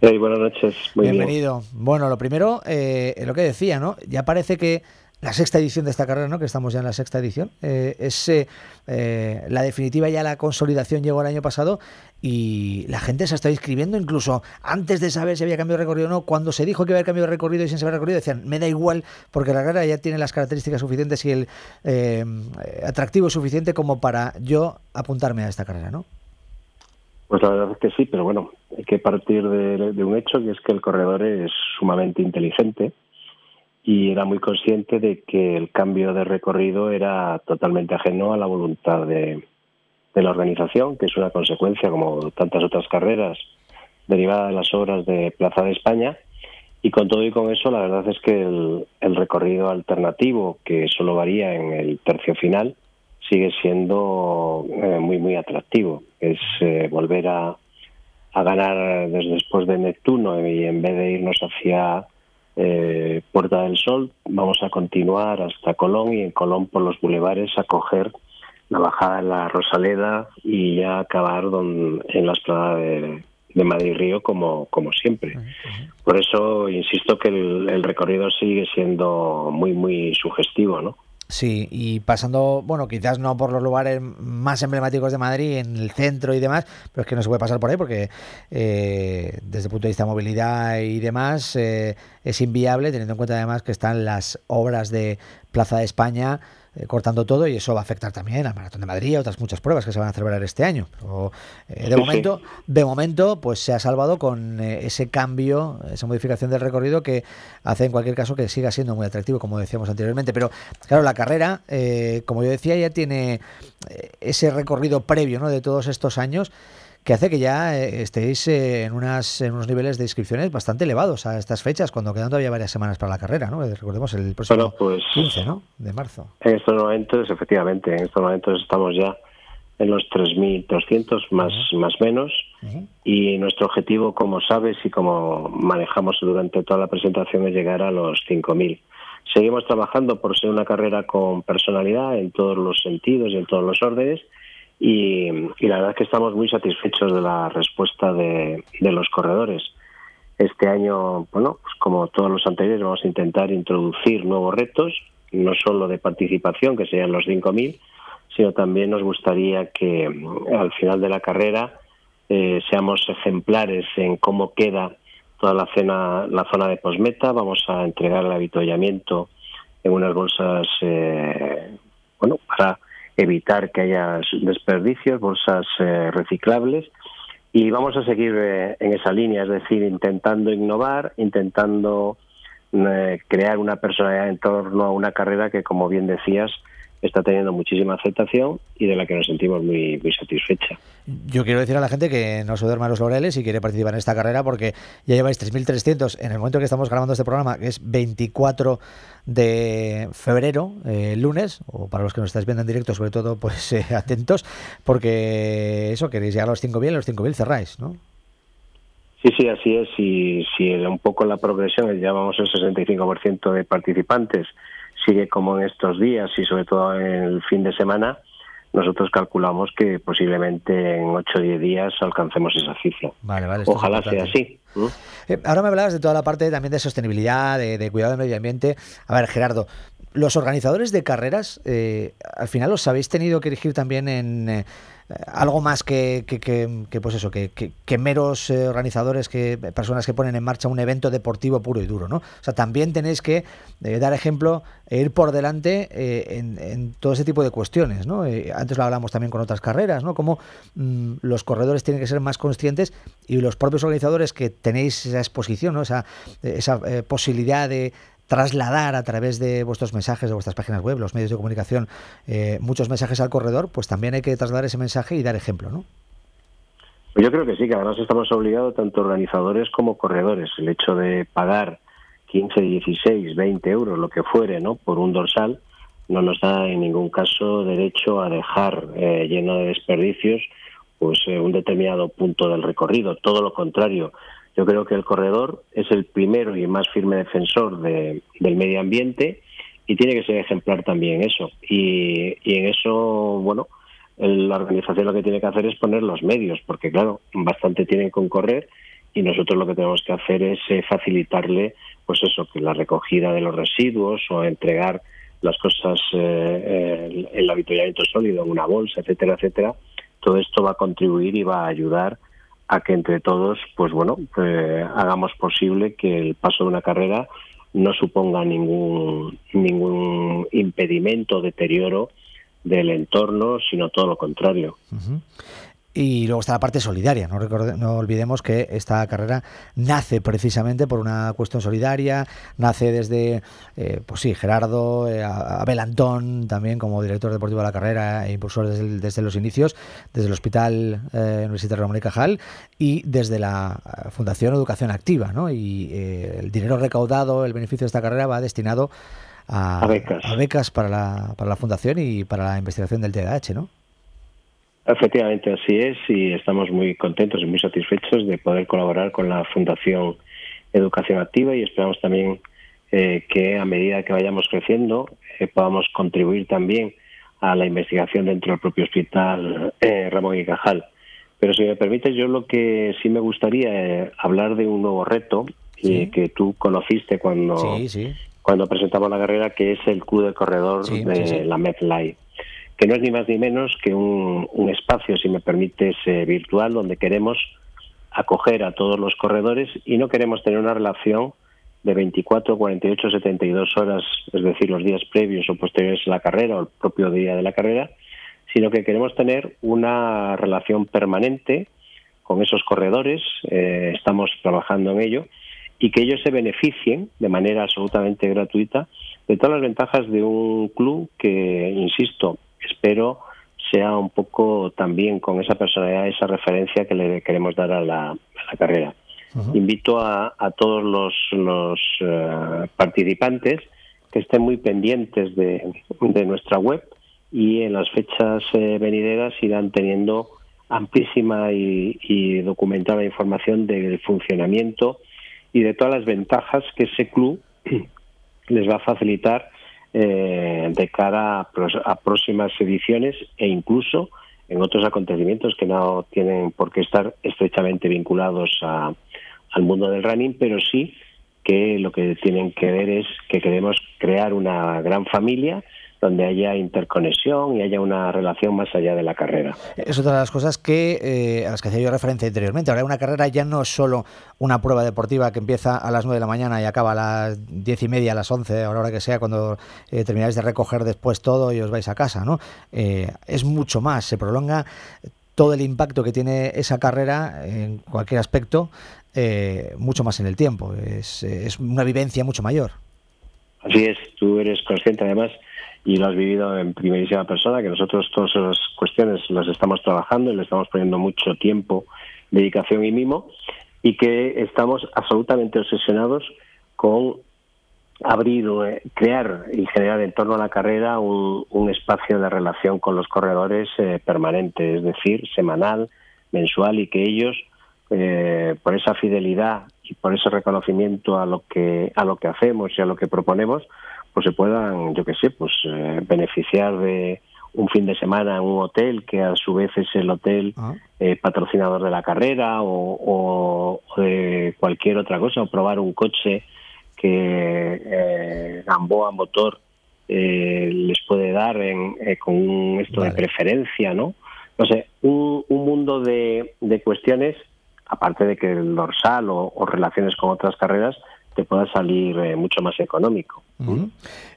Buenas noches. Bienvenido. Bueno, lo primero, eh, lo que decía, ¿no? Ya parece que la sexta edición de esta carrera, ¿no? Que estamos ya en la sexta edición, eh, es eh, eh, la definitiva ya la consolidación llegó el año pasado y la gente se está inscribiendo incluso antes de saber si había cambio de recorrido o no. Cuando se dijo que iba a haber cambio de recorrido y sin saber recorrido, decían, me da igual porque la carrera ya tiene las características suficientes y el eh, atractivo suficiente como para yo apuntarme a esta carrera, ¿no? Pues la verdad es que sí, pero bueno, hay que partir de, un hecho que es que el corredor es sumamente inteligente y era muy consciente de que el cambio de recorrido era totalmente ajeno a la voluntad de, la organización, que es una consecuencia, como tantas otras carreras, derivada de las obras de Plaza de España. Y con todo y con eso, la verdad es que el recorrido alternativo, que solo varía en el tercio final, sigue siendo eh, muy, muy atractivo. Es eh, volver a, a ganar desde después de Neptuno y en vez de irnos hacia eh, Puerta del Sol, vamos a continuar hasta Colón y en Colón por los bulevares a coger la bajada en la Rosaleda y ya acabar don- en la esplanada de, de Madrid Río como, como siempre. Por eso insisto que el, el recorrido sigue siendo muy, muy sugestivo, ¿no? Sí, y pasando, bueno, quizás no por los lugares más emblemáticos de Madrid, en el centro y demás, pero es que no se puede pasar por ahí porque eh, desde el punto de vista de movilidad y demás eh, es inviable, teniendo en cuenta además que están las obras de Plaza de España eh, cortando todo y eso va a afectar también al Maratón de Madrid y a otras muchas pruebas que se van a celebrar este año. Pero, eh, de Sí, sí. momento, de momento, pues se ha salvado con eh, ese cambio, esa modificación del recorrido que hace en cualquier caso que siga siendo muy atractivo, como decíamos anteriormente. Pero claro, la carrera, eh, como yo decía, ya tiene ese recorrido previo ¿no? de todos estos años que hace que ya eh, estéis eh, en, unas, en unos niveles de inscripciones bastante elevados a estas fechas, cuando quedan todavía varias semanas para la carrera, ¿no? Eh, Recordemos el próximo Bueno, pues 15 ¿no? de marzo. En estos momentos, efectivamente, en estos momentos estamos ya en los 3.200 más más menos y nuestro objetivo, como sabes y como manejamos durante toda la presentación, es llegar a los 5.000. Seguimos trabajando por ser una carrera con personalidad en todos los sentidos y en todos los órdenes y, y la verdad es que estamos muy satisfechos de la respuesta de, de los corredores. Este año, bueno, pues como todos los anteriores, vamos a intentar introducir nuevos retos, no solo de participación, que serían los 5.000, sino también nos gustaría que mm, al final de la carrera eh, seamos ejemplares en cómo queda toda la, cena, la zona de posmeta. Vamos a entregar el avituallamiento en unas bolsas, eh, bueno, para evitar que haya desperdicios, bolsas eh, reciclables. Y vamos a seguir eh, en esa línea, es decir, intentando innovar, intentando eh, crear una personalidad en torno a una carrera que, como bien decías, está teniendo muchísima aceptación y de la que nos sentimos muy, muy satisfechas. Yo quiero decir a la gente que no se duerma los laureles y quiere participar en esta carrera porque ya lleváis 3.300 en el momento que estamos grabando este programa, que es 24 de febrero, eh, lunes, o para los que nos estáis viendo en directo, sobre todo, pues eh, [laughs] atentos, porque eso, queréis llegar a los 5.000 y los 5.000 cerráis, ¿no? Sí, sí, así es. Y si un poco la progresión, ya vamos el 65% de participantes, sigue como en estos días y sobre todo en el fin de semana, nosotros calculamos que posiblemente en 8 o 10 días alcancemos esa cifra. Vale, vale. Ojalá sea así. Eh, ahora me hablabas de toda la parte también de sostenibilidad, de, de cuidado del medio ambiente. A ver, Gerardo, los organizadores de carreras, eh, al final os habéis tenido que dirigir también en, eh, algo más que, que, pues eso, que, que meros eh, organizadores, que personas que ponen en marcha un evento deportivo puro y duro, ¿no? O sea, también tenéis que eh, dar ejemplo e ir por delante eh, en, todo ese tipo de cuestiones, ¿no? antes lo hablamos también con otras carreras, ¿no? Cómo mm, los corredores tienen que ser más conscientes y los propios organizadores que tenéis esa exposición, ¿no? Esa, esa posibilidad de trasladar a través de vuestros mensajes, de vuestras páginas web, los medios de comunicación, eh, muchos mensajes al corredor, pues también hay que trasladar ese mensaje y dar ejemplo, ¿no? Yo creo que sí, que además estamos obligados, tanto organizadores como corredores. El hecho de pagar 15, 16, 20 euros, lo que fuere, ¿no? por un dorsal, no nos da en ningún caso derecho a dejar eh, lleno de desperdicios pues eh, un determinado punto del recorrido. Todo lo contrario, yo creo que el corredor es el primero y más firme defensor del medio ambiente y tiene que ser ejemplar también eso. Y, en eso, bueno, la organización lo que tiene que hacer es poner los medios, porque claro, bastante tienen con correr y nosotros lo que tenemos que hacer es eh, facilitarle, pues eso, que la recogida de los residuos o entregar las cosas, eh, el avituallamiento sólido en una bolsa, etcétera, etcétera. Todo esto va a contribuir y va a ayudar a que entre todos, pues bueno, eh, hagamos posible que el paso de una carrera no suponga ningún ningún impedimento, deterioro del entorno, sino todo lo contrario. Y luego está la parte solidaria. No, no olvidemos que esta carrera nace precisamente por una cuestión solidaria. Nace desde, eh, pues sí, Gerardo, eh, Abel Antón, también como director deportivo de la carrera e impulsor desde, los inicios, desde el Hospital eh, Universitario Ramón y Cajal y desde la Fundación Educación Activa. ¿no? Y eh, el dinero recaudado, el beneficio de esta carrera va destinado a, becas, a becas para, la, para la Fundación y para la investigación del TDAH, ¿no? Efectivamente, así es y estamos muy contentos y muy satisfechos de poder colaborar con la Fundación Educación Activa y esperamos también eh, que a medida que vayamos creciendo eh, podamos contribuir también a la investigación dentro del propio hospital eh, Ramón y Cajal. Pero si me permite, yo lo que sí me gustaría es hablar de un nuevo reto que tú conociste cuando, cuando presentamos la carrera, que es el Club de Corredor de la MedLife que no es ni más ni menos que un, espacio, si me permites, eh, virtual, donde queremos acoger a todos los corredores y no queremos tener una relación de 24, 48, 72 horas, es decir, los días previos o posteriores a la carrera o el propio día de la carrera, sino que queremos tener una relación permanente con esos corredores, eh, estamos trabajando en ello, y que ellos se beneficien de manera absolutamente gratuita de todas las ventajas de un club que, insisto, espero sea un poco también con esa personalidad, esa referencia que le queremos dar a la, carrera. Invito a, todos los, los eh, participantes que estén muy pendientes de, nuestra web y en las fechas eh, venideras irán teniendo amplísima y, y, documentada información del funcionamiento y de todas las ventajas que ese club [clears throat] les va a facilitar eh, de cara a, próximas ediciones e incluso en otros acontecimientos que no tienen por qué estar estrechamente vinculados al mundo del running, pero sí que lo que tienen que ver es que queremos crear una gran familia donde haya interconexión y haya una relación más allá de la carrera. Es otra de las cosas que eh, a las que hacía yo referencia anteriormente. Ahora una carrera ya no es solo una prueba deportiva que empieza a las 9 de la mañana y acaba a las 10 y media, a las 11, a la hora que sea, cuando eh, termináis de recoger después todo y os vais a casa. ¿no? Eh, es mucho más, se prolonga todo el impacto que tiene esa carrera en cualquier aspecto, mucho más en el tiempo. Es, es una vivencia mucho mayor. Así es, tú eres consciente además y lo has vivido en primerísima persona, que nosotros todas esas cuestiones las estamos trabajando y le estamos poniendo mucho tiempo, dedicación y mimo, y que estamos absolutamente obsesionados con abrir, eh, crear y generar en torno a la carrera un, espacio de relación con los corredores eh, permanente, es decir, semanal, mensual, y que ellos, eh, por esa fidelidad y por ese reconocimiento a lo que a lo que hacemos y a lo que proponemos, pues se puedan, yo qué sé, pues eh, beneficiar de un fin de semana en un hotel que a su vez es el hotel ah. eh, patrocinador de la carrera o, de cualquier otra cosa, o probar un coche que eh, Gamboa Motor eh, les puede dar en, con esto de preferencia, ¿no? no sé, un, un mundo de, de cuestiones, aparte de que el dorsal o, o relaciones con otras carreras, te pueda salir eh, mucho más económico. Ujú.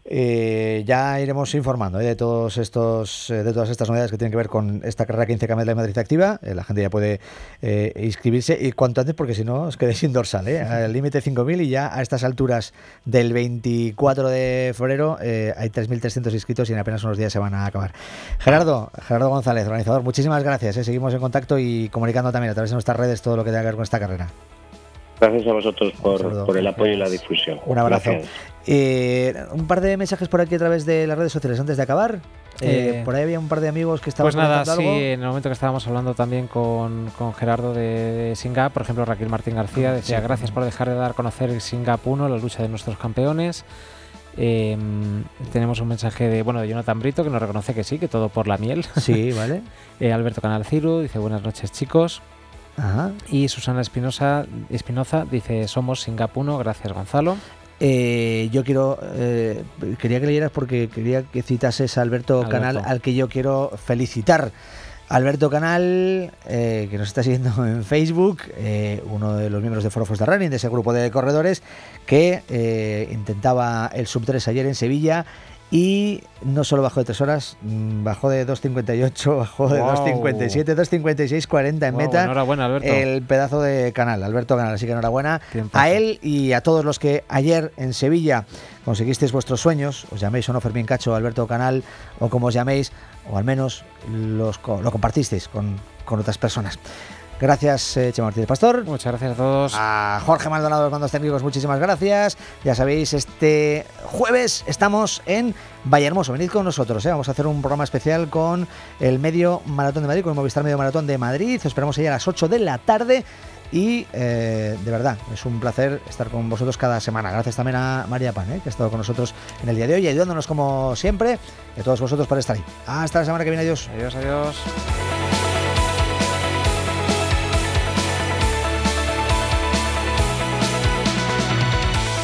Eh, ya iremos informando eh, de todos estos eh, de todas estas novedades que tienen que ver con esta carrera 15 km de Madrid activa. Eh, la gente ya puede eh, inscribirse y cuanto antes porque si no os quedéis sin dorsal. Eh. [laughs] El límite 5.000 y ya a estas alturas del 24 de febrero eh, hay 3.300 inscritos y en apenas unos días se van a acabar. Gerardo, Gerardo González, organizador, muchísimas gracias. eh. Seguimos en contacto y comunicando también a través de nuestras redes todo lo que tenga que ver con esta carrera. Gracias a vosotros por, el apoyo y la difusión. Un abrazo. Eh, un par de mensajes por aquí a través de las redes sociales antes de acabar. Eh, Eh, por ahí había un par de amigos que estaban Pues nada, sí, en el momento que estábamos hablando también con, con Gerardo de, de Singap, por ejemplo, Raquel Martín García decía, Sí. gracias por dejar de dar a conocer el Singap 1, la lucha de nuestros campeones. Eh, tenemos un mensaje de bueno de Jonathan Brito que nos reconoce que sí, que todo por la miel. Sí, vale. [laughs] Eh, Alberto Canal Ciru dice buenas noches chicos. Ajá. Y Susana Espinosa, Espinoza dice somos Singap 1, gracias Gonzalo. Eh, yo quiero, eh, quería que leyeras porque quería que citases a Alberto, Alberto. Canal, al que yo quiero felicitar. Alberto Canal, eh, que nos está siguiendo [laughs] en Facebook, eh, uno de los miembros de Forofos de Running, de ese grupo de corredores, que eh, intentaba el sub 3 ayer en Sevilla y no solo bajó de 3 horas, mm, bajó de 2.58, [laughs] bajó de Guau. 2.57, 2.56, 40 en meta. enhorabuena, Alberto. El pedazo de canal, Alberto Canal. Así que enhorabuena a él y a todos los que ayer en Sevilla conseguisteis vuestros sueños, os llaméis o no Fermín Cacho, Alberto Canal, o como os llaméis, o al menos los, lo compartisteis con, con otras personas. Gracias, eh, Chema Martínez Pastor. Muchas gracias a todos. A Jorge Maldonado, los mandos técnicos, muchísimas gracias. Ya sabéis, este jueves estamos en Vallehermoso. Venid con nosotros, ¿eh? vamos a hacer un programa especial con el Medio Maratón de Madrid, con el Movistar Medio Maratón de Madrid. Os esperamos ahí a las 8 de la tarde. Y eh, de verdad, es un placer estar con vosotros cada semana. Gracias también a María Pan, ¿eh? que ha estado con nosotros en el día de hoy, ayudándonos como siempre, y a todos vosotros por estar ahí. Hasta la semana que viene, adiós. Adiós, adiós.